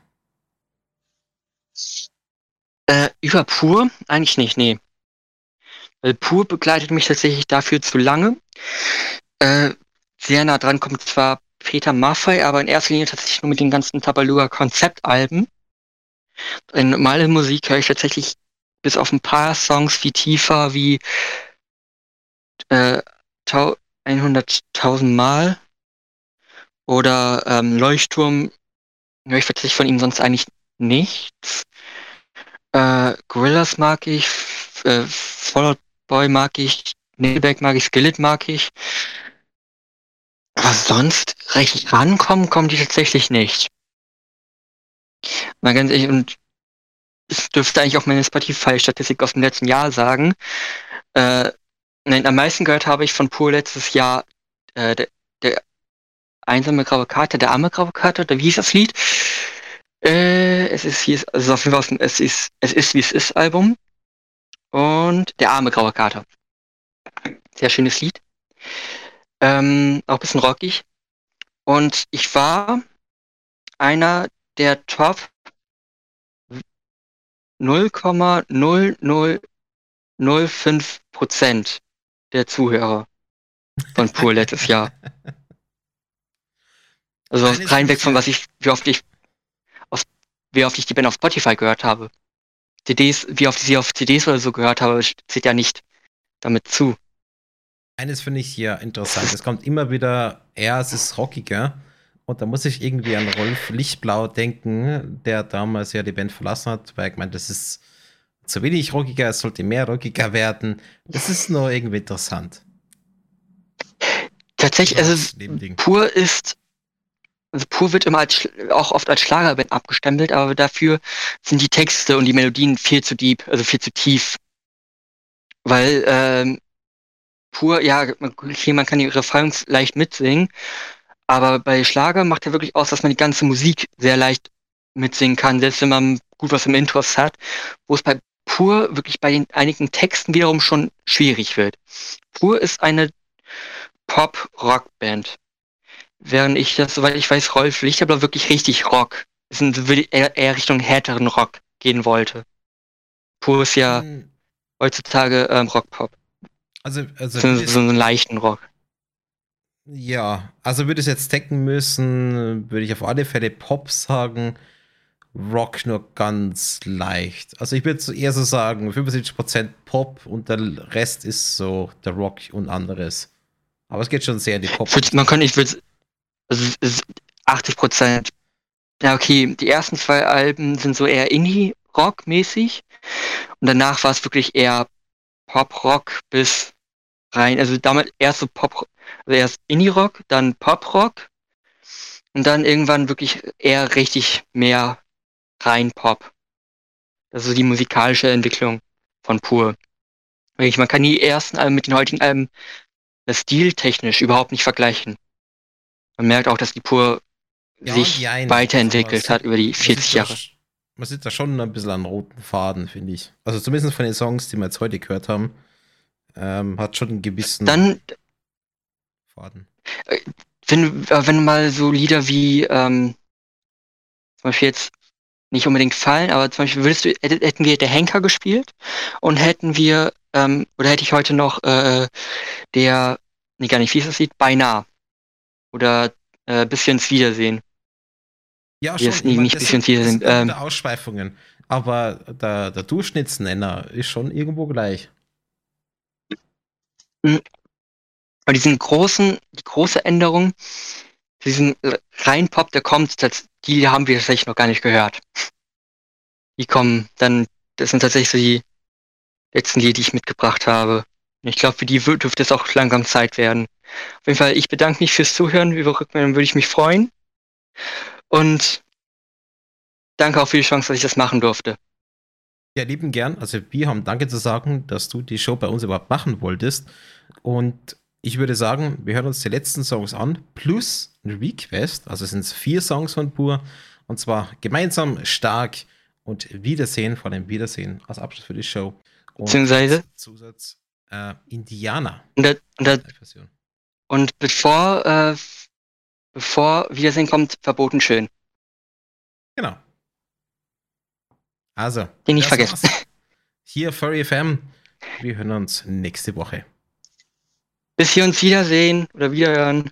Äh, über Pur? Eigentlich nicht, nee. Weil Pur begleitet mich tatsächlich dafür zu lange. Äh, sehr nah dran kommt zwar Peter Maffei, aber in erster Linie tatsächlich nur mit den ganzen Tabaluga Konzeptalben. In normale Musik höre ich tatsächlich bis auf ein paar Songs wie Tiefer, wie äh, 100.000 Mal oder ähm, Leuchtturm höre ich tatsächlich von ihm sonst eigentlich nichts. Äh, Gorillas mag ich, äh, Fallout Boy mag ich, Nickelback mag ich, Skillet mag ich. Aber sonst recht rankommen kommen die tatsächlich nicht. Mal ganz ehrlich, und es dürfte eigentlich auch meine Spotify-Statistik aus dem letzten Jahr sagen. Äh, nein, am meisten gehört habe ich von Pur letztes Jahr äh, der, der einsame graue Karte, der arme graue Karte, oder wie hieß das Lied? Äh, es ist, hieß, also auf jeden Fall, es ist, es ist wie es ist Album. Und der arme graue Kater. Sehr schönes Lied. Ähm, auch ein bisschen rockig. Und ich war einer der Top 0,0005 Prozent der Zuhörer von Pur letztes Jahr. Also rein weg von was ich, wie oft ich, aus, wie oft ich die Band auf Spotify gehört habe. CDs, wie oft ich sie auf CDs oder so gehört habe, zählt ja nicht damit zu. Eines finde ich hier interessant. Es kommt immer wieder, ja, es ist rockiger. Und da muss ich irgendwie an Rolf Lichtblau denken, der damals ja die Band verlassen hat, weil ich meine, das ist zu wenig rockiger, es sollte mehr rockiger werden. Das ist nur irgendwie interessant. Tatsächlich, also pur ist, also pur wird immer als, auch oft als Schlagerband abgestempelt, aber dafür sind die Texte und die Melodien viel zu deep, also viel zu tief. Weil ähm, pur, ja, okay, man kann die Refrains leicht mitsingen, aber bei Schlager macht er wirklich aus, dass man die ganze Musik sehr leicht mitsingen kann, selbst wenn man gut was im Intros hat, wo es bei Pur wirklich bei den einigen Texten wiederum schon schwierig wird. Pur ist eine Pop-Rock-Band. Während ich das, soweit ich weiß, Rolf Lichterblau wirklich richtig Rock, ist eher, eher Richtung härteren Rock gehen wollte. Pur ist ja hm. heutzutage ähm, Rock-Pop. Also, also so, so einen leichten Rock. Ja, also würde ich jetzt decken müssen, würde ich auf alle Fälle Pop sagen. Rock nur ganz leicht. Also ich würde eher so sagen, 75% Pop und der Rest ist so der Rock und anderes. Aber es geht schon sehr in die Pop. Man kann, ich würde, also 80%. Ja, okay, die ersten zwei Alben sind so eher Indie-Rock-mäßig und danach war es wirklich eher Pop-Rock bis rein. Also damit erst so Pop, also erst Indie-Rock, dann Pop-Rock und dann irgendwann wirklich eher richtig mehr rein Pop. Das ist so die musikalische Entwicklung von Pur. Man kann die ersten Alben mit den heutigen Alben stiltechnisch überhaupt nicht vergleichen. Man merkt auch, dass die Pur ja, sich weiterentwickelt hat über die 40 Jahre. man sieht da schon ein bisschen an roten Faden, finde ich. Also zumindest von den Songs, die wir jetzt heute gehört haben, ähm, hat schon einen gewissen Dann, Faden. Äh, wenn, äh, wenn mal so Lieder wie ähm, zum Beispiel jetzt nicht unbedingt fallen, aber zum Beispiel würdest du, hätten wir der Henker gespielt und hätten wir, ähm, oder hätte ich heute noch äh, der, nee, gar nicht, wie ist das Lied? Beinahe. Oder äh, bisschen ins Wiedersehen. Ja, schon. Nie, nicht bisschen ins Wiedersehen. Ähm, Ausschweifungen. Aber der, der Durchschnittsnenner ist schon irgendwo gleich. Bei diesen großen, die große Änderung, diesen rein Pop, der kommt, die haben wir tatsächlich noch gar nicht gehört. Die kommen dann, das sind tatsächlich so die letzten Lieder, die ich mitgebracht habe. Ich glaube, für die dürfte es auch langsam Zeit werden. Auf jeden Fall, ich bedanke mich fürs Zuhören. Über Rückmeldungen würde ich mich freuen. Und danke auch für die Chance, dass ich das machen durfte. Ja, lieben gern. Also wir haben Danke zu sagen, dass du die Show bei uns überhaupt machen wolltest. Und ich würde sagen, wir hören uns die letzten Songs an, plus ein Request. Also es sind vier Songs von Pur. Und zwar gemeinsam stark und Wiedersehen, vor allem Wiedersehen als Abschluss für die Show. Und Beziehungsweise? Zusatz äh, Indianer. Und, da, und, da, und bevor, äh, bevor Wiedersehen kommt, verboten schön. Genau. Also. Den nicht vergessen. war's. Hier Furry FM. Wir hören uns nächste Woche. Bis wir uns wiedersehen oder wiederhören.